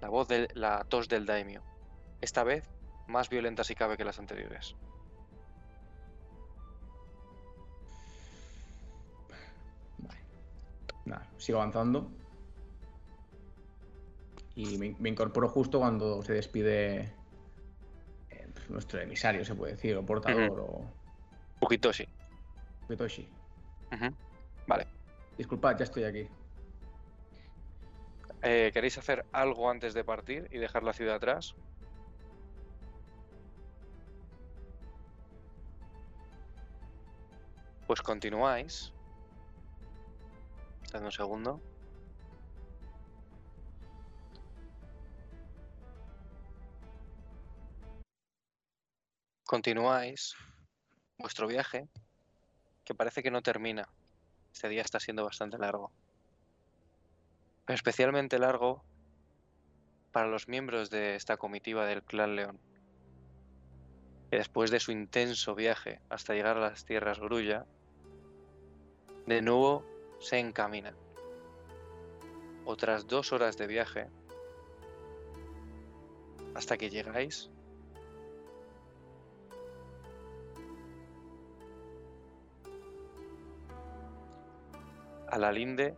la voz de la tos del daimyo. Esta vez más violenta si cabe que las anteriores. Vale. Nada, sigo avanzando. Y me, me incorporo justo cuando se despide eh, pues, nuestro emisario, se puede decir, o portador, o Fujitoshi. Futoshi. Ujú. Vale. Disculpad, ya estoy aquí. Eh, ¿Queréis hacer algo antes de partir y dejar la ciudad atrás? Pues continuáis. Dame un segundo. Continuáis vuestro viaje, que parece que no termina. Este día está siendo bastante largo. Especialmente largo para los miembros de esta comitiva del Clan León. Después de su intenso viaje hasta llegar a las tierras Grulla, de nuevo se encaminan. Otras dos horas de viaje hasta que llegáis a la linde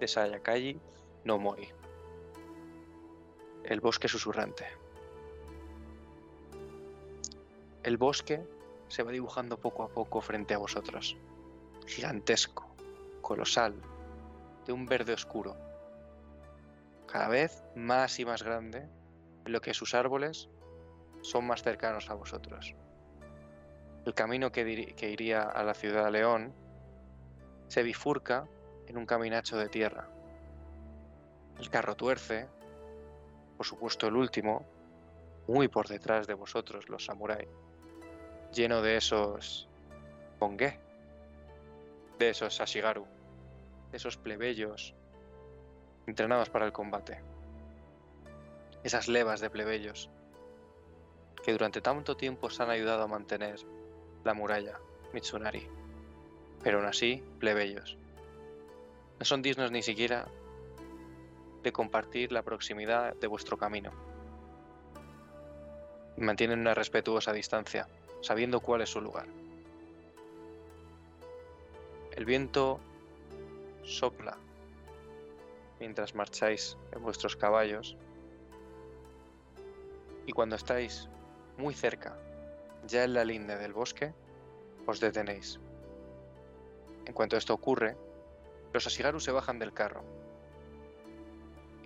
de Sayakayi no Mori. El bosque susurrante. El bosque se va dibujando poco a poco frente a vosotros. Gigantesco, colosal, de un verde oscuro. Cada vez más y más grande, lo que sus árboles son más cercanos a vosotros. El camino que iría a la ciudad de León se bifurca en un caminacho de tierra. El carro tuerce, por supuesto el último, muy por detrás de vosotros, los samuráis, lleno de esos pongue, de esos ashigaru, de esos plebeyos entrenados para el combate. Esas levas de plebeyos que durante tanto tiempo os han ayudado a mantener la muralla Mitsunari. Pero aún así, plebeyos. No son dignos ni siquiera de compartir la proximidad de vuestro camino. mantienen una respetuosa distancia, sabiendo cuál es su lugar. El viento sopla mientras marcháis en vuestros caballos y cuando estáis muy cerca, ya en la linde del bosque, os detenéis. En cuanto esto ocurre, los Asigaru se bajan del carro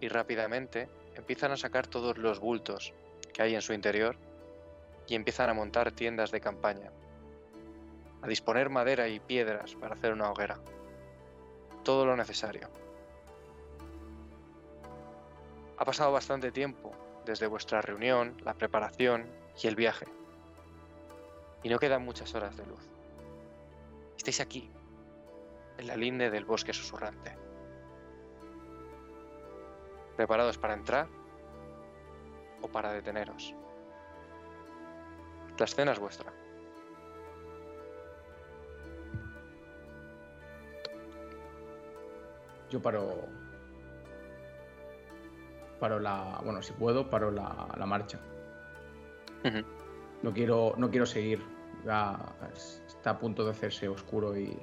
y rápidamente empiezan a sacar todos los bultos que hay en su interior y empiezan a montar tiendas de campaña, a disponer madera y piedras para hacer una hoguera. Todo lo necesario. Ha pasado bastante tiempo desde vuestra reunión, la preparación y el viaje. Y no quedan muchas horas de luz. Estáis aquí, en la linde del bosque susurrante. ¿Preparados para entrar o para deteneros? La escena es vuestra. Yo paro. Paro la. Bueno, si puedo, paro la, la marcha. No quiero, no quiero seguir. Ya es- está a punto de hacerse oscuro y.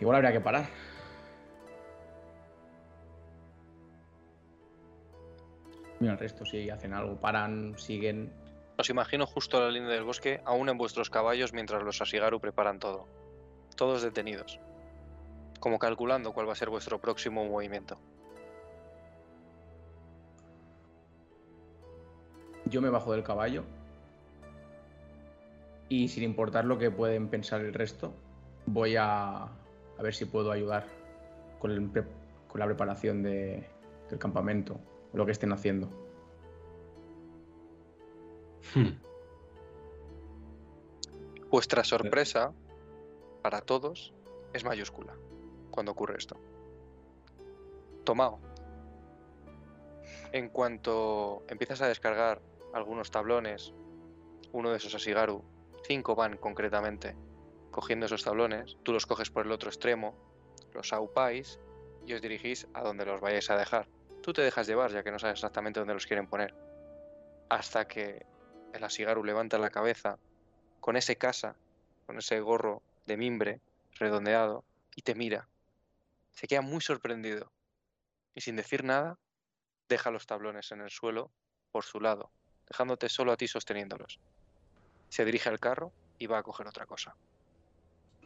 Igual habría que parar. Mira el resto, si hacen algo, paran, siguen. Os imagino justo a la línea del bosque, aún en vuestros caballos, mientras los Asigaru preparan todo. Todos detenidos. Como calculando cuál va a ser vuestro próximo movimiento. Yo me bajo del caballo. Y sin importar lo que pueden pensar el resto, voy a, a ver si puedo ayudar con, el pre- con la preparación de- del campamento, o lo que estén haciendo. Hmm. Vuestra sorpresa, para todos, es mayúscula cuando ocurre esto. Tomao. En cuanto empiezas a descargar algunos tablones, uno de esos Asigaru, cinco van concretamente cogiendo esos tablones, tú los coges por el otro extremo, los aupáis y os dirigís a donde los vayáis a dejar. Tú te dejas llevar ya que no sabes exactamente dónde los quieren poner. Hasta que el Asigaru levanta la cabeza con ese casa, con ese gorro de mimbre redondeado y te mira. Se queda muy sorprendido y sin decir nada deja los tablones en el suelo por su lado, dejándote solo a ti sosteniéndolos. Se dirige al carro y va a coger otra cosa.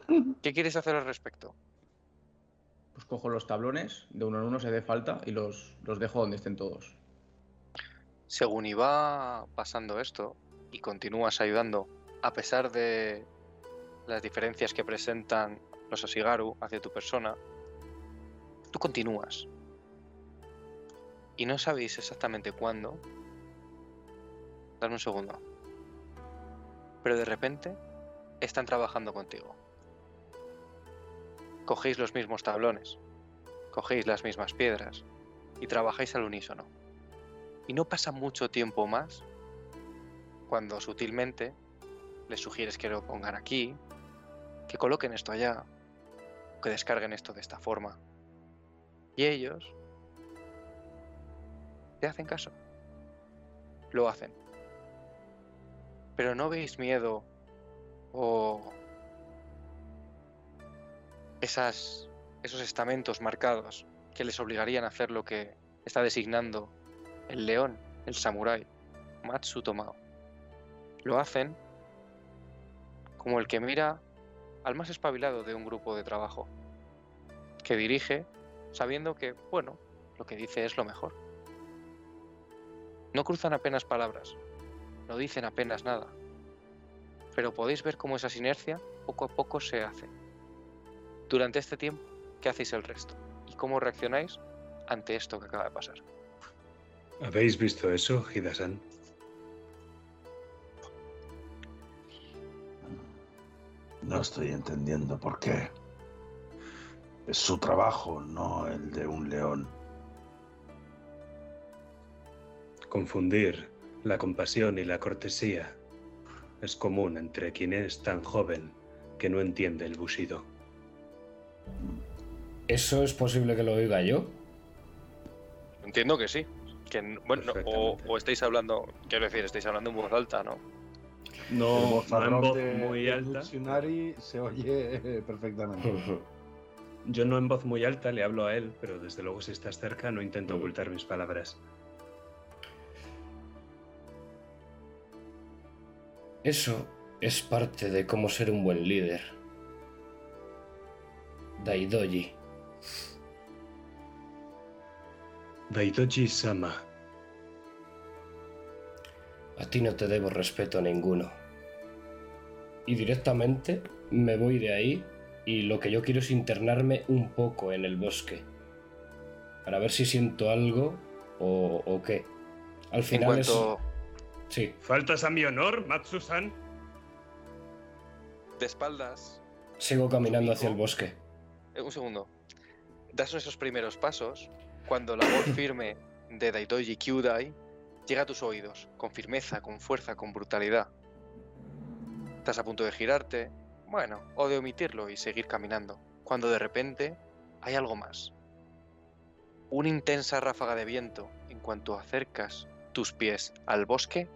¿Qué quieres hacer al respecto? Pues cojo los tablones, de uno en uno se dé falta, y los, los dejo donde estén todos. Según iba pasando esto y continúas ayudando, a pesar de las diferencias que presentan los Asigaru hacia tu persona, tú continúas. Y no sabéis exactamente cuándo. Dame un segundo. Pero de repente están trabajando contigo. Cogéis los mismos tablones, cogéis las mismas piedras y trabajáis al unísono. Y no pasa mucho tiempo más cuando sutilmente les sugieres que lo pongan aquí, que coloquen esto allá, que descarguen esto de esta forma. Y ellos te hacen caso. Lo hacen. Pero no veis miedo o esos estamentos marcados que les obligarían a hacer lo que está designando el león, el samurái, Matsu Tomao. Lo hacen como el que mira al más espabilado de un grupo de trabajo, que dirige sabiendo que, bueno, lo que dice es lo mejor. No cruzan apenas palabras, no dicen apenas nada, pero podéis ver cómo esa sinergia poco a poco se hace. Durante este tiempo, ¿qué hacéis el resto? ¿Y cómo reaccionáis ante esto que acaba de pasar? ¿Habéis visto eso, Hidasan? No estoy entendiendo por qué. Es su trabajo, no el de un león. Confundir la compasión y la cortesía es común entre quien es tan joven que no entiende el bushido. ¿Eso es posible que lo oiga yo? Entiendo que sí. Que, bueno, no, o, estáis hablando, quiero decir, estáis hablando en voz alta, ¿no? No, no en voz de- muy alta. Se oye perfectamente. Yo no en voz muy alta le hablo a él, pero desde luego si estás cerca no intento Mm. ocultar mis palabras. Eso es parte de cómo ser un buen líder. Daidoji. Daidoji Sama. A ti no te debo respeto ninguno. Y directamente me voy de ahí y lo que yo quiero es internarme un poco en el bosque. Para ver si siento algo o, o qué. Al final cuanto es... Sí, ¿Faltas a mi honor, Matsusan? de espaldas, sigo caminando hacia el bosque. Eh, un segundo, das esos primeros pasos, cuando la voz firme de Daitoji Kyudai llega a tus oídos, con firmeza, con fuerza, con brutalidad. Estás a punto de girarte, bueno, o de omitirlo y seguir caminando, cuando de repente hay algo más. Una intensa ráfaga de viento, en cuanto acercas tus pies al bosque,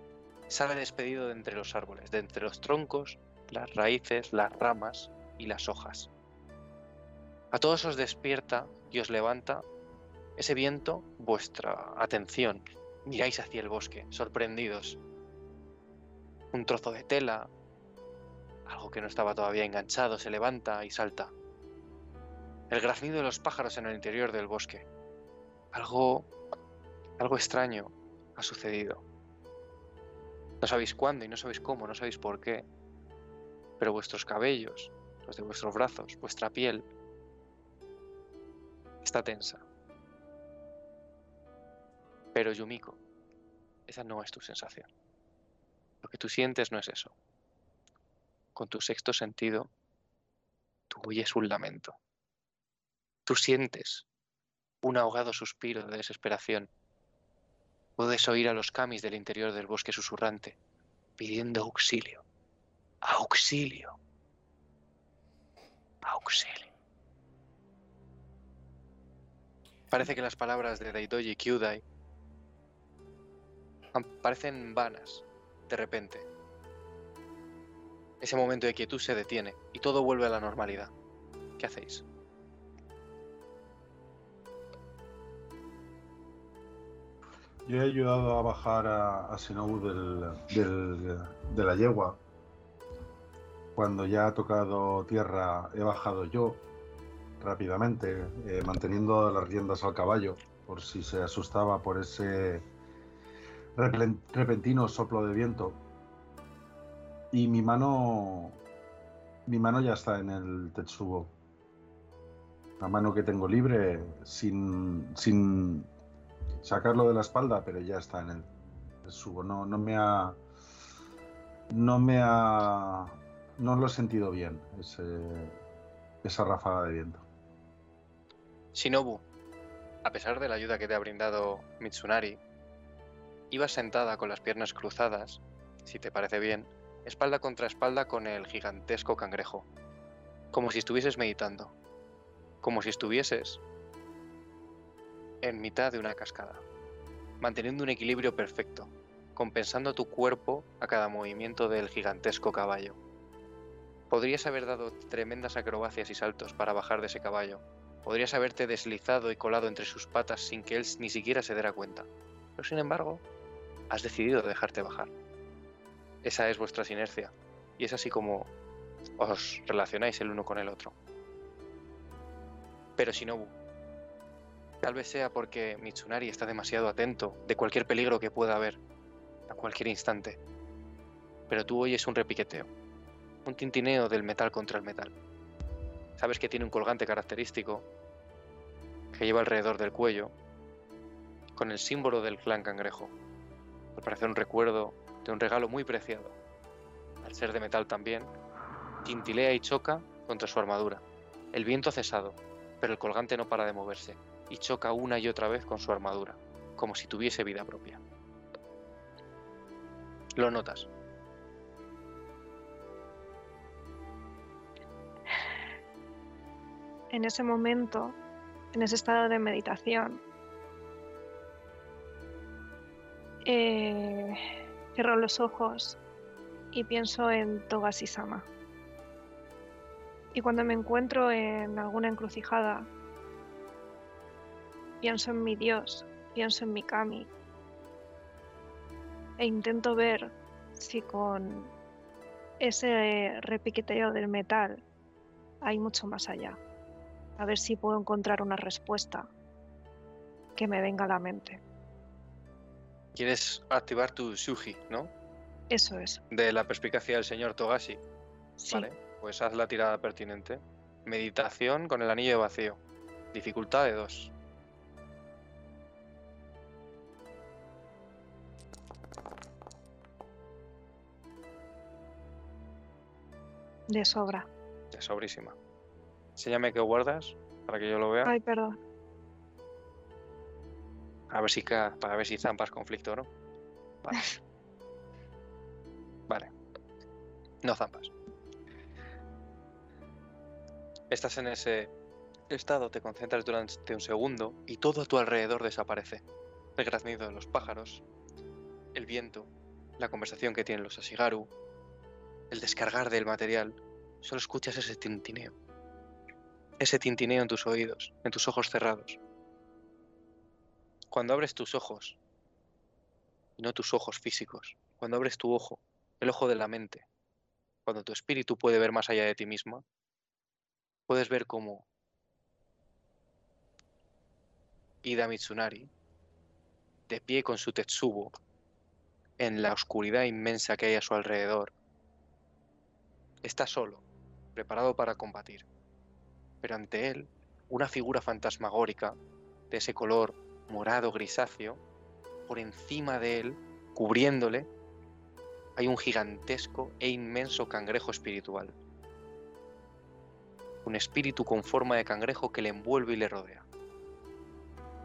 sale despedido de entre los árboles, de entre los troncos, las raíces, las ramas y las hojas. A todos os despierta y os levanta ese viento vuestra atención. Miráis hacia el bosque, sorprendidos. Un trozo de tela, algo que no estaba todavía enganchado, se levanta y salta. El graznido de los pájaros en el interior del bosque. Algo, algo extraño ha sucedido. No sabéis cuándo y no sabéis cómo, no sabéis por qué. Pero vuestros cabellos, los de vuestros brazos, vuestra piel, está tensa. Pero Yumiko, esa no es tu sensación. Lo que tú sientes no es eso. Con tu sexto sentido, tú oyes un lamento. Tú sientes un ahogado suspiro de desesperación. Puedes oír a los kamis del interior del bosque susurrante, pidiendo auxilio. Auxilio. Auxilio. Parece que las palabras de Daidoji Kyudai parecen vanas, de repente. Ese momento de quietud se detiene y todo vuelve a la normalidad. ¿Qué hacéis? Yo he ayudado a bajar a, a del, del- de la yegua. Cuando ya ha tocado tierra, he bajado yo rápidamente, eh, manteniendo las riendas al caballo, por si se asustaba por ese repentino soplo de viento. Y mi mano, mi mano ya está en el Tetsubo. La mano que tengo libre, sin, sin sacarlo de la espalda, pero ya está en el Tetsubo. No, no me ha, no me ha, no lo he sentido bien ese, esa ráfaga de viento. Shinobu, a pesar de la ayuda que te ha brindado Mitsunari, ibas sentada con las piernas cruzadas, si te parece bien, espalda contra espalda con el gigantesco cangrejo, como si estuvieses meditando, como si estuvieses en mitad de una cascada, manteniendo un equilibrio perfecto, compensando tu cuerpo a cada movimiento del gigantesco caballo. Podrías haber dado tremendas acrobacias y saltos para bajar de ese caballo, Podrías haberte deslizado y colado entre sus patas sin que él ni siquiera se diera cuenta. Pero sin embargo, has decidido dejarte bajar. Esa es vuestra sinercia. Y es así como os relacionáis el uno con el otro. Pero Shinobu, tal vez sea porque Mitsunari está demasiado atento de cualquier peligro que pueda haber a cualquier instante. Pero tú oyes un repiqueteo, un tintineo del metal contra el metal. Sabes que tiene un colgante característico que lleva alrededor del cuello con el símbolo del clan cangrejo. Al parecer un recuerdo de un regalo muy preciado. Al ser de metal también, tintilea y choca contra su armadura. El viento ha cesado, pero el colgante no para de moverse y choca una y otra vez con su armadura, como si tuviese vida propia. Lo notas. En ese momento, en ese estado de meditación, Eh, cierro los ojos y pienso en Togashi-sama. Y cuando me encuentro en alguna encrucijada, pienso en mi Dios, pienso en mi Kami. E intento ver si con ese repiqueteo del metal hay mucho más allá. A ver si puedo encontrar una respuesta que me venga a la mente. Quieres activar tu Shuji, ¿no? Eso es. De la perspicacia del señor Togashi. Sí. Vale, pues haz la tirada pertinente. Meditación con el anillo de vacío. Dificultad de 2. De sobra. De sobrísima. Enséñame qué guardas para que yo lo vea. Ay, perdón. A ver si para ver si zampas conflicto o no. Vale. Vale. No zampas. Estás en ese estado, te concentras durante un segundo y todo a tu alrededor desaparece. El graznido de los pájaros, el viento, la conversación que tienen los Ashigaru, el descargar del material. Solo escuchas ese tintineo. Ese tintineo en tus oídos, en tus ojos cerrados. Cuando abres tus ojos, y no tus ojos físicos, cuando abres tu ojo, el ojo de la mente, cuando tu espíritu puede ver más allá de ti misma, puedes ver cómo Ida Mitsunari, de pie con su Tetsubo, en la oscuridad inmensa que hay a su alrededor, está solo, preparado para combatir. Pero ante él, una figura fantasmagórica de ese color morado grisáceo, por encima de él, cubriéndole, hay un gigantesco e inmenso cangrejo espiritual. Un espíritu con forma de cangrejo que le envuelve y le rodea.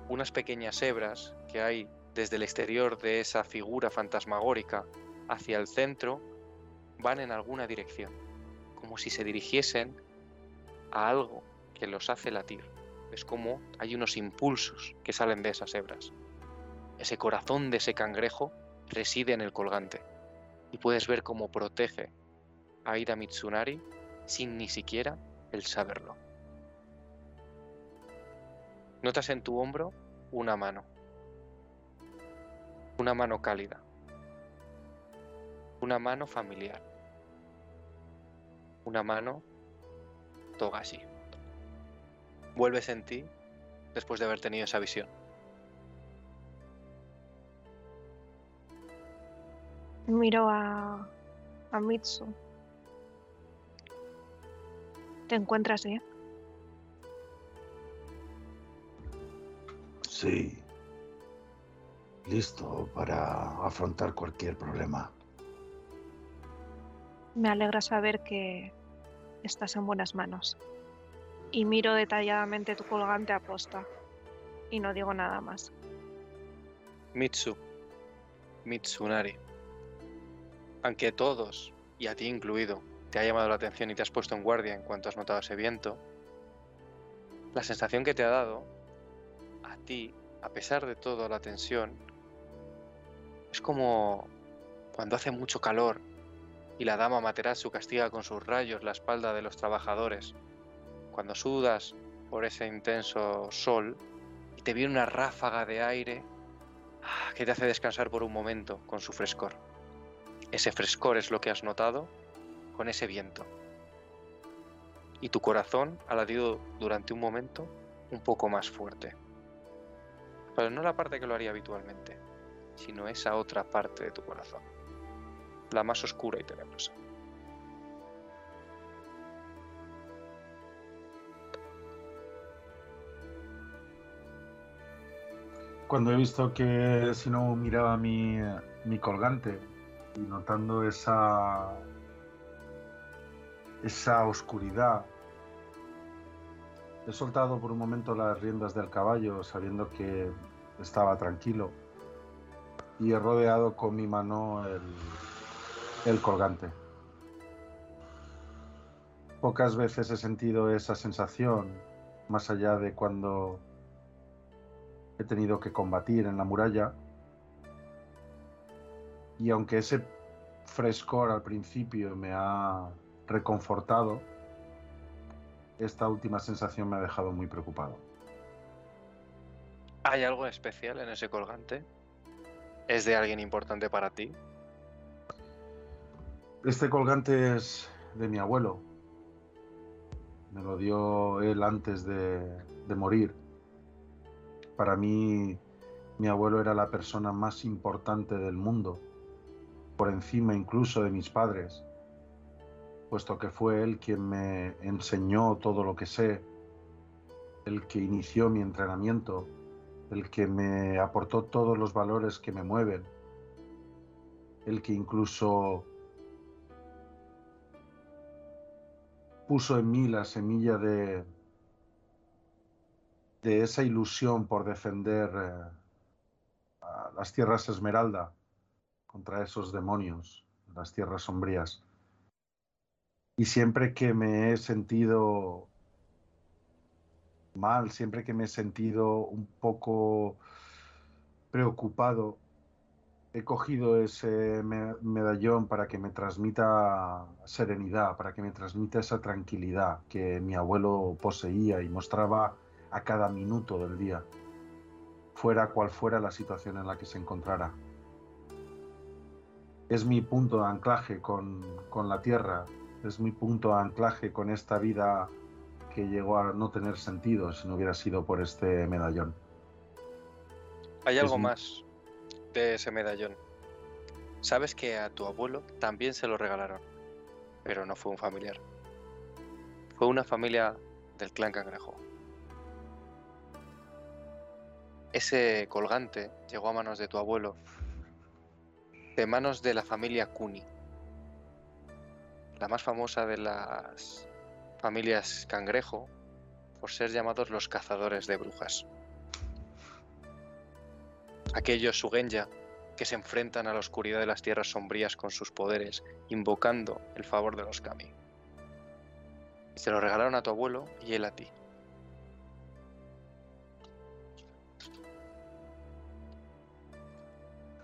Unas pequeñas hebras que hay desde el exterior de esa figura fantasmagórica hacia el centro van en alguna dirección, como si se dirigiesen a algo que los hace latir. Es como hay unos impulsos que salen de esas hebras. Ese corazón de ese cangrejo reside en el colgante y puedes ver cómo protege a Ida Mitsunari sin ni siquiera el saberlo. Notas en tu hombro una mano. Una mano cálida. Una mano familiar. Una mano Togashi. Vuelves en ti después de haber tenido esa visión. Miro a, a Mitsu. ¿Te encuentras bien? Sí. Listo para afrontar cualquier problema. Me alegra saber que estás en buenas manos. Y miro detalladamente tu colgante a posta. Y no digo nada más. Mitsu. Mitsunari. Aunque todos, y a ti incluido, te ha llamado la atención y te has puesto en guardia en cuanto has notado ese viento, la sensación que te ha dado a ti, a pesar de toda la tensión, es como cuando hace mucho calor y la dama Materasu castiga con sus rayos la espalda de los trabajadores, cuando sudas por ese intenso sol y te viene una ráfaga de aire ah, que te hace descansar por un momento con su frescor. Ese frescor es lo que has notado con ese viento. Y tu corazón ha latido durante un momento un poco más fuerte. Pero no la parte que lo haría habitualmente, sino esa otra parte de tu corazón, la más oscura y tenebrosa. Cuando he visto que si no miraba mi, mi colgante y notando esa esa oscuridad, he soltado por un momento las riendas del caballo sabiendo que estaba tranquilo y he rodeado con mi mano el, el colgante. Pocas veces he sentido esa sensación, más allá de cuando he tenido que combatir en la muralla, Y aunque ese frescor al principio me ha reconfortado, esta última sensación me ha dejado muy preocupado. ¿Hay algo especial en ese colgante? ¿Es de alguien importante para ti? Este colgante es de mi abuelo. Me lo dio él antes de, morir. Para mí, mi abuelo era la persona más importante del mundo, por encima incluso de mis padres, puesto que fue él quien me enseñó todo lo que sé, el que inició mi entrenamiento, el que me aportó todos los valores que me mueven, el que incluso puso en mí la semilla de, de esa ilusión por defender eh, a las tierras Esmeralda contra esos demonios, las tierras sombrías. Y siempre que me he sentido mal, siempre que me he sentido un poco preocupado, he cogido ese me- medallón para que me transmita serenidad, para que me transmita esa tranquilidad que mi abuelo poseía y mostraba a cada minuto del día, fuera cual fuera la situación en la que se encontrara. Es mi punto de anclaje con, con la tierra, es mi punto de anclaje con esta vida que llegó a no tener sentido si no hubiera sido por este medallón. Hay algo más ese medallón. Sabes que a tu abuelo también se lo regalaron, pero no fue un familiar. Fue una familia del clan cangrejo. Ese colgante llegó a manos de tu abuelo, de manos de la familia Kuni, la más famosa de las familias cangrejo, por ser llamados los cazadores de brujas. Aquellos Sugenya que se enfrentan a la oscuridad de las tierras sombrías con sus poderes, invocando el favor de los Kami. Se lo regalaron a tu abuelo y él a ti.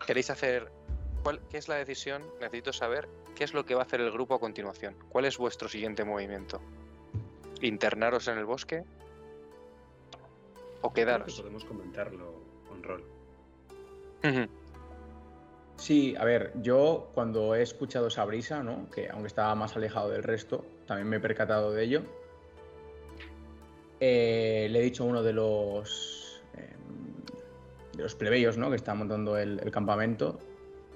¿Queréis hacer... ¿Cuál, ¿Qué es la decisión? Necesito saber qué es lo que va a hacer el grupo a continuación. ¿Cuál es vuestro siguiente movimiento? ¿Internaros en el bosque? ¿O quedaros? podemos comentarlo con rol. Sí, a ver, yo cuando he escuchado esa brisa, ¿no? Que aunque estaba más alejado del resto, también me he percatado de ello. Eh, le he dicho a uno de los em, de los plebeyos, ¿no? Que está montando el, el campamento.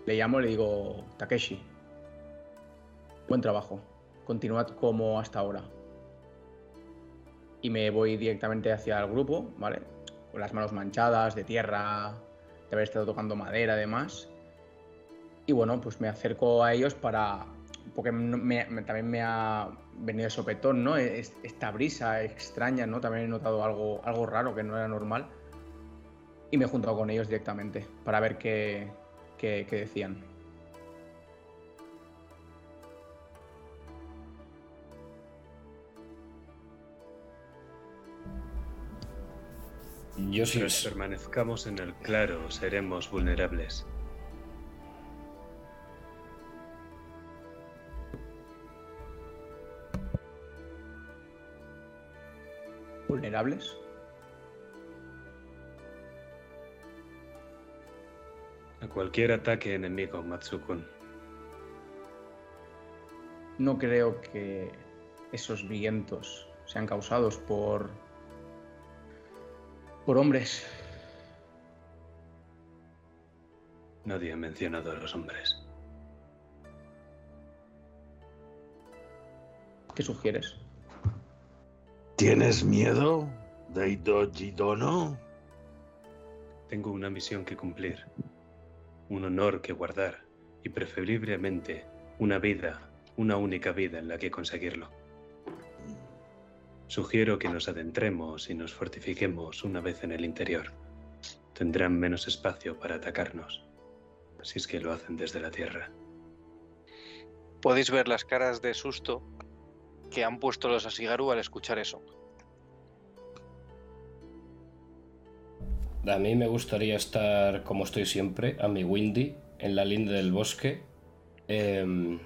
Le llamo y le digo, Takeshi, buen trabajo. Continuad como hasta ahora. Y me voy directamente hacia el grupo, ¿vale? Con las manos manchadas de tierra, de haber estado tocando madera además. Y bueno, pues me acerco a ellos para. Porque también me ha venido sopetón, ¿no? Es- Esta brisa extraña, ¿no? También he notado algo, algo raro que no era normal. Y me he juntado con ellos directamente para ver qué- qué decían. Yo sí. Mientras permanezcamos en el claro, seremos vulnerables. ¿Vulnerables? A cualquier ataque enemigo, Matsukun. No creo que esos vientos sean causados por. Por hombres. Nadie ha mencionado a los hombres. ¿Qué sugieres? ¿Tienes miedo, Daido Jidono? Tengo una misión que cumplir, un honor que guardar y preferiblemente una vida, una única vida en la que conseguirlo. Sugiero que nos adentremos y nos fortifiquemos una vez en el interior. Tendrán menos espacio para atacarnos, si es que lo hacen desde la tierra. Podéis ver las caras de susto que han puesto los Asigaru al escuchar eso. A mí me gustaría estar como estoy siempre, a mi Windy, en la linde del bosque em,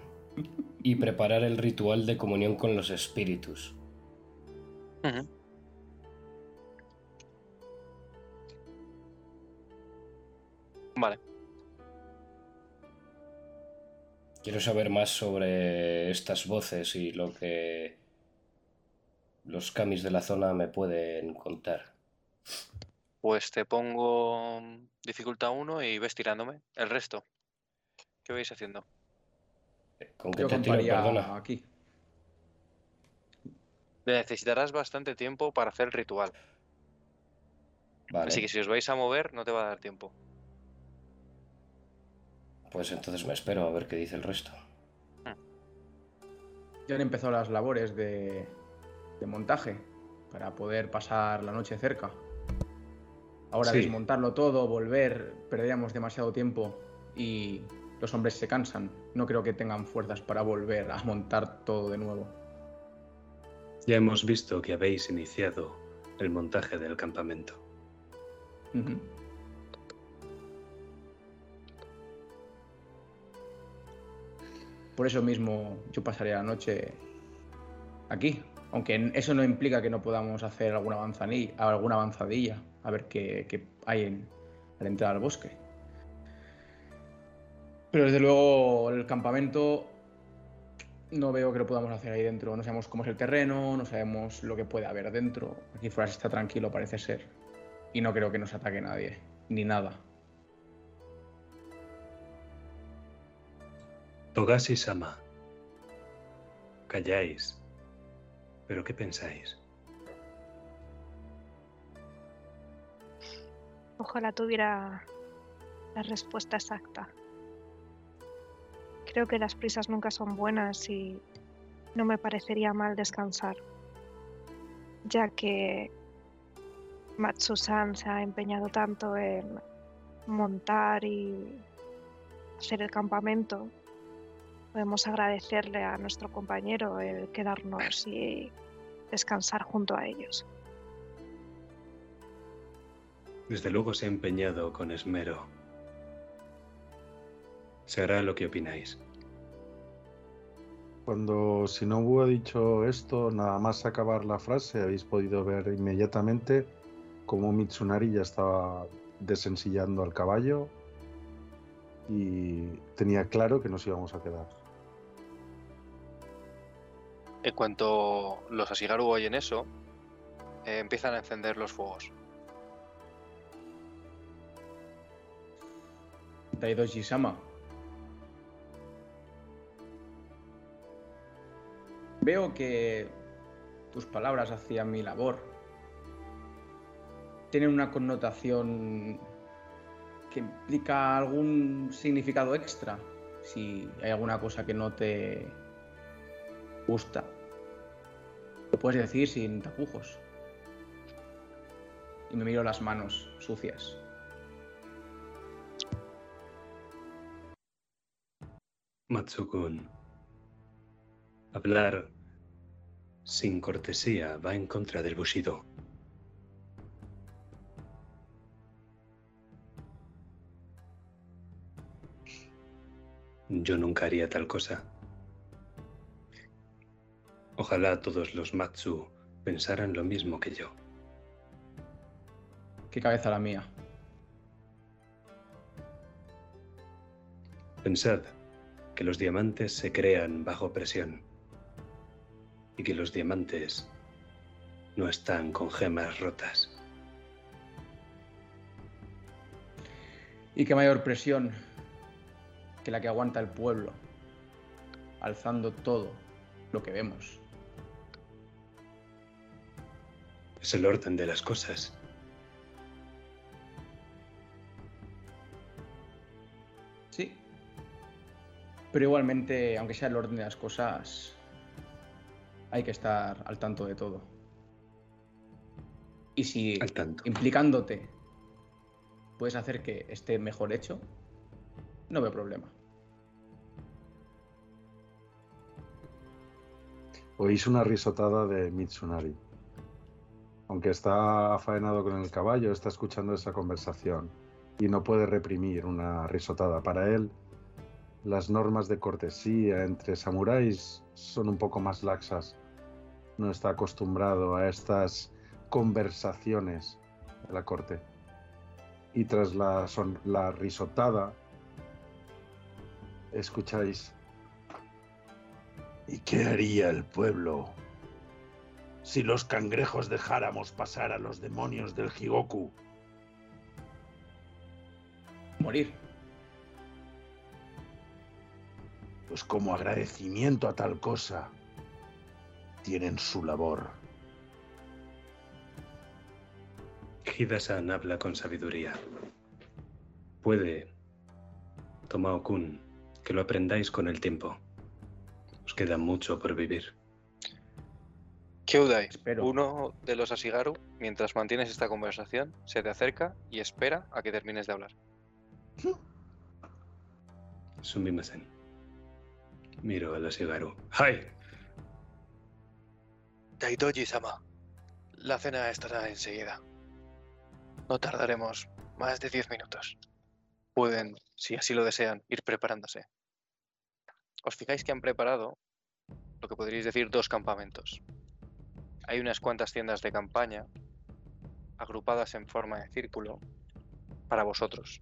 y preparar el ritual de comunión con los espíritus. Vale. Quiero saber más sobre estas voces y lo que los camis de la zona me pueden contar. Pues te pongo dificultad 1 y ves tirándome. El resto. ¿Qué vais haciendo? ¿Con qué Yo te tiro? Perdona. aquí. Necesitarás bastante tiempo para hacer el ritual. Vale, Así que si os vais a mover, no te va a dar tiempo. pues entonces me espero a ver qué dice el resto. Ya han empezado las labores de, de montaje para poder pasar la noche cerca. Ahora Sí. desmontarlo todo, volver, perderíamos demasiado tiempo y los hombres se cansan. No creo que tengan fuerzas para volver a montar todo de nuevo. Ya hemos visto que habéis iniciado el montaje del campamento. Por eso mismo yo pasaré la noche aquí. Aunque eso no implica que no podamos hacer alguna, avanzadilla a ver qué, hay en, al entrar al bosque. Pero desde luego el campamento no veo que lo podamos hacer ahí dentro. No sabemos cómo es el terreno, no sabemos lo que puede haber dentro. Aquí fuera se está tranquilo, parece ser. Y no creo que nos ataque nadie, ni nada. Togashi Sama. Calláis. ¿Pero qué pensáis? Ojalá tuviera la respuesta exacta. Creo que las prisas nunca son buenas y no me parecería mal descansar, ya que Matsu-san se ha empeñado tanto en montar y hacer el campamento. Podemos agradecerle a nuestro compañero el quedarnos y descansar junto a ellos. Desde luego se ha empeñado con esmero. Se hará lo que opináis. Cuando Shinobu ha dicho esto, nada más acabar la frase, habéis podido ver inmediatamente cómo Mitsunari ya estaba desensillando al caballo y tenía claro que nos íbamos a quedar. En cuanto los Asigaru oyen eso, eh, empiezan a encender los fuegos. Daidoji-sama. Veo que tus palabras hacia mi labor tienen una connotación que implica algún significado extra. Si hay alguna cosa que no te gusta, lo puedes decir sin tapujos. Y me miro las manos sucias. Matsukun. Hablar sin cortesía va en contra del Bushido. Yo nunca haría tal cosa. Ojalá todos los Matsu pensaran lo mismo que yo. ¿Qué cabeza la mía? Pensad que los diamantes se crean bajo presión y que los diamantes no están con gemas rotas. Y qué mayor presión que la que aguanta el pueblo, alzando todo lo que vemos. Es el orden de las cosas. Sí. Pero igualmente, aunque sea el orden de las cosas, hay que estar al tanto de todo. Y si Al tanto. implicándote puedes hacer que esté mejor hecho, no veo problema. Oís una risotada de Mitsunari. Aunque está afaenado con el caballo, está escuchando esa conversación. y no puede reprimir una risotada. Para él, las normas de cortesía entre samuráis son un poco más laxas. No está acostumbrado a estas conversaciones de la corte. Y tras la, la risotada, escucháis. ¿Y qué haría el pueblo si los cangrejos dejáramos pasar a los demonios del Higoku? Morir. Pues como agradecimiento a tal cosa, tienen su labor. Hida-san habla con sabiduría. Puede, Tomao-kun, que lo aprendáis con el tiempo. Os queda mucho por vivir. Kyudai, Espero. uno de los Asigaru, mientras mantienes esta conversación, se te acerca y espera a que termines de hablar. Sumimasen. Miro a la Shigaru. ¡Hai! Daidoji-sama, la cena estará enseguida. No tardaremos más de 10 minutos. Pueden, si así lo desean, ir preparándose. Os fijáis que han preparado lo que podríais decir dos campamentos. Hay unas cuantas tiendas de campaña agrupadas en forma de círculo para vosotros.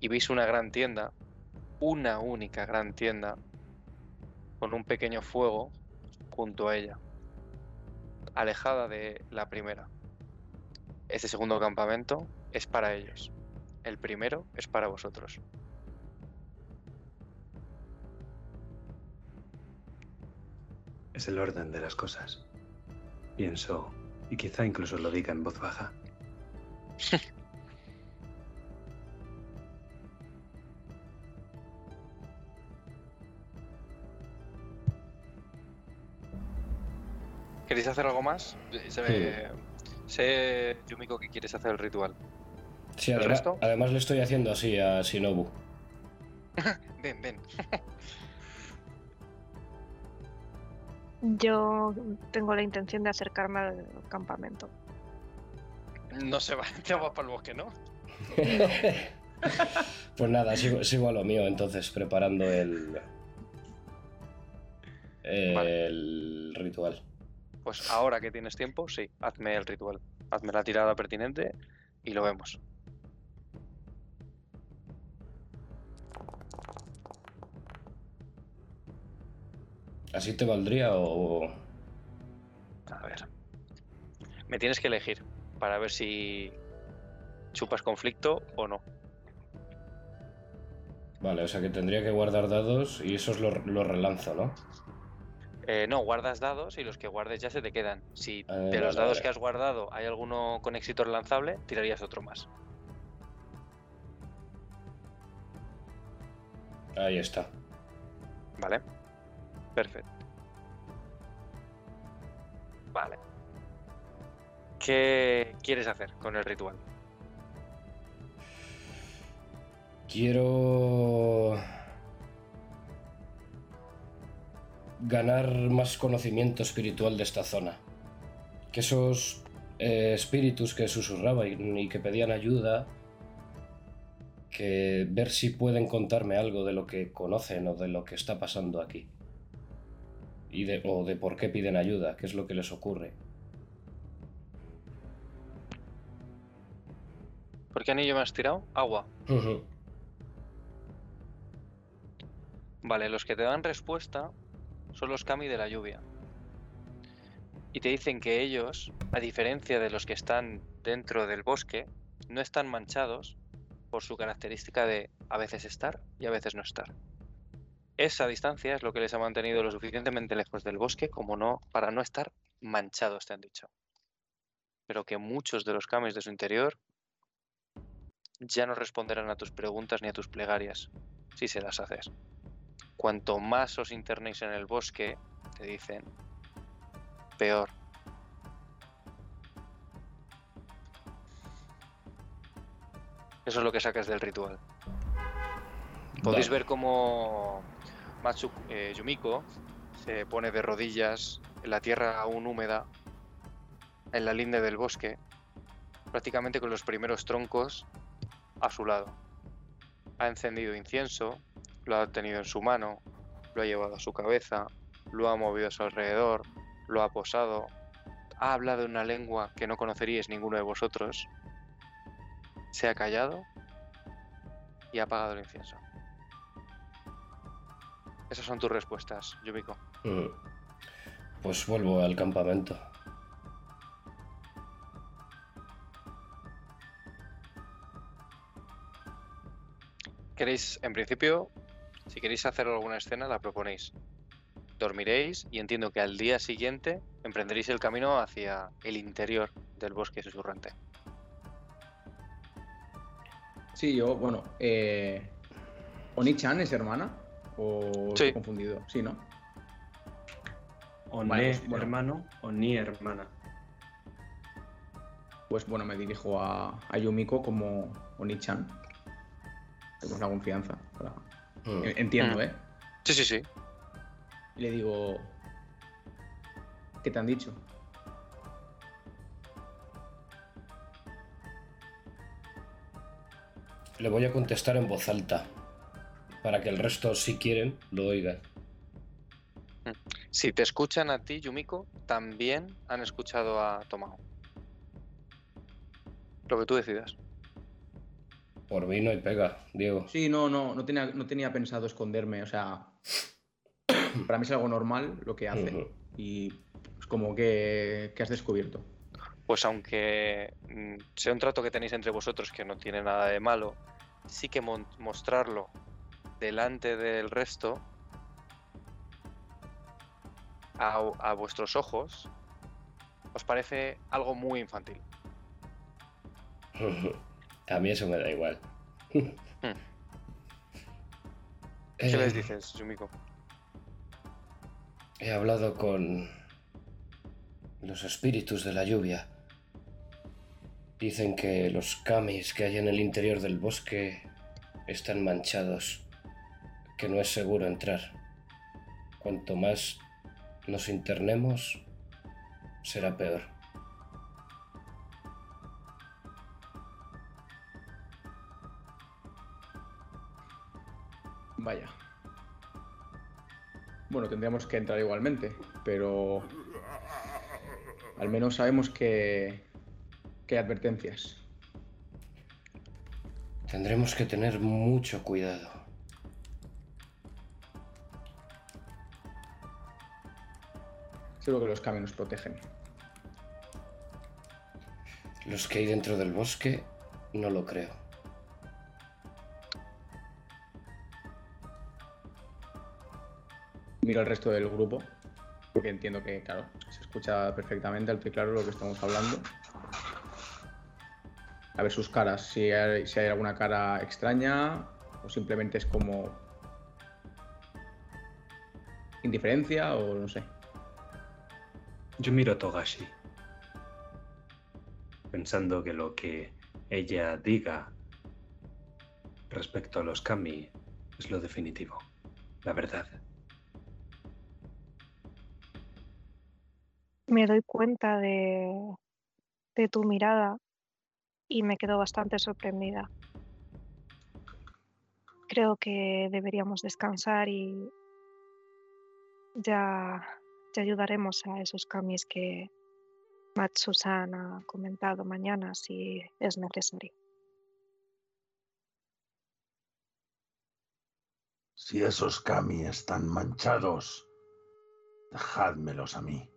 Y veis una gran tienda, una única gran tienda, con un pequeño fuego junto a ella, alejada de la primera. Este segundo campamento es para ellos. El primero es para vosotros. Es el orden de las cosas. Pienso, y quizá incluso lo diga en voz baja. ¿Queréis hacer algo más? Se- Sé, Yumiko, que quieres hacer el ritual. Sí, ¿El además, resto? además le estoy haciendo así a Shinobu. Ven, ven. Yo tengo la intención de acercarme al campamento. No se va, te va para el bosque, ¿no? pues nada, sigo, sigo a lo mío entonces, preparando el. El ritual. Pues ahora que tienes tiempo, sí, hazme el ritual. Hazme la tirada pertinente y lo vemos. ¿Así te valdría o.? A ver. Me tienes que elegir para ver si chupas conflicto o no. Vale, o sea que tendría que guardar dados y esos los lo relanzo, ¿no? Eh, no, guardas dados y los que guardes ya se te quedan. Si Eh, de los dados que has guardado hay alguno con éxito relanzable, tirarías otro más. Ahí está. ¿Vale? Perfecto. Vale. ¿Qué quieres hacer con el ritual? Quiero ganar más conocimiento espiritual de esta zona. Que esos eh, espíritus que susurraban y, y que pedían ayuda, que ver si pueden contarme algo de lo que conocen o de lo que está pasando aquí. Y de, o de por qué piden ayuda, qué es lo que les ocurre. ¿Por qué anillo me has tirado? Agua. Vale, los que te dan respuesta son los kami de la lluvia. Y te dicen que ellos, a diferencia de los que están dentro del bosque, no están manchados por su característica de a veces estar y a veces no estar. Esa distancia es lo que les ha mantenido lo suficientemente lejos del bosque como no para no estar manchados, te han dicho. Pero que muchos de los kamis de su interior ya no responderán a tus preguntas ni a tus plegarias si se las haces. Cuanto más os internéis en el bosque, te dicen, peor. Eso es lo que sacas del ritual. Podéis ver cómo Matsu eh, Yumiko se pone de rodillas en la tierra aún húmeda, en la linde del bosque, prácticamente con los primeros troncos a su lado. Ha encendido incienso, lo ha tenido en su mano, lo ha llevado a su cabeza, lo ha movido a su alrededor, lo ha posado, ha hablado en una lengua que no conoceríais ninguno de vosotros, se ha callado y ha apagado el incienso. Esas son tus respuestas, Yumiko. Mm. Pues vuelvo al campamento. Queréis, en principio, si queréis hacer alguna escena, la proponéis. Dormiréis y entiendo que al día siguiente emprenderéis el camino hacia el interior del bosque susurrante. Sí, yo, bueno, eh... ¿Oni-chan es hermana? ¿O Sí. estoy confundido? Sí, ¿no? O Vale, ne bueno. hermano o ni hermana. Pues bueno, me dirijo a, a Yumiko como Oni-chan. Tenemos la confianza. para- Mm. En- Entiendo, Mm. ¿eh? Sí, sí, sí. Y le digo... ¿Qué te han dicho? Le voy a contestar en voz alta. Para que el resto, si quieren, lo oigan. Si te escuchan a ti, Yumiko, también han escuchado a Tomao. Lo que tú decidas. Por mí no hay pega, Diego. Sí, no, no, no tenía, no tenía pensado esconderme. O sea, para mí es algo normal lo que hace. Y es como que, que has descubierto. Pues aunque mm, sea un trato que tenéis entre vosotros que no tiene nada de malo, sí que mon- mostrarlo delante del resto a, a vuestros ojos os parece algo muy infantil. A mí eso me da igual. ¿Qué Eh, les dices, Yumiko? He hablado con los espíritus de la lluvia. Dicen que los kamis que hay en el interior del bosque están manchados, que no es seguro entrar. Cuanto más nos internemos, será peor. Vaya. Bueno, tendríamos que entrar igualmente, pero al menos sabemos que, que hay advertencias. Tendremos que tener mucho cuidado. Seguro que los caminos nos protegen. Los que hay dentro del bosque, no lo creo. Miro al resto del grupo, porque entiendo que, claro, se escucha perfectamente y claro lo que estamos hablando. A ver sus caras, si hay, si hay alguna cara extraña o simplemente es como indiferencia o no sé. Yo miro a Togashi, pensando que lo que ella diga respecto a los kami es lo definitivo, la verdad. Me doy cuenta de, tu mirada y me quedo bastante sorprendida. Creo que deberíamos descansar y ya, ya ayudaremos a esos kamis que Matsusan ha comentado mañana si es necesario. Si esos kami están manchados, dejádmelos a mí.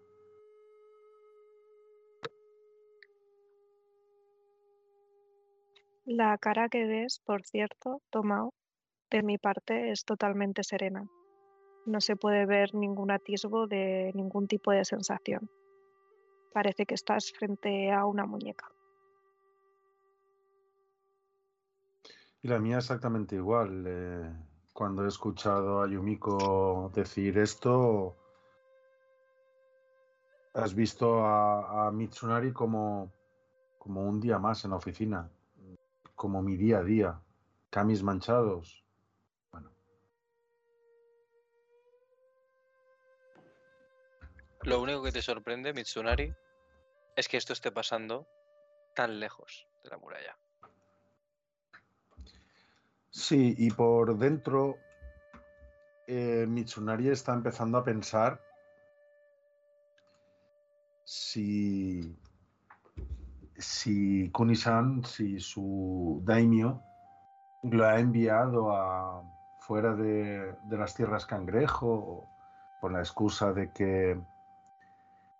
La cara que ves, por cierto, Tomao, de mi parte es totalmente serena. No se puede ver ningún atisbo de ningún tipo de sensación. Parece que estás frente a una muñeca. Y la mía exactamente igual. eh, cuando he escuchado a Yumiko decir esto, has visto a, a Mitsunari como, como un día más en la oficina, como mi día a día. Camis manchados. Bueno, Lo único que te sorprende, Mitsunari, es que esto esté pasando tan lejos de la muralla. Sí, y por dentro eh, Mitsunari está empezando a pensar si, si Kunisan, si su daimyo lo ha enviado a fuera de, de las tierras cangrejo con la excusa de que,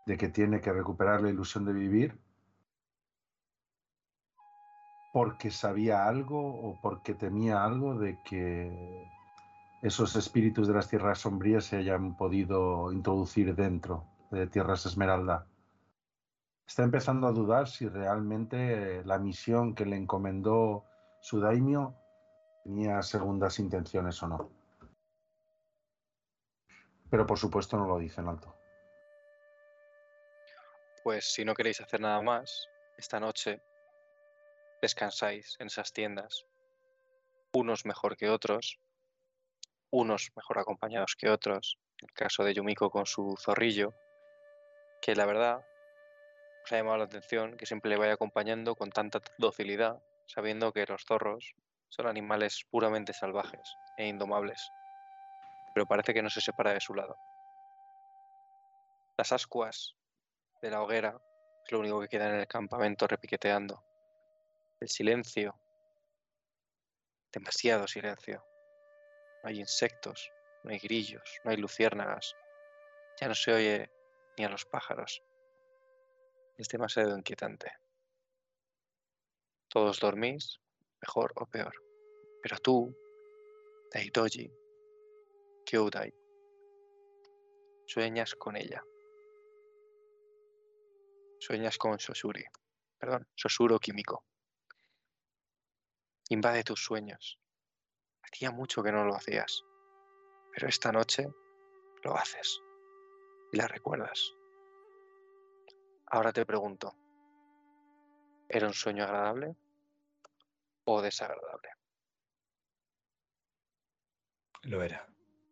de que tiene que recuperar la ilusión de vivir porque sabía algo o porque temía algo de que esos espíritus de las tierras sombrías se hayan podido introducir dentro de Tierras Esmeralda. Está empezando a dudar si realmente la misión que le encomendó su daimio tenía segundas intenciones o no. Pero por supuesto no lo dice en alto. Pues si no queréis hacer nada más, esta noche descansáis en esas tiendas, unos mejor que otros, unos mejor acompañados que otros, el caso de Yumiko con su zorrillo, que la verdad os ha llamado la atención que siempre le vaya acompañando con tanta docilidad, sabiendo que los zorros son animales puramente salvajes e indomables, pero parece que no se separa de su lado. Las ascuas de la hoguera es lo único que queda en el campamento repiqueteando. El silencio, demasiado silencio. No hay insectos, no hay grillos, no hay luciérnagas. Ya no se oye ni a los pájaros. Es demasiado inquietante. Todos dormís, mejor o peor. Pero tú, Daitoji, Kyodai, sueñas con ella. Sueñas con Sosuri, perdón, Sosuro Químico. Invade tus sueños. Hacía mucho que no lo hacías, pero esta noche lo haces y la recuerdas. Ahora te pregunto, ¿era un sueño agradable o desagradable? Lo era,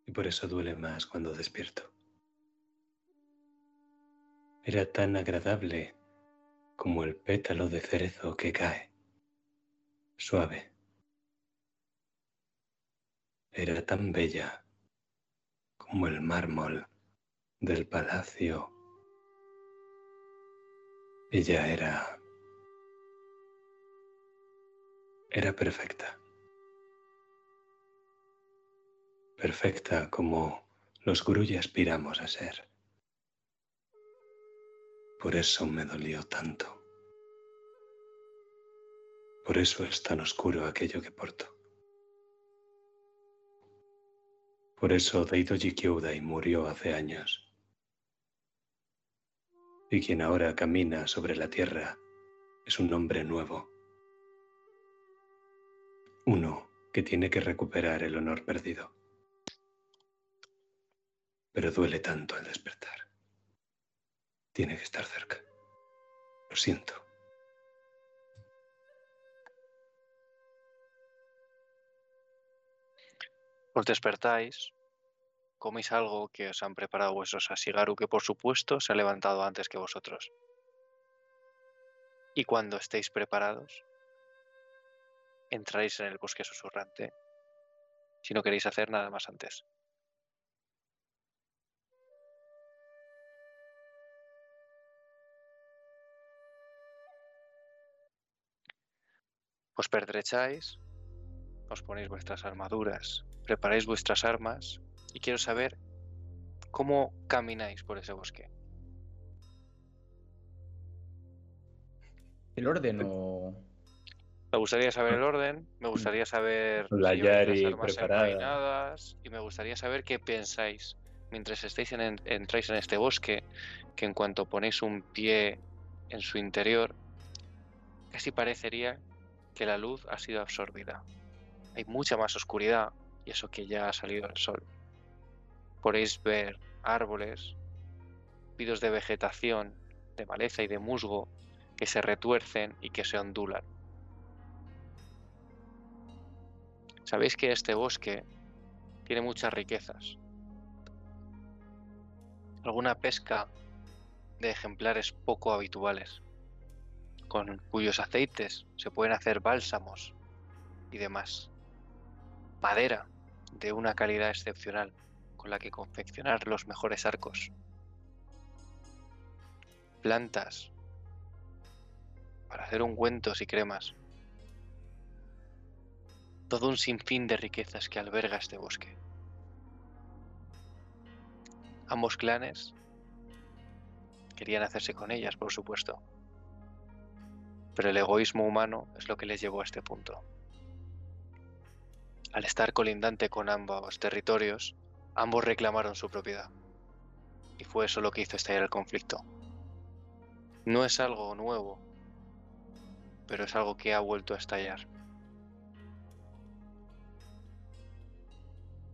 y por eso duele más cuando despierto. Era tan agradable como el pétalo de cerezo que cae, suave. Era tan bella como el mármol del palacio. Ella era... era perfecta. Perfecta como los Guruji aspiramos a ser. Por eso me dolió tanto. Por eso es tan oscuro aquello que porto. Por eso Daidoji Kyūdai murió hace años. Y quien ahora camina sobre la tierra es un hombre nuevo. Uno que tiene que recuperar el honor perdido. Pero duele tanto al despertar. Tiene que estar cerca. Lo siento. Os despertáis, coméis algo que os han preparado vuestros Asigaru, que por supuesto se ha levantado antes que vosotros. Y cuando estéis preparados, entraréis en el bosque susurrante, si no queréis hacer nada más antes. Os pertrecháis, os ponéis vuestras armaduras, preparáis vuestras armas y quiero saber cómo camináis por ese bosque. ¿El orden o...? Me gustaría saber el orden, me gustaría saber La Yari las armas preparada. y me gustaría saber qué pensáis mientras estáis en- entráis en este bosque, que en cuanto ponéis un pie en su interior, casi parecería que la luz ha sido absorbida. Hay mucha más oscuridad y eso que ya ha salido el sol. Podéis ver árboles, pidos de vegetación, de maleza y de musgo que se retuercen y que se ondulan. Sabéis que este bosque tiene muchas riquezas. Alguna pesca de ejemplares poco habituales, con cuyos aceites se pueden hacer bálsamos y demás. madera de una calidad excepcional con la que confeccionar los mejores arcos, plantas para hacer ungüentos y cremas, todo un sinfín de riquezas que alberga este bosque. Ambos clanes querían hacerse con ellas, por supuesto. Pero el egoísmo humano es lo que les llevó a este punto. Al estar colindante con ambos territorios, ambos reclamaron su propiedad. Y fue eso lo que hizo estallar el conflicto. No es algo nuevo, pero es algo que ha vuelto a estallar.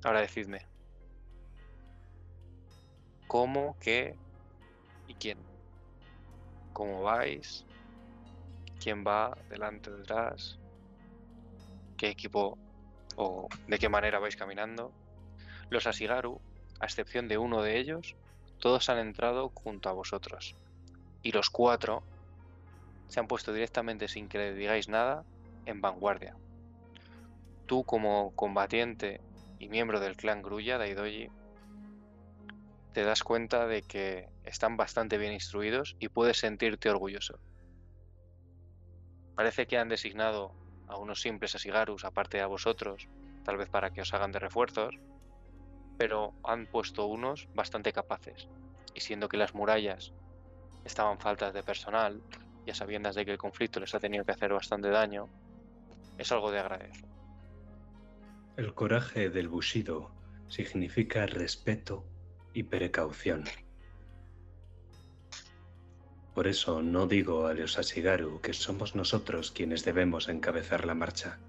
Ahora decidme. ¿Cómo, qué y quién? ¿Cómo vais? ¿Quién va delante, detrás? ¿Qué equipo o de qué manera vais caminando? Los Asigaru, a excepción de uno de ellos, todos han entrado junto a vosotros. Y los cuatro se han puesto directamente sin que le digáis nada en vanguardia. Tú como combatiente y miembro del clan Grulla, Daidoji, te das cuenta de que están bastante bien instruidos y puedes sentirte orgulloso. Parece que han designado a unos simples asigarus aparte de a vosotros, tal vez para que os hagan de refuerzos, pero han puesto unos bastante capaces. Y siendo que las murallas estaban faltas de personal, ya sabiendas de que el conflicto les ha tenido que hacer bastante daño, es algo de agradecer. El coraje del Bushido significa respeto y precaución. Por eso no digo a los Ashigaru que somos nosotros quienes debemos encabezar la marcha.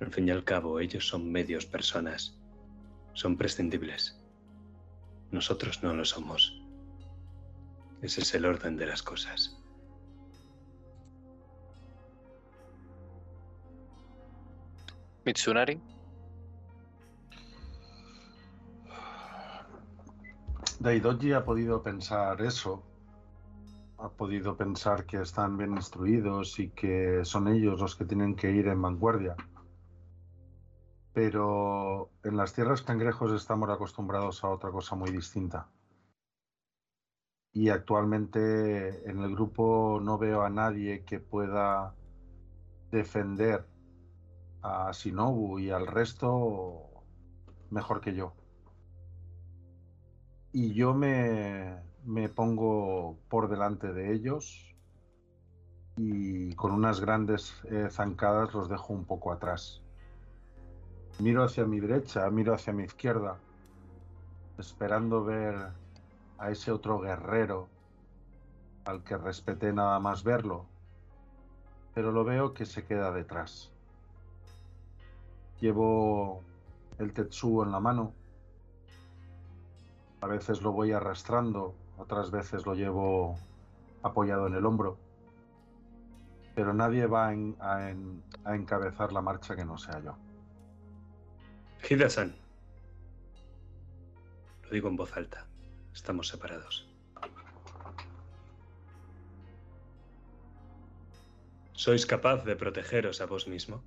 Al fin y al cabo, ellos son medios personas. Son prescindibles. Nosotros no lo somos. Ese es el orden de las cosas. Mitsunari, Daidoji ha podido pensar eso. Ha podido pensar que están bien instruidos y que son ellos los que tienen que ir en vanguardia. Pero en las tierras cangrejos estamos acostumbrados a otra cosa muy distinta. Y actualmente en el grupo no veo a nadie que pueda defender a Shinobu y al resto mejor que yo. Y yo me, me pongo por delante de ellos y con unas grandes eh, zancadas los dejo un poco atrás. Miro hacia mi derecha, miro hacia mi izquierda, esperando ver a ese otro guerrero al que respeté nada más verlo, pero lo veo que se queda detrás. Llevo el Tetsuo en la mano. A veces lo voy arrastrando, otras veces lo llevo apoyado en el hombro. Pero nadie va a, en- a en- a encabezar la marcha que no sea yo. Hida-san. Lo digo en voz alta. Estamos separados. ¿Sois capaz de protegeros a vos mismo?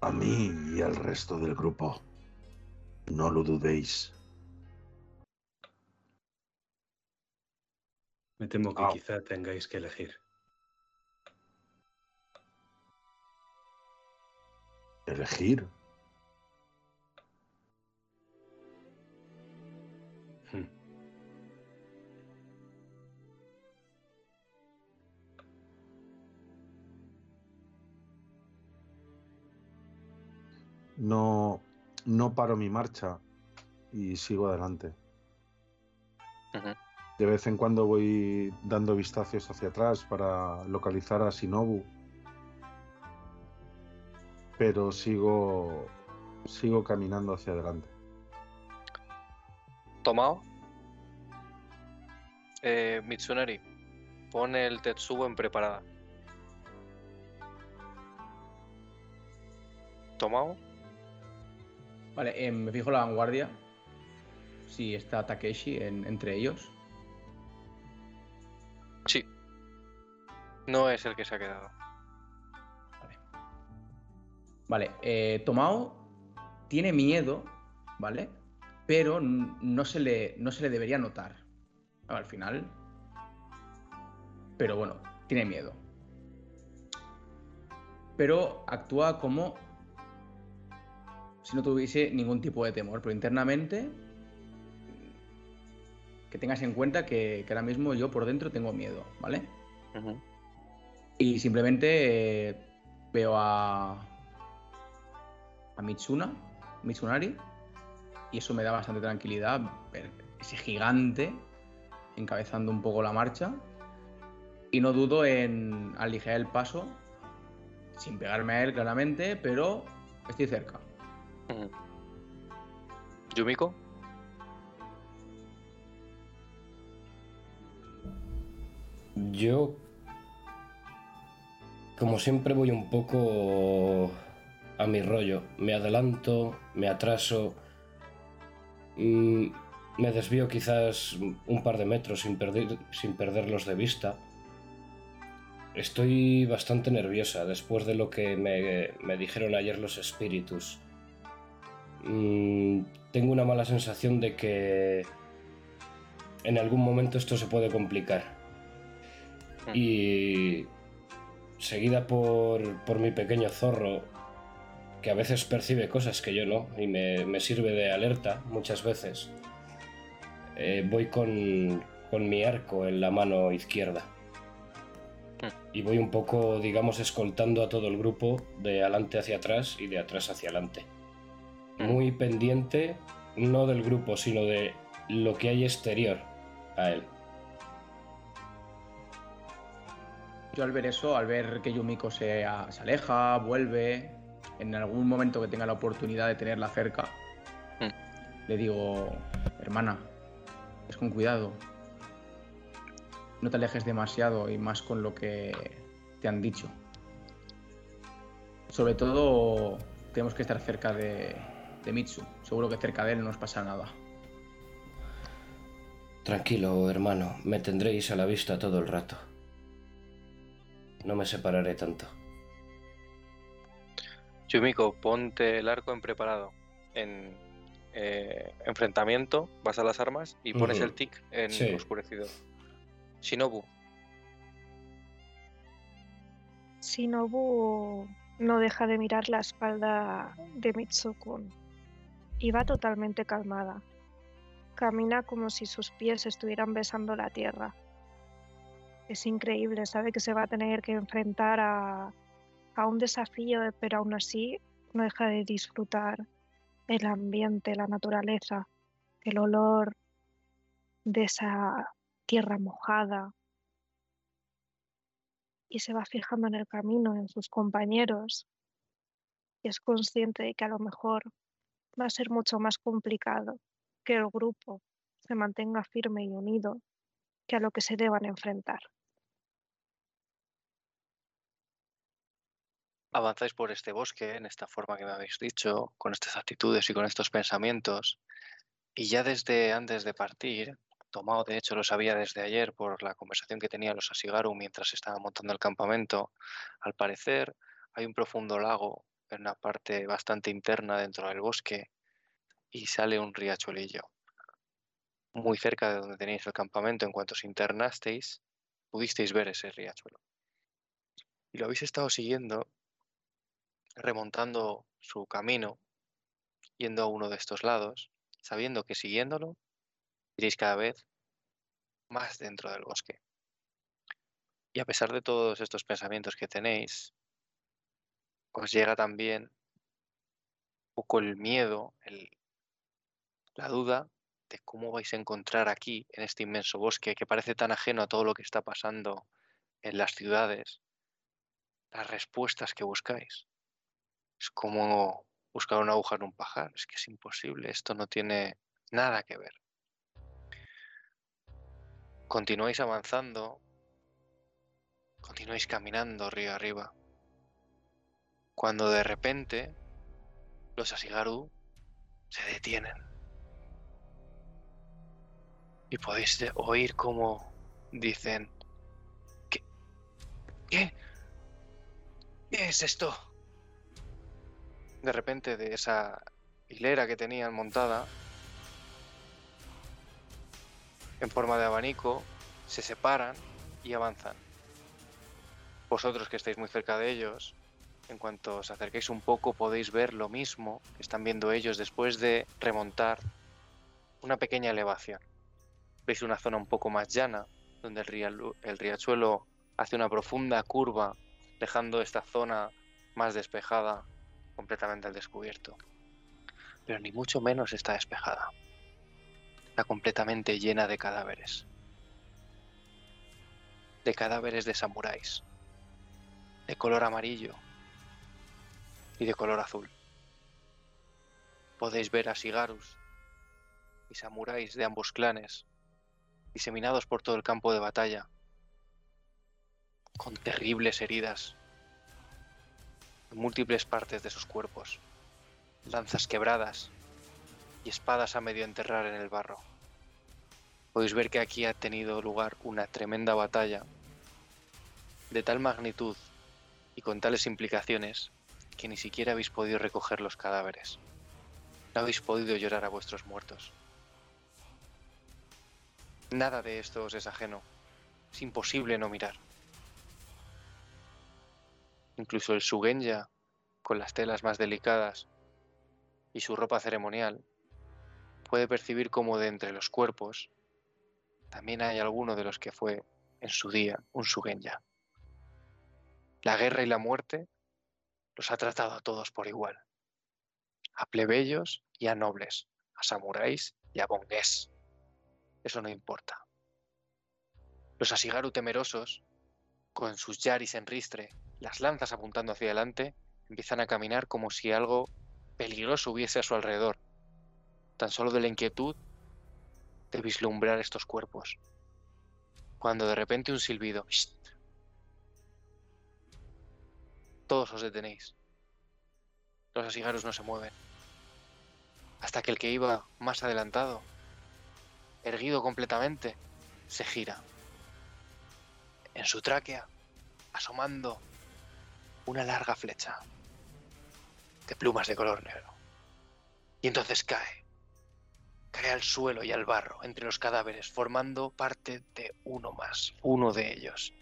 A mí y al resto del grupo. No lo dudéis. Me temo que Ah. quizá tengáis que elegir. ¿Elegir? Hmm. No, no paro mi marcha y sigo adelante. De vez en cuando voy dando vistazos hacia atrás para localizar a Shinobu. Pero sigo sigo caminando hacia adelante. Tomao. Eh, Mitsunari, pon el Tetsubo en preparada. Tomao. Vale, eh, me fijo la vanguardia. Si está Takeshi en- entre ellos. Sí. No es el que se ha quedado. Vale. Eh, Tomao tiene miedo, ¿vale? Pero no se le, no se le debería notar. Al final. Pero bueno, tiene miedo. Pero actúa como si no tuviese ningún tipo de temor. Pero internamente, que tengas en cuenta que, que ahora mismo yo por dentro tengo miedo, ¿vale? Y simplemente eh, veo a. a Mitsuna, Mitsunari, y eso me da bastante tranquilidad. Ver ese gigante encabezando un poco la marcha. Y no dudo en aligerar el paso, sin pegarme a él claramente, pero estoy cerca. Yumiko, Yo, como siempre, voy un poco a mi rollo. Me adelanto, me atraso, mm, me desvío quizás un par de metros sin, perder, sin perderlos de vista. Estoy bastante nerviosa después de lo que me, me dijeron ayer los espíritus. Mm, tengo una mala sensación de que en algún momento esto se puede complicar y seguida por, por mi pequeño zorro, que a veces percibe cosas que yo no, y me, me sirve de alerta muchas veces, eh, voy con, con mi arco en la mano izquierda. Y voy un poco, digamos, escoltando a todo el grupo de adelante hacia atrás y de atrás hacia adelante. Muy pendiente, no del grupo, sino de lo que hay exterior a él. Yo al ver eso, al ver que Yumiko se, se aleja, vuelve, en algún momento que tenga la oportunidad de tenerla cerca, le digo, hermana, es con cuidado. No te alejes demasiado y más con lo que te han dicho. Sobre todo, tenemos que estar cerca de, de Mitsu. Seguro que cerca de él no nos pasa nada. Tranquilo, hermano, me tendréis a la vista todo el rato. No me separaré tanto. Yumiko, ponte el arco en preparado. En eh, enfrentamiento, vas a las armas y pones el tic en Sí. oscurecido. Shinobu, Shinobu no deja de mirar la espalda de Mitsukun y va totalmente calmada. Camina como si sus pies estuvieran besando la tierra. Es increíble, sabe que se va a tener que enfrentar a, un desafío, pero aún así no deja de disfrutar el ambiente, la naturaleza, el olor de esa tierra mojada, y se va fijando en el camino, en sus compañeros, y es consciente de que a lo mejor va a ser mucho más complicado que el grupo se mantenga firme y unido que a lo que se deban enfrentar. Avanzáis por este bosque en esta forma que me habéis dicho, con estas actitudes y con estos pensamientos, y ya desde antes de partir, Tomao de hecho lo sabía desde ayer por la conversación que tenían los Asigaru mientras estaban montando el campamento, al parecer hay un profundo lago en una parte bastante interna dentro del bosque y sale un riachuelillo. Muy cerca de donde tenéis el campamento, en cuanto os internasteis, pudisteis ver ese riachuelo. Y lo habéis estado siguiendo remontando su camino, yendo a uno de estos lados, sabiendo que siguiéndolo iréis cada vez más dentro del bosque. Y a pesar de todos estos pensamientos que tenéis, os llega también un poco el miedo, la duda de cómo vais a encontrar aquí, en este inmenso bosque que parece tan ajeno a todo lo que está pasando en las ciudades, las respuestas que buscáis. Es como buscar una aguja en un pajar, es que es imposible, esto no tiene nada que ver. Continuáis avanzando, continuáis caminando río arriba, cuando de repente los Asigaru se detienen. Y podéis oír cómo dicen, ¿qué, ¿Qué? ¿Qué es esto? De repente, de esa hilera que tenían montada, en forma de abanico, se separan y avanzan. Vosotros que estáis muy cerca de ellos, en cuanto os acerquéis un poco podéis ver lo mismo que están viendo ellos después de remontar una pequeña elevación. Veis una zona un poco más llana, donde el, el riachuelo hace una profunda curva, dejando esta zona más despejada completamente al descubierto. Pero ni mucho menos está despejada. Está completamente llena de cadáveres. De cadáveres de samuráis. De color amarillo. Y de color azul. Podéis ver a Sigarus y samuráis de ambos clanes diseminados por todo el campo de batalla, con terribles heridas múltiples partes de sus cuerpos, lanzas quebradas y espadas a medio enterrar en el barro. Podéis ver que aquí ha tenido lugar una tremenda batalla de tal magnitud y con tales implicaciones que ni siquiera habéis podido recoger los cadáveres. No habéis podido llorar a vuestros muertos. Nada de esto os es ajeno. Es imposible no mirar. Incluso el Sugenya, con las telas más delicadas y su ropa ceremonial, puede percibir como de entre los cuerpos también hay alguno de los que fue en su día un Sugenya. La guerra y la muerte los ha tratado a todos por igual. A plebeyos y a nobles, a samuráis y a bongués. Eso no importa. Los Asigaru temerosos, con sus yaris en ristre, las lanzas apuntando hacia adelante, empiezan a caminar como si algo peligroso hubiese a su alrededor, tan solo de la inquietud de vislumbrar estos cuerpos. Cuando de repente un silbido. ¡Shht! Todos os detenéis. Los asigarus no se mueven. Hasta que el que iba más adelantado erguido completamente, se gira. En su tráquea, asomando una larga flecha de plumas de color negro. Y entonces cae. Cae al suelo y al barro entre los cadáveres, formando parte de uno más, uno de ellos.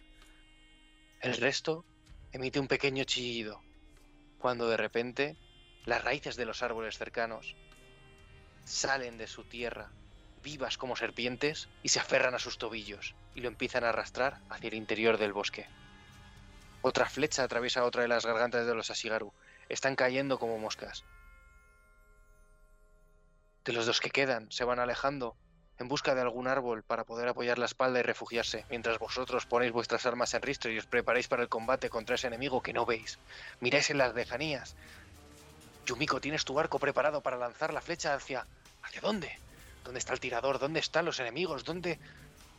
El resto emite un pequeño chillido, cuando de repente las raíces de los árboles cercanos salen de su tierra vivas como serpientes y se aferran a sus tobillos y lo empiezan a arrastrar hacia el interior del bosque. Otra flecha atraviesa otra de las gargantas de los Asigaru. Están cayendo como moscas. De los dos que quedan, se van alejando en busca de algún árbol para poder apoyar la espalda y refugiarse, mientras vosotros ponéis vuestras armas en ristre y os preparáis para el combate contra ese enemigo que no veis. Miráis en las lejanías. Yumiko, ¿tienes tu arco preparado para lanzar la flecha hacia... ¿Hacia dónde? ¿Dónde está el tirador? ¿Dónde están los enemigos? ¿Dónde...?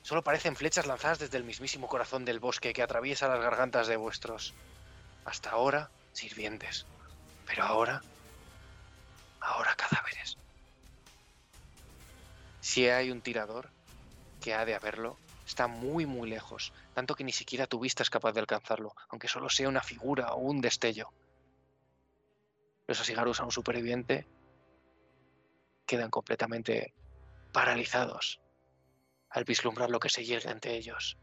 Solo parecen flechas lanzadas desde el mismísimo corazón del bosque que atraviesa las gargantas de vuestros... Hasta ahora, sirvientes. Pero ahora... Ahora cadáveres. Si hay un tirador, que ha de haberlo, está muy muy lejos, tanto que ni siquiera tu vista es capaz de alcanzarlo, aunque solo sea una figura o un destello. Los asigarus a un superviviente quedan completamente paralizados al vislumbrar lo que se llega ante ellos.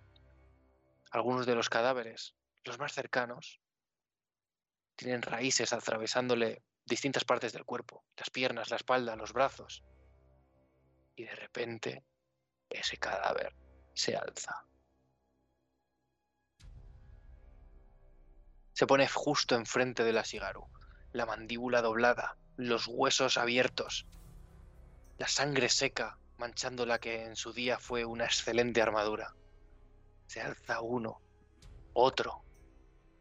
Algunos de los cadáveres, los más cercanos, tienen raíces atravesándole distintas partes del cuerpo, las piernas, la espalda, los brazos. Y de repente ese cadáver se alza. Se pone justo enfrente de la Sigaru, la mandíbula doblada, los huesos abiertos, la sangre seca manchando la que en su día fue una excelente armadura. Se alza uno, otro,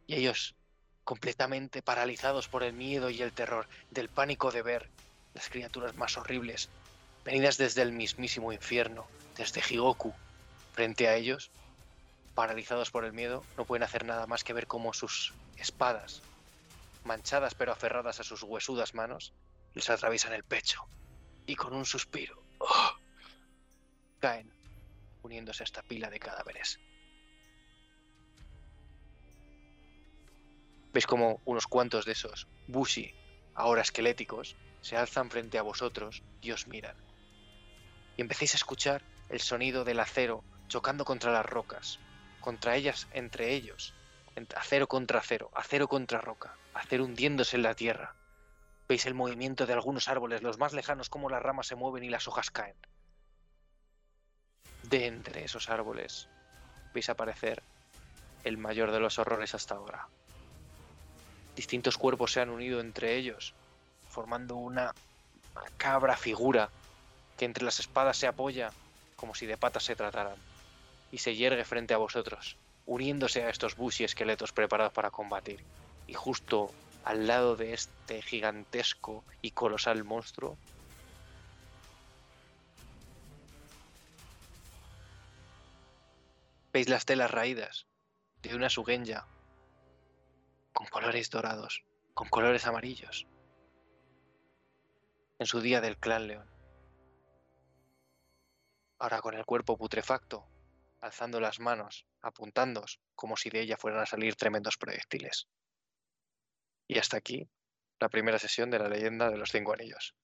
y ellos, completamente paralizados por el miedo y el terror, del pánico de ver las criaturas más horribles, venidas desde el mismísimo infierno, desde Higoku, frente a ellos, paralizados por el miedo, no pueden hacer nada más que ver cómo sus espadas, manchadas pero aferradas a sus huesudas manos, les atraviesan el pecho y con un suspiro ¡oh! Caen, uniéndose a esta pila de cadáveres. Veis como unos cuantos de esos Bushi, ahora esqueléticos, se alzan frente a vosotros y os miran. Y empecéis a escuchar el sonido del acero chocando contra las rocas, contra ellas, entre ellos, acero contra acero, acero contra roca, acero hundiéndose en la tierra. Veis el movimiento de algunos árboles, los más lejanos, como las ramas se mueven y las hojas caen. De entre esos árboles veis aparecer el mayor de los horrores hasta ahora. Distintos cuerpos se han unido entre ellos, formando una macabra figura que entre las espadas se apoya como si de patas se trataran, y se yergue frente a vosotros, uniéndose a estos bush esqueletos preparados para combatir. Y justo al lado de este gigantesco y colosal monstruo, veis las telas raídas de una sugenja con colores dorados, con colores amarillos, en su día del clan león. Ahora con el cuerpo putrefacto, alzando las manos, apuntándos como si de ella fueran a salir tremendos proyectiles. Y hasta aquí la primera sesión de la leyenda de los cinco anillos.